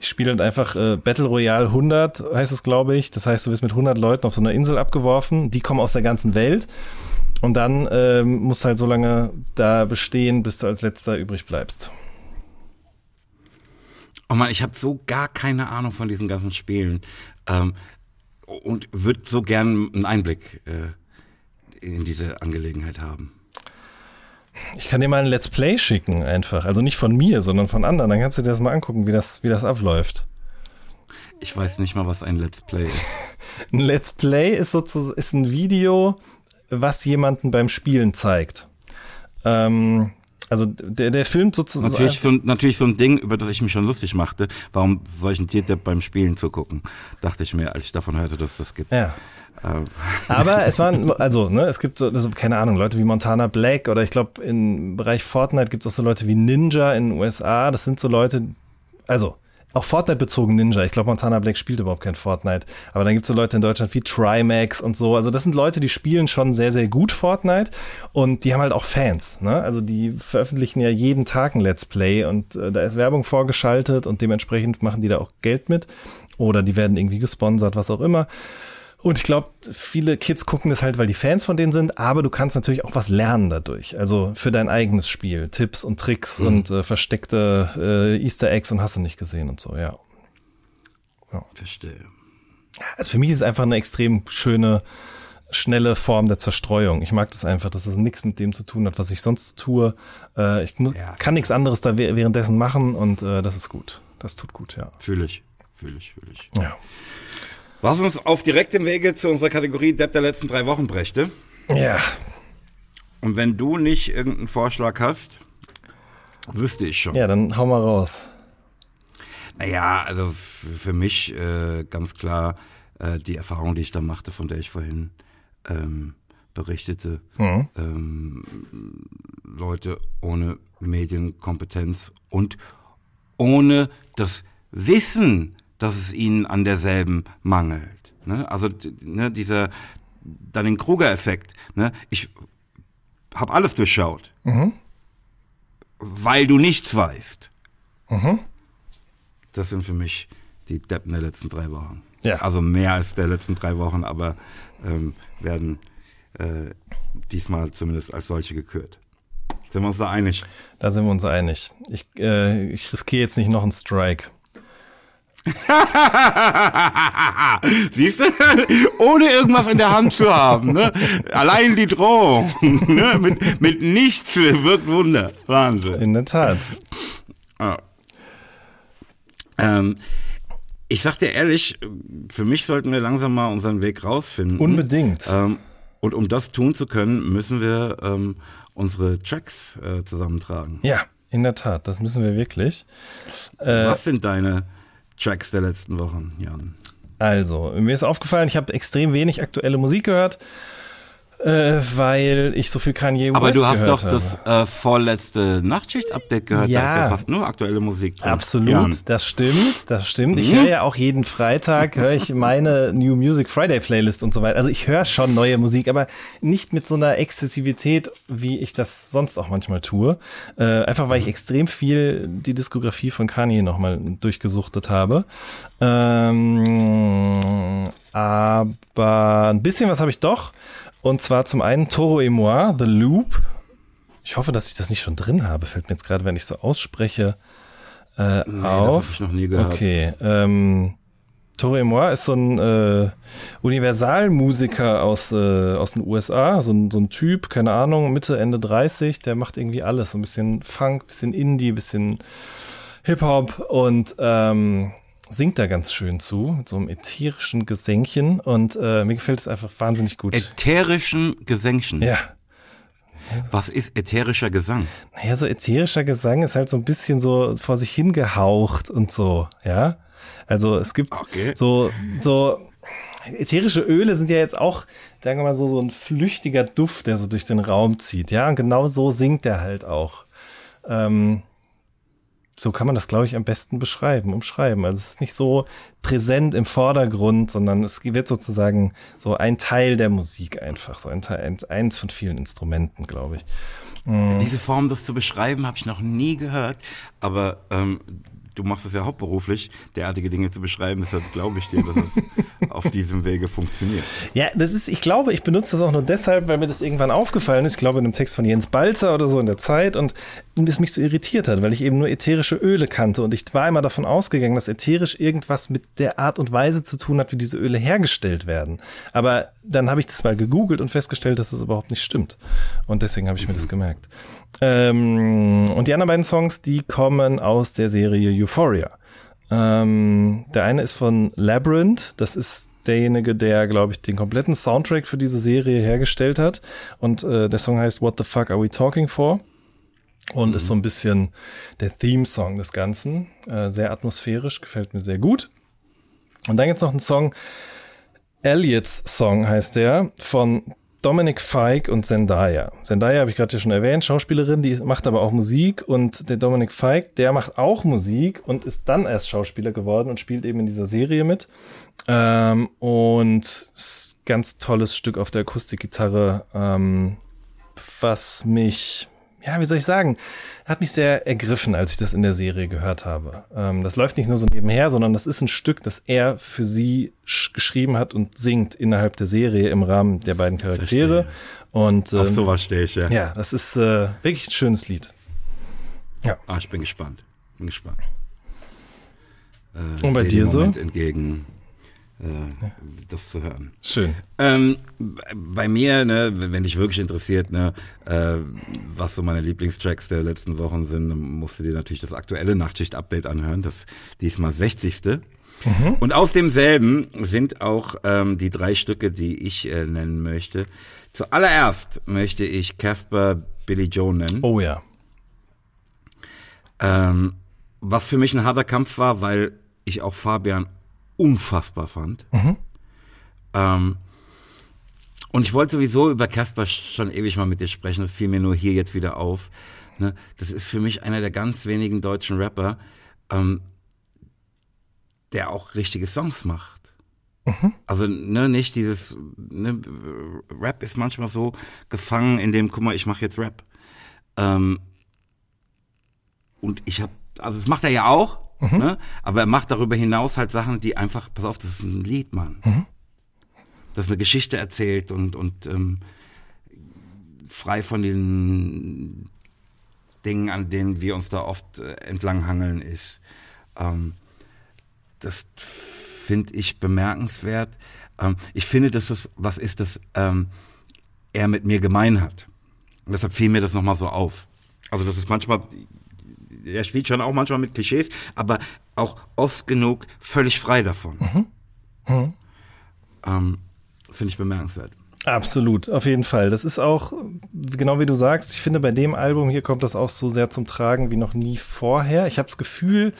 Ich spiele halt einfach äh, Battle Royale 100, heißt es, glaube ich. Das heißt, du wirst mit 100 Leuten auf so einer Insel abgeworfen. Die kommen aus der ganzen Welt. Und dann ähm, musst du halt so lange da bestehen, bis du als letzter übrig bleibst. Oh man, ich habe so gar keine Ahnung von diesen ganzen Spielen ähm, und würde so gern einen Einblick äh, in diese Angelegenheit haben. Ich kann dir mal ein Let's Play schicken, einfach. Also nicht von mir, sondern von anderen. Dann kannst du dir das mal angucken, wie das, wie das abläuft. Ich weiß nicht mal, was ein Let's Play ist. ein Let's Play ist sozusagen ist ein Video, was jemanden beim Spielen zeigt. Ähm, also der, der filmt sozusagen. Natürlich so, natürlich so ein Ding, über das ich mich schon lustig machte. Warum soll ich ein Tier beim Spielen zugucken? Dachte ich mir, als ich davon hörte, dass es das gibt. Ja. Ähm. Aber es waren, also, ne, es gibt so, also, keine Ahnung, Leute wie Montana Black oder ich glaube, im Bereich Fortnite gibt es auch so Leute wie Ninja in den USA. Das sind so Leute, also auch Fortnite-bezogen Ninja. Ich glaube, Montana Black spielt überhaupt kein Fortnite. Aber dann gibt es so Leute in Deutschland wie Trimax und so. Also das sind Leute, die spielen schon sehr, sehr gut Fortnite und die haben halt auch Fans. Ne? Also die veröffentlichen ja jeden Tag ein Let's Play und äh, da ist Werbung vorgeschaltet und dementsprechend machen die da auch Geld mit. Oder die werden irgendwie gesponsert, was auch immer. Und ich glaube, viele Kids gucken das halt, weil die Fans von denen sind, aber du kannst natürlich auch was lernen dadurch. Also für dein eigenes Spiel. Tipps und Tricks mhm. und äh, versteckte äh, Easter Eggs und hast du nicht gesehen und so, ja. ja. Verstehe. Also für mich ist es einfach eine extrem schöne, schnelle Form der Zerstreuung. Ich mag das einfach, dass es nichts mit dem zu tun hat, was ich sonst tue. Äh, ich ja. kann nichts anderes da währenddessen machen und äh, das ist gut. Das tut gut, ja. Fühle ich, fühle ich, fühle ich. Ja. Was uns auf direktem Wege zu unserer Kategorie Depp der letzten drei Wochen brächte. Ja. Und wenn du nicht irgendeinen Vorschlag hast, wüsste ich schon. Ja, dann hau mal raus. Naja, also für mich äh, ganz klar äh, die Erfahrung, die ich da machte, von der ich vorhin ähm, berichtete, mhm. ähm, Leute ohne Medienkompetenz und ohne das Wissen, dass es ihnen an derselben mangelt. Ne? Also ne, dieser dann den Kruger-Effekt. Ne? Ich habe alles durchschaut, mhm. weil du nichts weißt. Mhm. Das sind für mich die Deppen der letzten drei Wochen. Ja. Also mehr als der letzten drei Wochen, aber ähm, werden äh, diesmal zumindest als solche gekürt. Sind wir uns da einig? Da sind wir uns einig. Ich, äh, ich riskiere jetzt nicht noch einen Strike. Siehst du? Ohne irgendwas in der Hand zu haben. Ne? Allein die Drohung. Ne? Mit, mit nichts wirkt Wunder. Wahnsinn. In der Tat. Ah. Ähm, ich sag dir ehrlich, für mich sollten wir langsam mal unseren Weg rausfinden. Unbedingt. Ähm, und um das tun zu können, müssen wir ähm, unsere Tracks äh, zusammentragen. Ja, in der Tat, das müssen wir wirklich. Äh, Was sind deine Tracks der letzten Wochen, Jan? Also, mir ist aufgefallen, ich habe extrem wenig aktuelle Musik gehört äh, weil ich so viel Kanye West Aber du hast doch habe. das äh, vorletzte Nachtschicht-Update gehört, ja, da ist ja fast nur aktuelle Musik drin. Absolut, Jan. das stimmt, das stimmt. Ich mhm. höre ja auch jeden Freitag, höre ich meine New Music Friday Playlist und so weiter. Also ich höre schon neue Musik, aber nicht mit so einer Exzessivität, wie ich das sonst auch manchmal tue. Äh, einfach weil ich extrem viel die Diskografie von Kanye nochmal durchgesuchtet habe. Ähm, aber ein bisschen was habe ich doch. Und zwar zum einen Toro et moi, The Loop. Ich hoffe, dass ich das nicht schon drin habe. Fällt mir jetzt gerade, wenn ich so ausspreche, äh, nee, auf. Das ich noch nie gehört. Okay. Ähm, Toro et moi ist so ein äh, Universalmusiker aus, äh, aus den USA, so ein, so ein Typ, keine Ahnung, Mitte, Ende 30, der macht irgendwie alles. So ein bisschen Funk, bisschen Indie, bisschen Hip-Hop und ähm, singt da ganz schön zu, mit so einem ätherischen Gesängchen und äh, mir gefällt es einfach wahnsinnig gut. Ätherischen Gesängchen? Ja. Was ist ätherischer Gesang? Naja, so ätherischer Gesang ist halt so ein bisschen so vor sich hingehaucht und so, ja. Also es gibt okay. so, so ätherische Öle sind ja jetzt auch, sagen wir mal so, so ein flüchtiger Duft, der so durch den Raum zieht, ja. Und genau so singt er halt auch. Ähm, so kann man das, glaube ich, am besten beschreiben, umschreiben. Also es ist nicht so präsent im Vordergrund, sondern es wird sozusagen so ein Teil der Musik einfach, so ein Teil, eins von vielen Instrumenten, glaube ich. Mhm. Diese Form, das zu beschreiben, habe ich noch nie gehört, aber ähm, du machst es ja hauptberuflich, derartige Dinge zu beschreiben, deshalb glaube ich dir, dass es auf diesem Wege funktioniert. Ja, das ist, ich glaube, ich benutze das auch nur deshalb, weil mir das irgendwann aufgefallen ist, ich glaube in einem Text von Jens Balzer oder so in der Zeit und es mich so irritiert hat, weil ich eben nur ätherische Öle kannte und ich war immer davon ausgegangen, dass ätherisch irgendwas mit der Art und Weise zu tun hat, wie diese Öle hergestellt werden. Aber dann habe ich das mal gegoogelt und festgestellt, dass das überhaupt nicht stimmt. Und deswegen habe ich mir das gemerkt. Ähm, und die anderen beiden Songs, die kommen aus der Serie Euphoria. Ähm, der eine ist von Labyrinth, das ist derjenige, der, glaube ich, den kompletten Soundtrack für diese Serie hergestellt hat. Und äh, der Song heißt What the Fuck Are We Talking For? Und mhm. ist so ein bisschen der Theme-Song des Ganzen. Äh, sehr atmosphärisch, gefällt mir sehr gut. Und dann gibt's noch einen Song, Elliots Song heißt der, von Dominic Feig und Zendaya. Zendaya habe ich gerade schon erwähnt, Schauspielerin, die macht aber auch Musik und der Dominic Feig, der macht auch Musik und ist dann erst Schauspieler geworden und spielt eben in dieser Serie mit. Ähm, und ganz tolles Stück auf der Akustikgitarre, ähm, was mich ja, wie soll ich sagen, hat mich sehr ergriffen, als ich das in der Serie gehört habe. Ähm, das läuft nicht nur so nebenher, sondern das ist ein Stück, das er für sie geschrieben hat und singt innerhalb der Serie im Rahmen der beiden Charaktere. Verstehe. Und ähm, auf sowas stehe ich ja. Ja, das ist äh, wirklich ein schönes Lied. Ja. Ah, ich bin gespannt. Bin gespannt. Äh, und bei dir so? Entgegen das zu hören. Schön. Ähm, bei mir, ne, wenn dich wirklich interessiert, ne, äh, was so meine Lieblingstracks der letzten Wochen sind, dann musst du dir natürlich das aktuelle Nachtschicht-Update anhören, das diesmal 60. Mhm. Und aus demselben sind auch ähm, die drei Stücke, die ich äh, nennen möchte. Zuallererst möchte ich Casper Billy Joe nennen. Oh ja. Ähm, was für mich ein harter Kampf war, weil ich auch Fabian unfassbar fand. Mhm. Ähm, und ich wollte sowieso über Casper schon ewig mal mit dir sprechen, das fiel mir nur hier jetzt wieder auf. Ne? Das ist für mich einer der ganz wenigen deutschen Rapper, ähm, der auch richtige Songs macht. Mhm. Also ne, nicht dieses ne, Rap ist manchmal so gefangen in dem, guck mal, ich mache jetzt Rap. Ähm, und ich habe, also das macht er ja auch, mhm. ne? aber er macht darüber hinaus halt Sachen, die einfach, pass auf, das ist ein Lied, Mann. Mhm. Das eine Geschichte erzählt und, und ähm, frei von den Dingen, an denen wir uns da oft äh, entlanghangeln, ist. Ähm, das finde ich bemerkenswert. Ähm, ich finde, dass das was ist, das ähm, er mit mir gemein hat. Und deshalb fiel mir das nochmal so auf. Also das ist manchmal, er spielt schon auch manchmal mit Klischees, aber auch oft genug völlig frei davon. Mhm. Mhm. Ähm, Finde ich bemerkenswert. Absolut, auf jeden Fall. Das ist auch, genau wie du sagst, ich finde, bei dem Album hier kommt das auch so sehr zum Tragen wie noch nie vorher. Ich habe das Gefühl,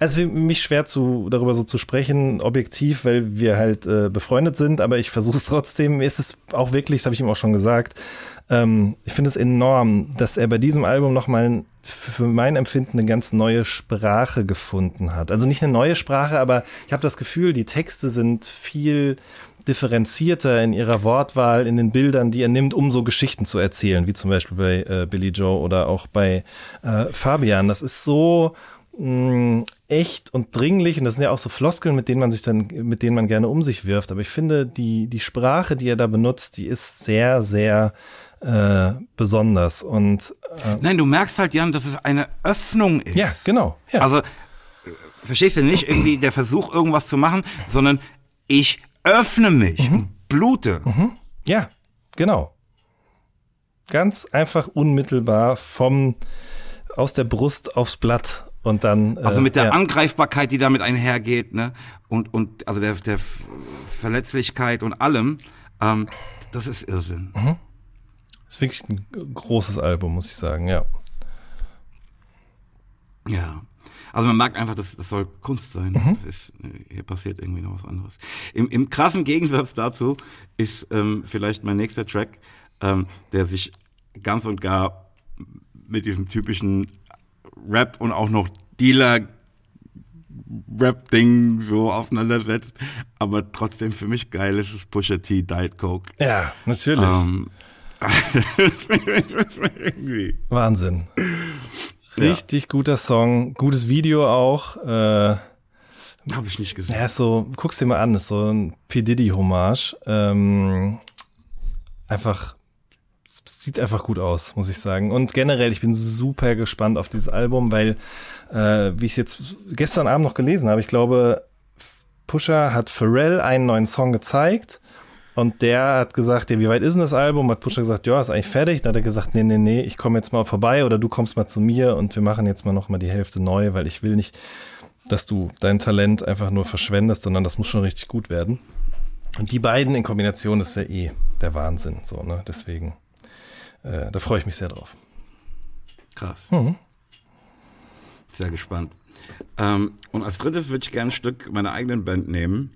also für mich schwer zu, darüber so zu sprechen, objektiv, weil wir halt äh, befreundet sind, aber ich versuche es trotzdem. Ist es auch wirklich, das habe ich ihm auch schon gesagt, ähm, ich finde es enorm, dass er bei diesem Album nochmal für mein Empfinden eine ganz neue Sprache gefunden hat. Also nicht eine neue Sprache, aber ich habe das Gefühl, die Texte sind viel differenzierter in ihrer Wortwahl, in den Bildern, die er nimmt, um so Geschichten zu erzählen, wie zum Beispiel bei äh, Billy Joe oder auch bei äh, Fabian. Das ist so mh, mm, echt und dringlich und das sind ja auch so Floskeln, mit denen man sich dann, mit denen man gerne um sich wirft. Aber ich finde, die, die Sprache, die er da benutzt, die ist sehr, sehr äh, besonders. Und äh, Nein, du merkst halt, Jan, dass es eine Öffnung ist. Ja, genau. Ja. Also verstehst du nicht irgendwie der Versuch, irgendwas zu machen, sondern ich öffne mich mhm. und blute. Mhm. Ja, genau. Ganz einfach unmittelbar vom aus der Brust aufs Blatt und dann. Also mit der ja. Angreifbarkeit, die damit einhergeht, ne? Und, und also der, der Verletzlichkeit und allem, ähm, das ist Irrsinn. Mhm. Das ist wirklich ein großes Album, muss ich sagen, ja. Ja. Also man merkt einfach, das, das soll Kunst sein. Mhm. Das ist, hier passiert irgendwie noch was anderes. Im, im krassen Gegensatz dazu ist ähm, vielleicht mein nächster Track, ähm, der sich ganz und gar mit diesem typischen Rap und auch noch Dealer Rap-Ding so auseinandersetzt, aber trotzdem für mich geil ist es Pusha T, Diet Coke. Ja, natürlich. Ähm, Wahnsinn. Richtig ja. guter Song, gutes Video auch. Äh, Habe ich nicht gesehen. Ja, so, guck's dir mal an, ist so ein P. Diddy-Hommage. Ähm, einfach, sieht einfach gut aus, muss ich sagen. Und generell, ich bin super gespannt auf dieses Album, weil, äh, wie ich jetzt gestern Abend noch gelesen habe, ich glaube, Pusher hat Pharrell einen neuen Song gezeigt und der hat gesagt, ja, wie weit ist denn das Album? Hat Pusher gesagt, ja, ist eigentlich fertig. Dann hat er gesagt, nee, nee, nee, ich komme jetzt mal vorbei oder du kommst mal zu mir und wir machen jetzt mal noch mal die Hälfte neu, weil ich will nicht, dass du dein Talent einfach nur verschwendest, sondern das muss schon richtig gut werden. Und die beiden in Kombination ist ja eh der Wahnsinn, so, ne? Deswegen, äh, da freue ich mich sehr drauf. Krass. Mhm. Sehr gespannt. Ähm, und als drittes würde ich gerne ein Stück meiner eigenen Band nehmen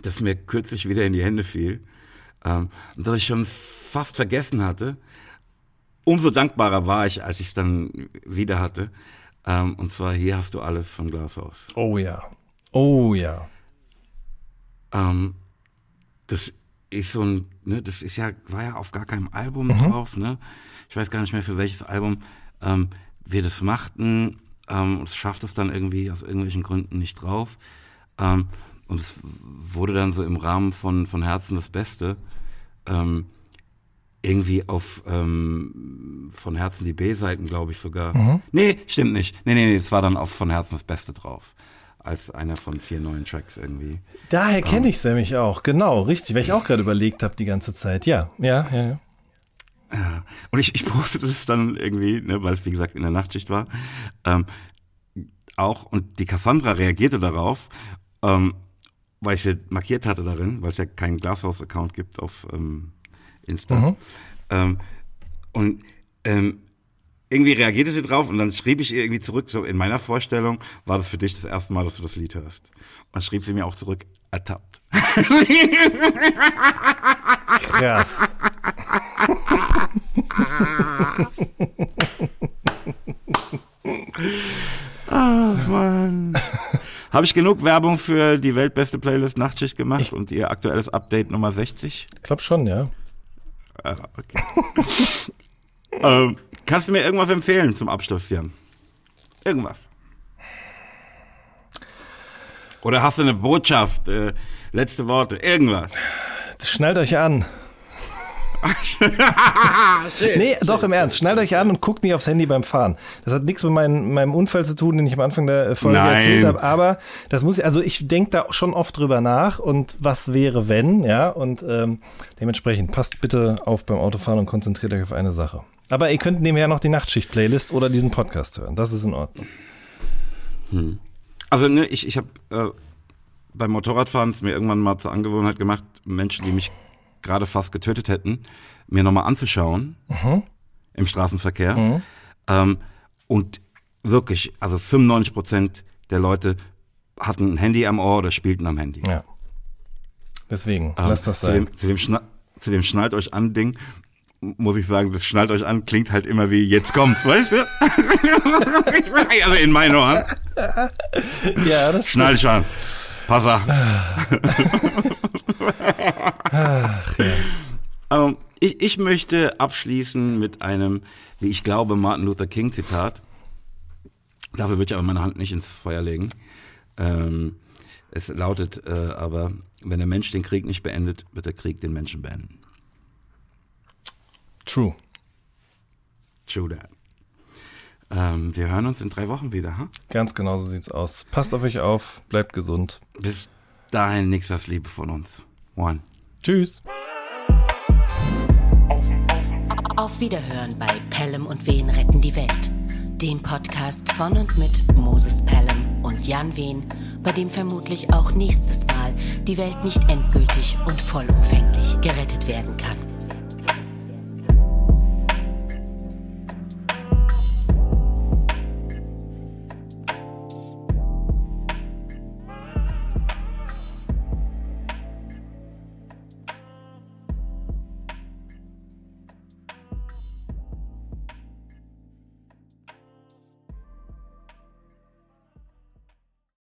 das mir kürzlich wieder in die Hände fiel ähm, und das ich schon fast vergessen hatte. Umso dankbarer war ich, als ich es dann wieder hatte. Ähm, und zwar hier hast du alles von Glashaus. Oh ja. Oh ja. Ähm, das ist so ein, ne, das ist ja, war ja auf gar keinem Album mhm. drauf, ne? Ich weiß gar nicht mehr, für welches Album ähm, wir das machten. Ähm, und es schafft es dann irgendwie aus irgendwelchen Gründen nicht drauf. Ähm, und es wurde dann so im Rahmen von, von Herzen das Beste ähm, irgendwie auf ähm, von Herzen die B-Seiten, glaube ich sogar. Mhm. Nee, stimmt nicht. Nee, nee, nee, es war dann auf von Herzen das Beste drauf. Als einer von vier neuen Tracks irgendwie. Daher kenne ähm, ich es nämlich auch, genau, richtig, weil ich auch gerade überlegt habe die ganze Zeit. Ja, ja, ja, ja. Ja, und ich, ich postete es dann irgendwie, ne, weil es wie gesagt in der Nachtschicht war, ähm, auch und die Cassandra reagierte darauf ähm, weil ich sie markiert hatte darin, weil es ja keinen Glashaus-Account gibt auf ähm, Insta. Mhm. Ähm, und ähm, irgendwie reagierte sie drauf und dann schrieb ich ihr irgendwie zurück, so in meiner Vorstellung war das für dich das erste Mal, dass du das Lied hörst. Und dann schrieb sie mir auch zurück, ertappt. Krass. Ach, Mann. Habe ich genug Werbung für die weltbeste Playlist Nachtschicht gemacht ich und ihr aktuelles Update Nummer 60? Ich glaube schon, ja. Ah, okay. ähm, kannst du mir irgendwas empfehlen zum Abschluss, Jan? Irgendwas. Oder hast du eine Botschaft, äh, letzte Worte, irgendwas? Schnallt euch an. schön, nee, doch im Ernst. Schnallt euch an und guckt nicht aufs Handy beim Fahren. Das hat nichts mit meinem, meinem Unfall zu tun, den ich am Anfang der Folge Nein. erzählt habe. Aber das muss, also ich denke da schon oft drüber nach und was wäre, wenn, ja. Und ähm, dementsprechend passt bitte auf beim Autofahren und konzentriert euch auf eine Sache. Aber ihr könnt nebenher noch die Nachtschicht-Playlist oder diesen Podcast hören. Das ist in Ordnung. Hm. Also ne, ich, ich habe äh, beim Motorradfahren es mir irgendwann mal zur Angewohnheit gemacht, Menschen, die mich gerade fast getötet hätten, mir nochmal anzuschauen mhm. im Straßenverkehr. Mhm. Ähm, und wirklich, also 95 Prozent der Leute hatten ein Handy am Ohr oder spielten am Handy. Ja. Deswegen, ähm, lasst das sein. Zu dem, zu dem, zu dem Schnallt euch an Ding muss ich sagen, das schnallt euch an, klingt halt immer wie jetzt kommt's, weißt du? also in meinen Ohren. Ja, das Schnall dich an. Pass auf. Ach, ja. ähm, ich, ich möchte abschließen mit einem, wie ich glaube, Martin Luther King Zitat. Dafür würde ich aber meine Hand nicht ins Feuer legen. Ähm, es lautet äh, aber, wenn der Mensch den Krieg nicht beendet, wird der Krieg den Menschen beenden. True. True that. Ähm, wir hören uns in drei Wochen wieder, ha? Ganz genau so sieht's aus. Passt auf euch auf, bleibt gesund. Bis dahin nichts als Liebe von uns. One. Tschüss. Auf Wiederhören bei Pelham und Wehen retten die Welt. Dem Podcast von und mit Moses Pelham und Jan Wehn, bei dem vermutlich auch nächstes Mal die Welt nicht endgültig und vollumfänglich gerettet werden kann.